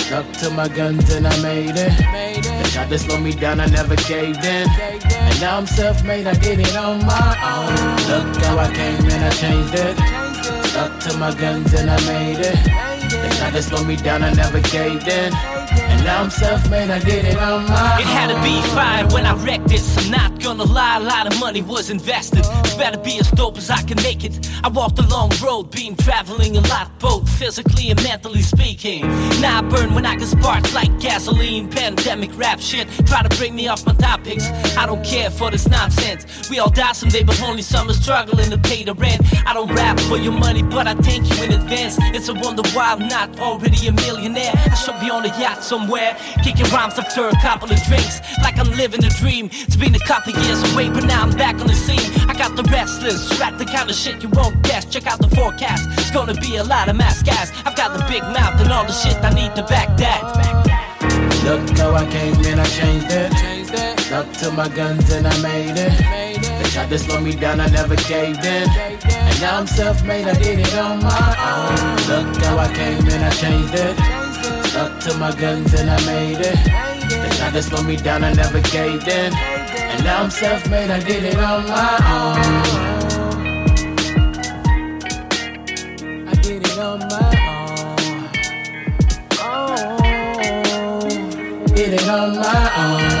Stuck to my guns and I made it. They tried to slow me down, I never caved in. And now I'm self-made, I did it on my own. Look how I came and I changed it. Stuck to my guns and I made it. They tried to slow me down, I never caved in. And now I'm self-made, I did it on my It had to be fire when I wrecked this. I'm not gonna lie, a lot of money was invested. It's better be as dope as I can make it. I walked a long road, been traveling a lot, both physically and mentally speaking. Now I burn when I can spark like gasoline. Pandemic rap shit, try to bring me off my topics. I don't care for this nonsense. We all die someday, but only some are struggling to pay the rent. I don't rap for your money, but I thank you in advance. It's a wonder why Not already a millionaire. I should be on a yacht somewhere, kicking rhymes after a couple of drinks, like I'm living a dream. It's been a couple years away, but now I'm back on the scene. I got the restless, rap the kind of shit you won't guess. Check out the forecast, it's gonna be a lot of mass gas. I've got the big mouth and all the shit I need to back that. Look how I came and I changed it. Stuck to my guns and I made it. Tried to slow me down, I never caved in. And now I'm self-made, I did it on my own. Look how I came and I changed it. Stuck to my guns and I made it. They tried to slow me down, I never caved in. And now I'm self-made, I did it on my own. I did it on my own. Oh, did it on my own.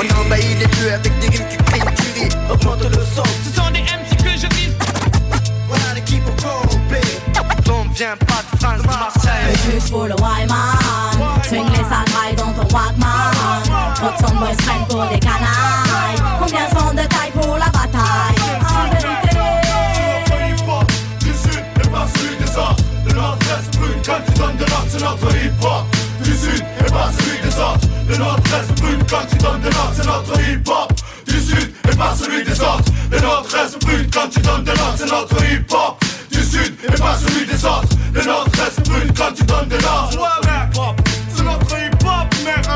On envahit les bleus avec des rimes qui crient du riz. Augmente le son. Ce sont des MC que je vise. Voilà l'équipe au complet. Bombe vient pas de France, de Marseille. Le juge pour le Wyman Swing les sangrais dans ton Walkman Hudson Boys prennent pour des canailles. Combien sont de taille pour la bataille? En vérité. Du sud et pas celui des autres. Le nord-est brûle quand tu donnes de notes C'est notre hip-hop. Du sud et pas celui des autres Le nord-est brûle quand tu donnes de notes C'est notre hip-hop Du sud et pas celui des autres. Le nord-est brûle quand tu donnes de notes C'est notre hip-hop Du sud et pas celui des autres. Le nord-est brûle quand tu donnes de notes C'est notre hip-hop mec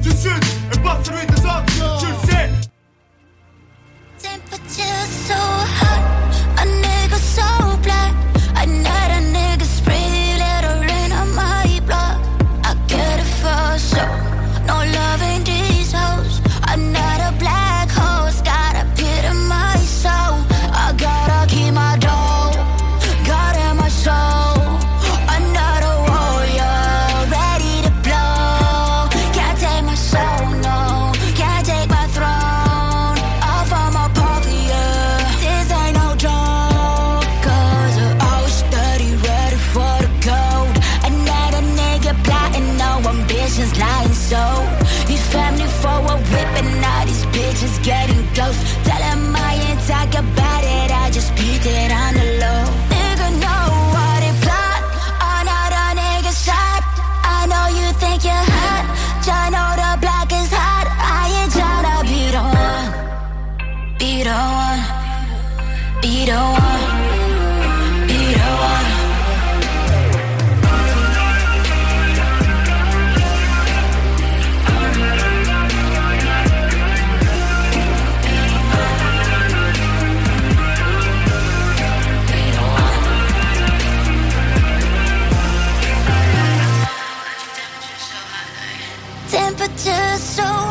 Du sud et pas celui des autres. Tu le sais. Temperature so hot, a nigga so black. I know Temperature so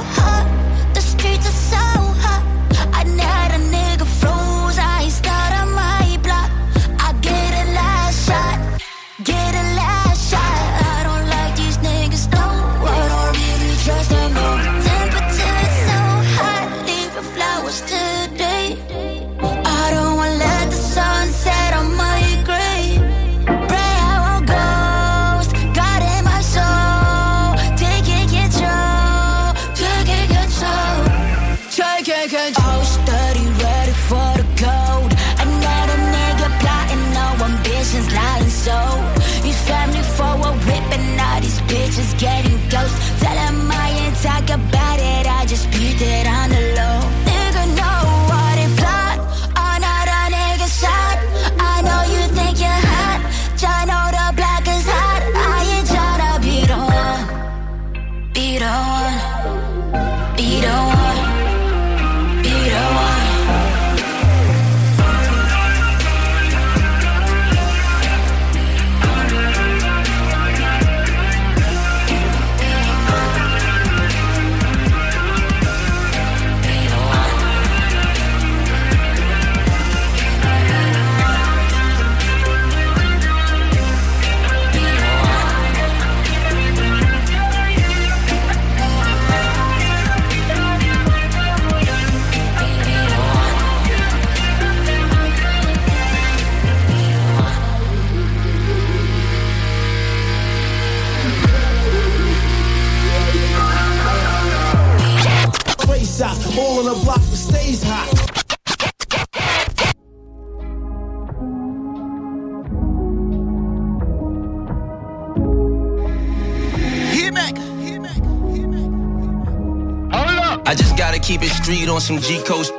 some G coast.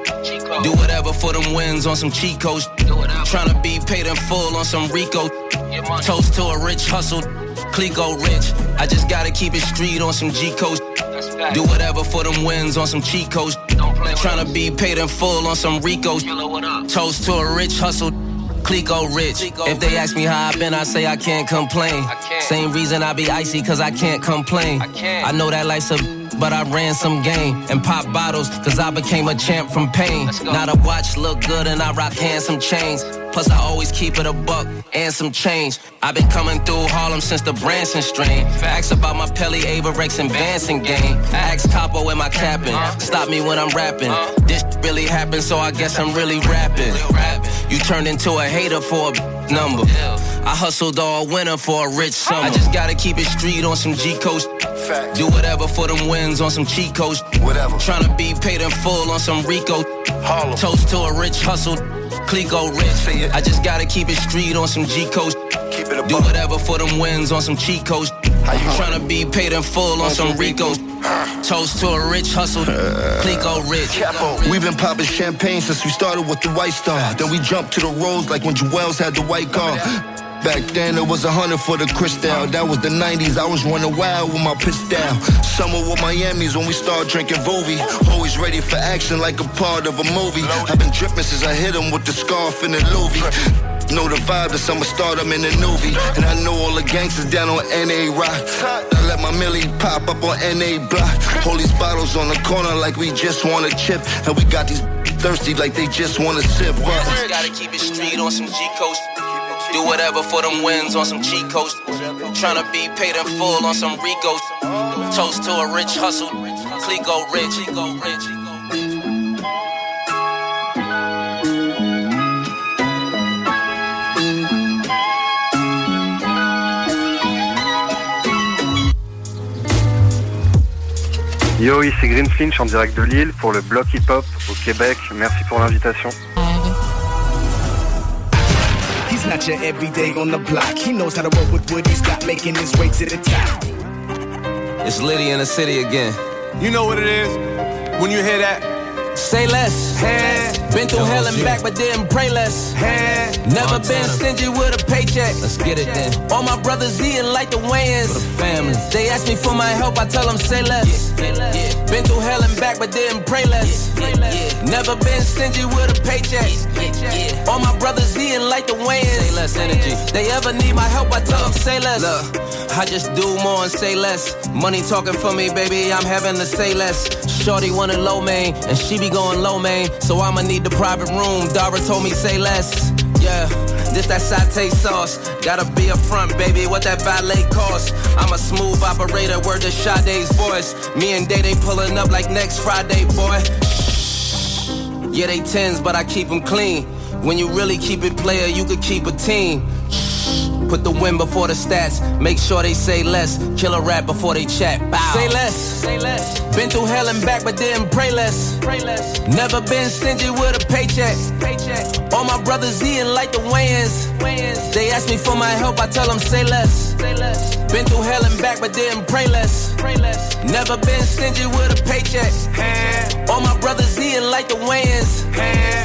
Do whatever for them wins on some cheat codes. Tryna be paid in full on some Rico. Toast to a rich hustle. Clico rich. I just gotta keep it street on some G coast. Do whatever for them wins on some cheat codes. Tryna be paid in full on some Ricos. Toast to a rich hustle. Clico rich. If they ask me how I been, I say I can't complain. Same reason I be icy, cause I can't complain. I know that life's a but I ran some game and pop bottles, cause I became a champ from pain. Now the watch look good and I rock handsome chains. Plus I always keep it a buck and some change. I've been coming through Harlem since the Branson strain. Facts about my Pelly, Averex, and Vanson game. Ask Capo in my capping. Uh. Stop me when I'm rapping. Uh. This really happened, so I guess I'm really rapping. You turned into a hater for a number. I hustled all winter for a rich summer. I just gotta keep it street on some G coast. Do whatever for them wins on some cheat codes. Whatever. Tryna be paid in full on some Rico. Harlem. Toast to a rich hustle. Clico rich. I just gotta keep it street on some G coast. Keep it a bull. Do whatever for them wins on some cheat codes. Tryna be paid in full on some Ricos. Uh. Toast to a rich hustle. Clico rich. We've been popping champagne since we started with the White Star. Then we jumped to the Rose like when Jewels had the white car. Back then it was a hundred for the Cristal. That was the 90s. I was running wild with my piss down. Summer with Miami's when we started drinking Vovi. Always ready for action like a part of a movie. I've been dripping since I hit him with the scarf and the Louis. Know the vibe, the summer start, I'm in the newbie. And I know all the gangsters down on NA Rock. I let my millie pop up on NA Block. Hold these bottles on the corner like we just want a chip. And we got these thirsty like they just want to sip. I gotta keep it street on some G coast. Do whatever for them wins on some cheat coast. Tryna be paid in full on some Ricos. Toast to a rich hustle. Clico rich. Clico rich. Yo, ici Green Flinch en direct de Lille pour le bloc hip-hop au Québec. Merci pour l'invitation. He's not your everyday on the block. He knows how to work with what he's got, making his way to the top. It's Liddy in the city again. You know what it is when you hear that. Say less. Hey. Been through hell and back, but didn't pray less. Hey. Never been stingy with a paycheck. Let's get it then. All my brothers eating like the Wayans. The family. They ask me for my help, I tell them say less. yeah Been through hell and back, but didn't pray less. Never been stingy with a paycheck. All my brothers eating like the Wayans. Say less energy. They ever need my help, I tell them say less. Look, I just do more and say less. Money talking for me, baby, I'm having to say less. Shorty wanted low main, and she be going low man, So I'ma need the private room. Dara told me say less. Yeah, this that satay sauce. Gotta be up front, baby. What that valet cost? I'm a smooth operator. Word to Sade's voice. Me and Day they pulling up like next Friday, boy. Yeah, they tens, but I keep them clean. When you really keep it player, you could keep a team. Put the win before the stats. Make sure they say less. Kill a rap before they chat. Bow. Say less. Say less. Been through hell and back, but didn't pray less. Pray less. Never been stingy with a paycheck. Paycheck. All my brothers eating like the Wayans. Wayans. They ask me for my help, I tell them say less. Say less. Been through hell and back, but didn't pray less. Pray less. Never been stingy with a paycheck. Hey. All my brothers eating like the Wayans.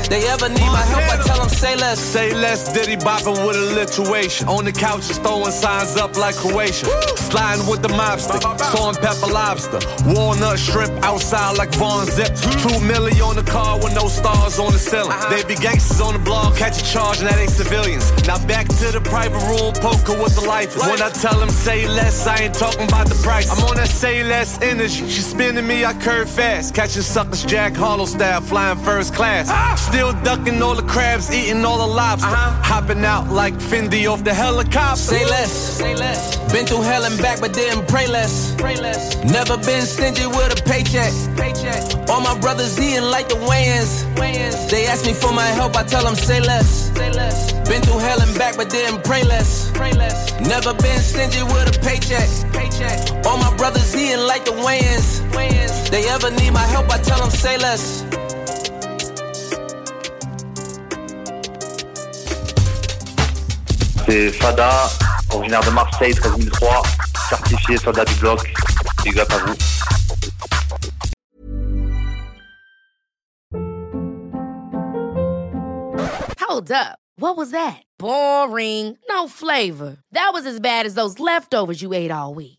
They ever need my help, I tell them say less. Say less, Diddy bopping with alliteration. On the couch, just throwing signs up like Croatia. Sliding with the mobster, and pepper lobster. Walnut shrimp outside like Von Zip. Two milli on the car with no stars on the ceiling. Uh-huh. They be gangsters on the block, catch a charge, and that ain't civilians. Now back to the private room, poker with the life. When I tell them say less, I ain't talking about the price. I'm on that say less energy. She spinning me, I curve fast. Catching suckers, Jack Harlow style, flying first class. Ah! Still ducking all the crabs, eating all the lobster. Uh-huh. Hopping out like Fendi off the helicopter. Say less. Say less. Been through hell and back, but didn't pray less. Pray less. Never been stingy with a paycheck. Paycheck. All my brothers eating like the Wayans. Wayans. They ask me for my help, I tell them say less. Say less. Been through hell and back, but didn't pray less. Pray less. Never been stingy with a paycheck. Paycheck. All my brothers eating like the Wayans. Wayans. They ever need my help, I tell them say less. C'est Fada, originaire de Marseille, 13003, certifié soldat du bloc. Big up à vous. Hold up. What was that? Boring. No flavor. That was as bad as those leftovers you ate all week.